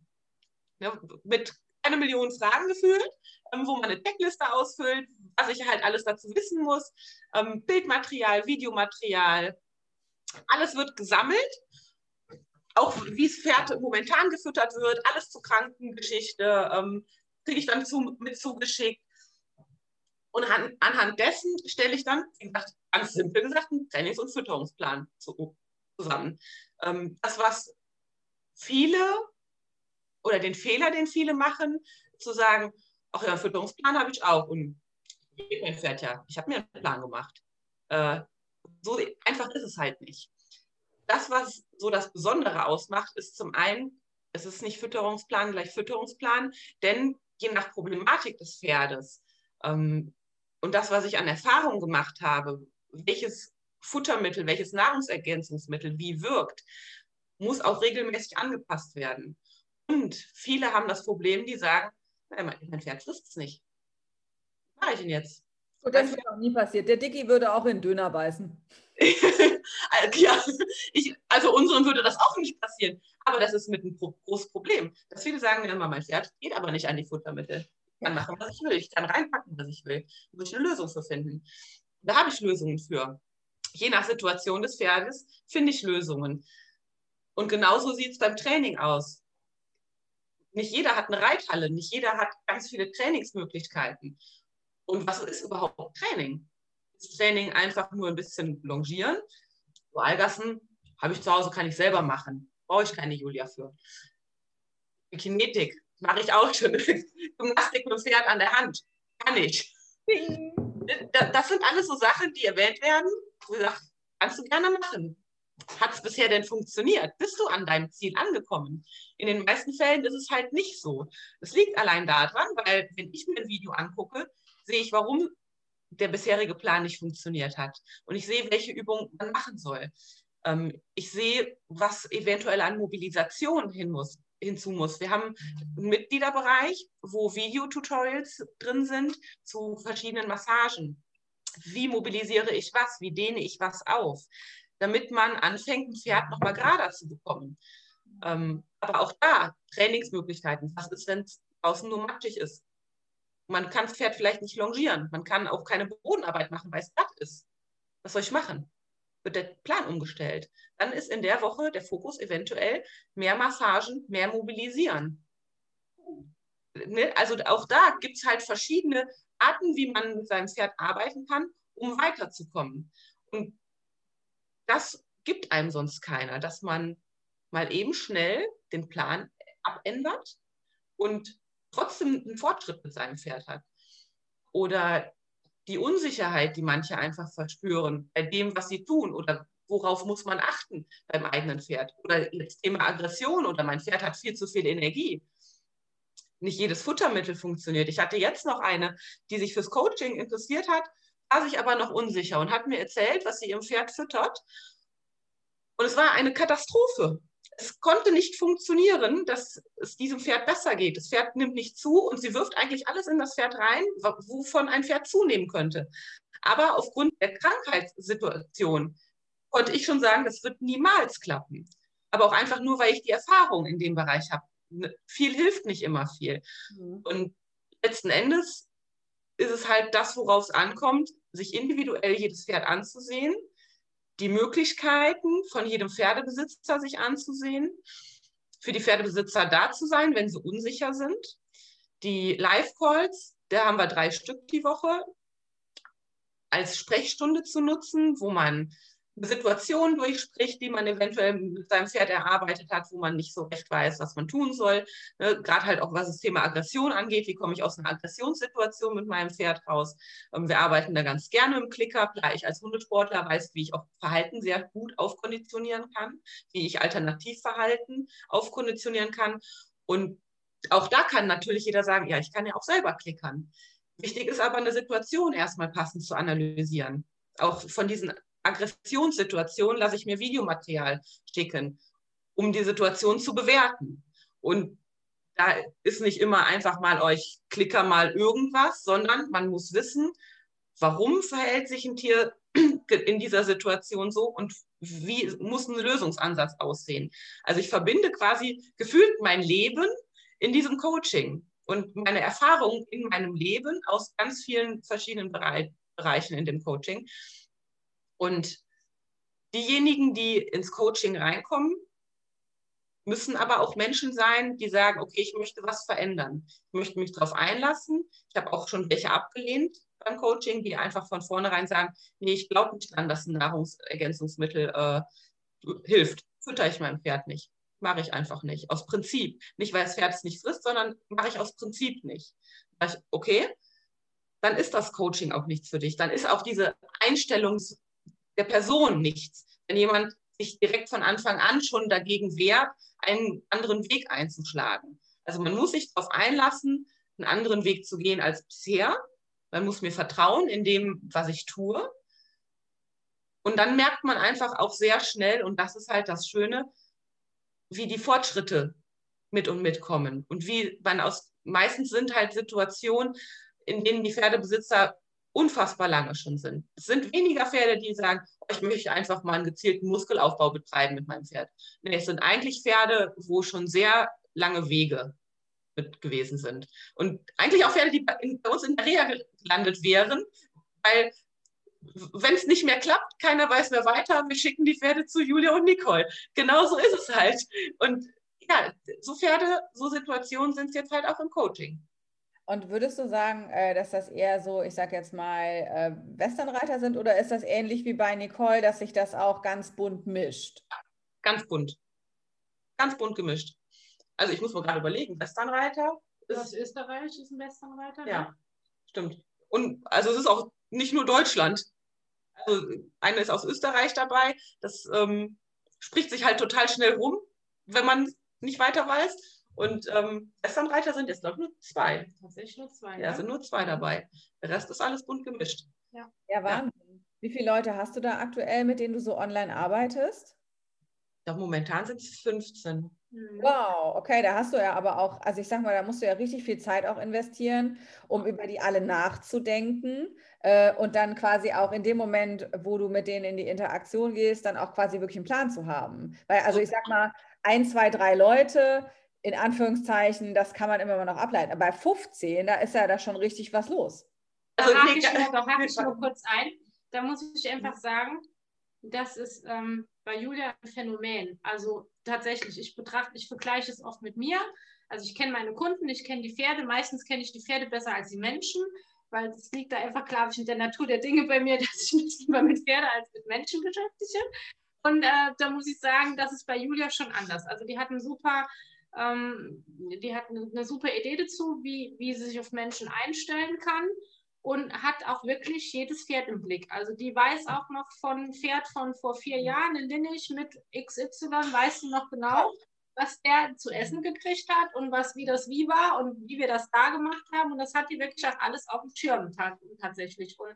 Ja, mit eine Million Fragen gefühlt, ähm, wo man eine Checkliste ausfüllt, was ich halt alles dazu wissen muss. Ähm, Bildmaterial, Videomaterial, alles wird gesammelt. Auch wie das Pferd momentan gefüttert wird, alles zur Krankengeschichte, ähm, kriege ich dann zu, mit zugeschickt. Und an, anhand dessen stelle ich dann, wie gesagt, ganz simpel gesagt, einen Trainings- und Fütterungsplan zu, zusammen. Ähm, das, was viele oder den Fehler, den viele machen, zu sagen, ach ja, Fütterungsplan habe ich auch und mein Pferd ja, ich habe mir einen Plan gemacht. Äh, so einfach ist es halt nicht. Das, was so das Besondere ausmacht, ist zum einen, es ist nicht Fütterungsplan gleich Fütterungsplan, denn je nach Problematik des Pferdes ähm, und das, was ich an Erfahrung gemacht habe, welches Futtermittel, welches Nahrungsergänzungsmittel wie wirkt, muss auch regelmäßig angepasst werden. Und viele haben das Problem, die sagen, mein Pferd frisst es nicht. Was mache ich denn jetzt? Und das wäre auch nie passiert. Der Dicky würde auch in Döner beißen. ja, ich, also unseren würde das auch nicht passieren. Aber das ist mit ein großes Problem. Dass viele sagen, ja, mein Pferd geht aber nicht an die Futtermittel kann machen, was ich will. Ich kann reinpacken, was ich will. Da muss ich eine Lösung für finden. Da habe ich Lösungen für. Je nach Situation des Pferdes finde ich Lösungen. Und genauso sieht es beim Training aus. Nicht jeder hat eine Reithalle, nicht jeder hat ganz viele Trainingsmöglichkeiten. Und was ist überhaupt Training? Ist Training einfach nur ein bisschen longieren? Wahlgassen habe ich zu Hause, kann ich selber machen. Brauche ich keine Julia für. Kinetik mache ich auch schon. Gymnastik mit dem Pferd an der Hand. Kann ich. Das sind alles so Sachen, die erwähnt werden. Sage, kannst du gerne machen. Hat es bisher denn funktioniert? Bist du an deinem Ziel angekommen? In den meisten Fällen ist es halt nicht so. Es liegt allein daran, weil wenn ich mir ein Video angucke, sehe ich, warum der bisherige Plan nicht funktioniert hat. Und ich sehe, welche Übungen man machen soll. Ähm, ich sehe, was eventuell an Mobilisation hin muss hinzu muss. Wir haben einen Mitgliederbereich, wo Videotutorials drin sind zu verschiedenen Massagen. Wie mobilisiere ich was? Wie dehne ich was auf? Damit man anfängt, ein Pferd nochmal gerader zu bekommen. Ähm, aber auch da Trainingsmöglichkeiten. Was ist, wenn es draußen nur matschig ist? Man kann das Pferd vielleicht nicht longieren. Man kann auch keine Bodenarbeit machen, weil es glatt ist. Was soll ich machen? wird der Plan umgestellt. Dann ist in der Woche der Fokus eventuell mehr Massagen, mehr Mobilisieren. Ne? Also auch da gibt es halt verschiedene Arten, wie man mit seinem Pferd arbeiten kann, um weiterzukommen. Und das gibt einem sonst keiner, dass man mal eben schnell den Plan abändert und trotzdem einen Fortschritt mit seinem Pferd hat. Oder die Unsicherheit, die manche einfach verspüren bei dem, was sie tun oder worauf muss man achten beim eigenen Pferd. Oder das Thema Aggression oder mein Pferd hat viel zu viel Energie. Nicht jedes Futtermittel funktioniert. Ich hatte jetzt noch eine, die sich fürs Coaching interessiert hat, war sich aber noch unsicher und hat mir erzählt, was sie ihrem Pferd füttert. Und es war eine Katastrophe es konnte nicht funktionieren, dass es diesem Pferd besser geht. Das Pferd nimmt nicht zu und sie wirft eigentlich alles in das Pferd rein, wovon ein Pferd zunehmen könnte. Aber aufgrund der Krankheitssituation konnte ich schon sagen, das wird niemals klappen. Aber auch einfach nur, weil ich die Erfahrung in dem Bereich habe. Ne, viel hilft nicht immer viel. Mhm. Und letzten Endes ist es halt das, worauf es ankommt, sich individuell jedes Pferd anzusehen die Möglichkeiten von jedem Pferdebesitzer sich anzusehen, für die Pferdebesitzer da zu sein, wenn sie unsicher sind. Die Live-Calls, da haben wir drei Stück die Woche, als Sprechstunde zu nutzen, wo man Situation durchspricht, die man eventuell mit seinem Pferd erarbeitet hat, wo man nicht so recht weiß, was man tun soll. Ne, Gerade halt auch, was das Thema Aggression angeht. Wie komme ich aus einer Aggressionssituation mit meinem Pferd raus? Ähm, wir arbeiten da ganz gerne im Klicker, da ich als Hundesportler weiß, wie ich auch Verhalten sehr gut aufkonditionieren kann, wie ich Alternativverhalten aufkonditionieren kann. Und auch da kann natürlich jeder sagen, ja, ich kann ja auch selber klickern. Wichtig ist aber, eine Situation erstmal passend zu analysieren. Auch von diesen Aggressionssituation lasse ich mir Videomaterial schicken, um die Situation zu bewerten. Und da ist nicht immer einfach mal euch Klicker mal irgendwas, sondern man muss wissen, warum verhält sich ein Tier in dieser Situation so und wie muss ein Lösungsansatz aussehen. Also ich verbinde quasi gefühlt mein Leben in diesem Coaching und meine Erfahrungen in meinem Leben aus ganz vielen verschiedenen Bereichen in dem Coaching. Und diejenigen, die ins Coaching reinkommen, müssen aber auch Menschen sein, die sagen, okay, ich möchte was verändern. Ich möchte mich darauf einlassen. Ich habe auch schon welche abgelehnt beim Coaching, die einfach von vornherein sagen, nee, ich glaube nicht an, dass ein Nahrungsergänzungsmittel äh, hilft. Fütter ich meinem Pferd nicht. Mache ich einfach nicht. Aus Prinzip. Nicht, weil das Pferd es nicht frisst, sondern mache ich aus Prinzip nicht. Ich, okay, dann ist das Coaching auch nichts für dich. Dann ist auch diese Einstellung der Person nichts. Wenn jemand sich direkt von Anfang an schon dagegen wehrt, einen anderen Weg einzuschlagen. Also man muss sich darauf einlassen, einen anderen Weg zu gehen als bisher. Man muss mir vertrauen in dem, was ich tue. Und dann merkt man einfach auch sehr schnell, und das ist halt das Schöne, wie die Fortschritte mit und mitkommen. Und wie man aus, meistens sind halt Situationen, in denen die Pferdebesitzer unfassbar lange schon sind. Es sind weniger Pferde, die sagen, oh, ich möchte einfach mal einen gezielten Muskelaufbau betreiben mit meinem Pferd. Nee, es sind eigentlich Pferde, wo schon sehr lange Wege mit gewesen sind. Und eigentlich auch Pferde, die bei, uns in der Reha gelandet wären, weil wenn es nicht mehr klappt, keiner weiß mehr weiter, wir schicken die Pferde zu Julia und Nicole. Genauso ist es halt. Und ja, so Pferde, so Situationen sind es jetzt halt auch im Coaching. Und würdest du sagen, äh, dass das eher so, ich sag jetzt mal, äh, Westernreiter sind oder ist das ähnlich wie bei Nicole, dass sich das auch ganz bunt mischt? Ganz bunt. Ganz bunt gemischt. Also ich muss mir gerade überlegen, Westernreiter ist. Aus Österreich ist ein Westernreiter. Ja, ne? stimmt. Und also es ist auch nicht nur Deutschland. Also eine ist aus Österreich dabei. Das ähm, spricht sich halt total schnell rum, wenn man nicht weiter weiß. Und ähm, Westernreiter sind jetzt noch nur zwei. Tatsächlich nur zwei. Ja, ja, sind nur zwei dabei. Der Rest ist alles bunt gemischt. Ja, ja Wahnsinn. Ja. Wie viele Leute hast du da aktuell, mit denen du so online arbeitest? Ja, momentan sind es 15. Mhm. Wow, okay, da hast du ja aber auch, also ich sag mal, da musst du ja richtig viel Zeit auch investieren, um über die alle nachzudenken äh, und dann quasi auch in dem Moment, wo du mit denen in die Interaktion gehst, dann auch quasi wirklich einen Plan zu haben. Weil, also ich sag mal, ein, zwei, drei Leute, in Anführungszeichen, das kann man immer noch ableiten. Aber bei 15, da ist ja da schon richtig was los. Also, da hake ich, nur, da hake ich nur kurz ein. Da muss ich einfach sagen, das ist ähm, bei Julia ein Phänomen. Also tatsächlich, ich betrachte, ich vergleiche es oft mit mir. Also ich kenne meine Kunden, ich kenne die Pferde. Meistens kenne ich die Pferde besser als die Menschen, weil es liegt da einfach, glaube ich, in der Natur der Dinge bei mir, dass ich mich lieber mit Pferde als mit Menschen beschäftige. Und äh, da muss ich sagen, das ist bei Julia schon anders. Also die hat einen super ähm, die hat eine, super Idee dazu, wie, wie sie sich auf Menschen einstellen kann und hat auch wirklich jedes Pferd im Blick. Also die weiß auch noch von Pferd von vor vier Jahren in Linnich mit XY, weiß sie noch genau, was der zu essen gekriegt hat und was wie das wie war und wie wir das da gemacht haben. Und das hat die wirklich auch alles auf dem Schirm tatsächlich. Und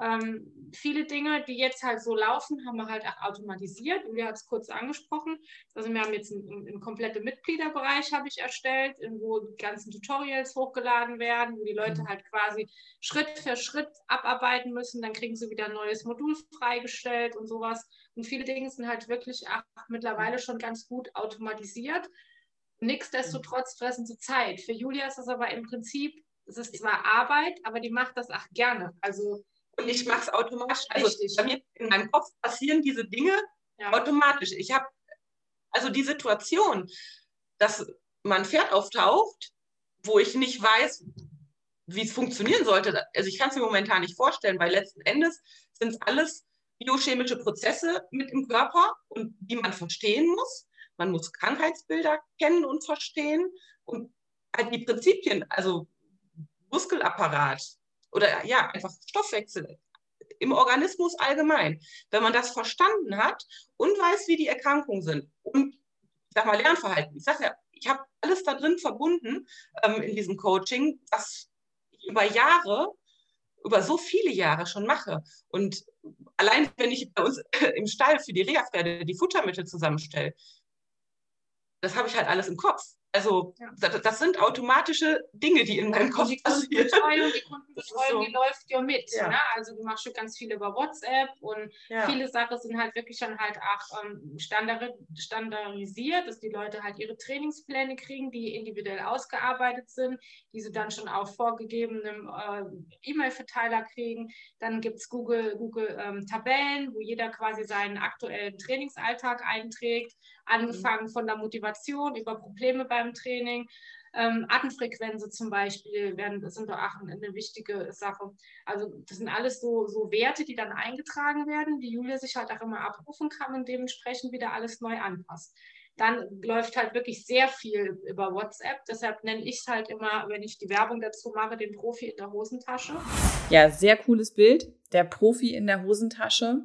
ähm, viele Dinge, die jetzt halt so laufen, haben wir halt auch automatisiert. Julia hat es kurz angesprochen. Also wir haben jetzt einen, einen kompletten Mitgliederbereich habe ich erstellt, wo die ganzen Tutorials hochgeladen werden, wo die Leute mhm. halt quasi Schritt für Schritt abarbeiten müssen. Dann kriegen sie wieder ein neues Modul freigestellt und sowas. Und viele Dinge sind halt wirklich auch mittlerweile schon ganz gut automatisiert. Nichtsdestotrotz fressen sie Zeit. Für Julia ist das aber im Prinzip, es ist zwar Arbeit, aber die macht das auch gerne. Also und ich mache es automatisch. Also Richtig. bei mir in meinem Kopf passieren diese Dinge ja. automatisch. Ich habe also die Situation, dass mein Pferd auftaucht, wo ich nicht weiß, wie es funktionieren sollte. Also ich kann es mir momentan nicht vorstellen, weil letzten Endes sind es alles biochemische Prozesse mit im Körper und die man verstehen muss. Man muss Krankheitsbilder kennen und verstehen und halt die Prinzipien, also Muskelapparat, oder ja, einfach Stoffwechsel im Organismus allgemein. Wenn man das verstanden hat und weiß, wie die Erkrankungen sind und ich sag mal Lernverhalten. Ich sage ja, ich habe alles da drin verbunden ähm, in diesem Coaching, was ich über Jahre, über so viele Jahre schon mache. Und allein wenn ich bei uns im Stall für die Reha-Pferde die Futtermittel zusammenstelle, das habe ich halt alles im Kopf. Also ja. das, das, sind automatische Dinge, die in meinem Kopf passieren. Die Kundenbetreuung, so. die läuft ja mit. Ja. Ne? Also du machst schon ganz viel über WhatsApp und ja. viele Sachen sind halt wirklich schon halt auch ähm, standardisiert, dass die Leute halt ihre Trainingspläne kriegen, die individuell ausgearbeitet sind, die sie dann schon auf vorgegebenem äh, E-Mail-Verteiler kriegen. Dann gibt es Google, Google ähm, Tabellen, wo jeder quasi seinen aktuellen Trainingsalltag einträgt angefangen von der Motivation über Probleme beim Training. Ähm, Atemfrequenzen zum Beispiel werden, das sind doch auch eine, eine wichtige Sache. Also das sind alles so, so Werte, die dann eingetragen werden, die Julia sich halt auch immer abrufen kann und dementsprechend wieder alles neu anpasst. Dann läuft halt wirklich sehr viel über WhatsApp. Deshalb nenne ich es halt immer, wenn ich die Werbung dazu mache, den Profi in der Hosentasche. Ja, sehr cooles Bild. Der Profi in der Hosentasche.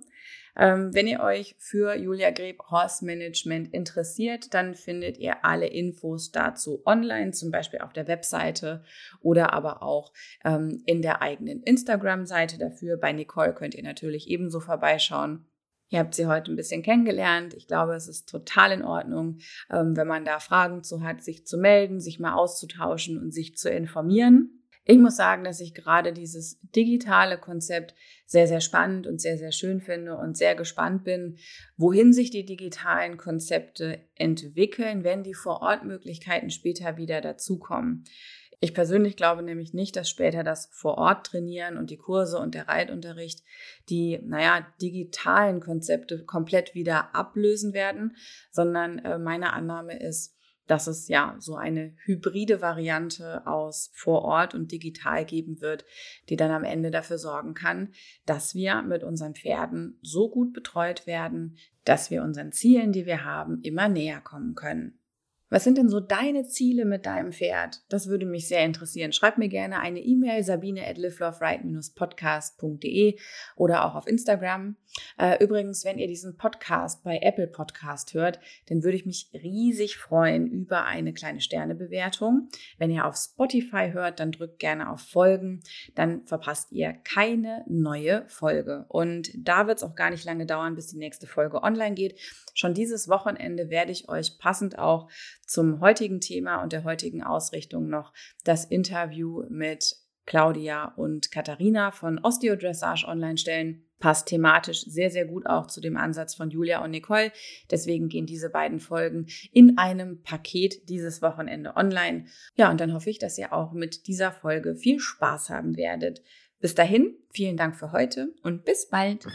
Ähm, wenn ihr euch für Julia Greb Horse Management interessiert, dann findet ihr alle Infos dazu online, zum Beispiel auf der Webseite oder aber auch ähm, in der eigenen Instagram-Seite dafür. Bei Nicole könnt ihr natürlich ebenso vorbeischauen. Ihr habt sie heute ein bisschen kennengelernt. Ich glaube, es ist total in Ordnung, ähm, wenn man da Fragen zu hat, sich zu melden, sich mal auszutauschen und sich zu informieren. Ich muss sagen, dass ich gerade dieses digitale Konzept sehr, sehr spannend und sehr, sehr schön finde und sehr gespannt bin, wohin sich die digitalen Konzepte entwickeln, wenn die Vorortmöglichkeiten später wieder dazukommen. Ich persönlich glaube nämlich nicht, dass später das Vor-Ort-Trainieren und die Kurse und der Reitunterricht die, naja, digitalen Konzepte komplett wieder ablösen werden, sondern äh, meine Annahme ist, dass es ja so eine hybride Variante aus vor Ort und digital geben wird, die dann am Ende dafür sorgen kann, dass wir mit unseren Pferden so gut betreut werden, dass wir unseren Zielen, die wir haben, immer näher kommen können. Was sind denn so deine Ziele mit deinem Pferd? Das würde mich sehr interessieren. Schreib mir gerne eine E-Mail, sabine at podcastde oder auch auf Instagram. Äh, übrigens, wenn ihr diesen Podcast bei Apple Podcast hört, dann würde ich mich riesig freuen über eine kleine Sternebewertung. Wenn ihr auf Spotify hört, dann drückt gerne auf Folgen. Dann verpasst ihr keine neue Folge. Und da wird es auch gar nicht lange dauern, bis die nächste Folge online geht. Schon dieses Wochenende werde ich euch passend auch zum heutigen Thema und der heutigen Ausrichtung noch das Interview mit Claudia und Katharina von Osteodressage online stellen. Passt thematisch sehr, sehr gut auch zu dem Ansatz von Julia und Nicole. Deswegen gehen diese beiden Folgen in einem Paket dieses Wochenende online. Ja, und dann hoffe ich, dass ihr auch mit dieser Folge viel Spaß haben werdet. Bis dahin, vielen Dank für heute und bis bald.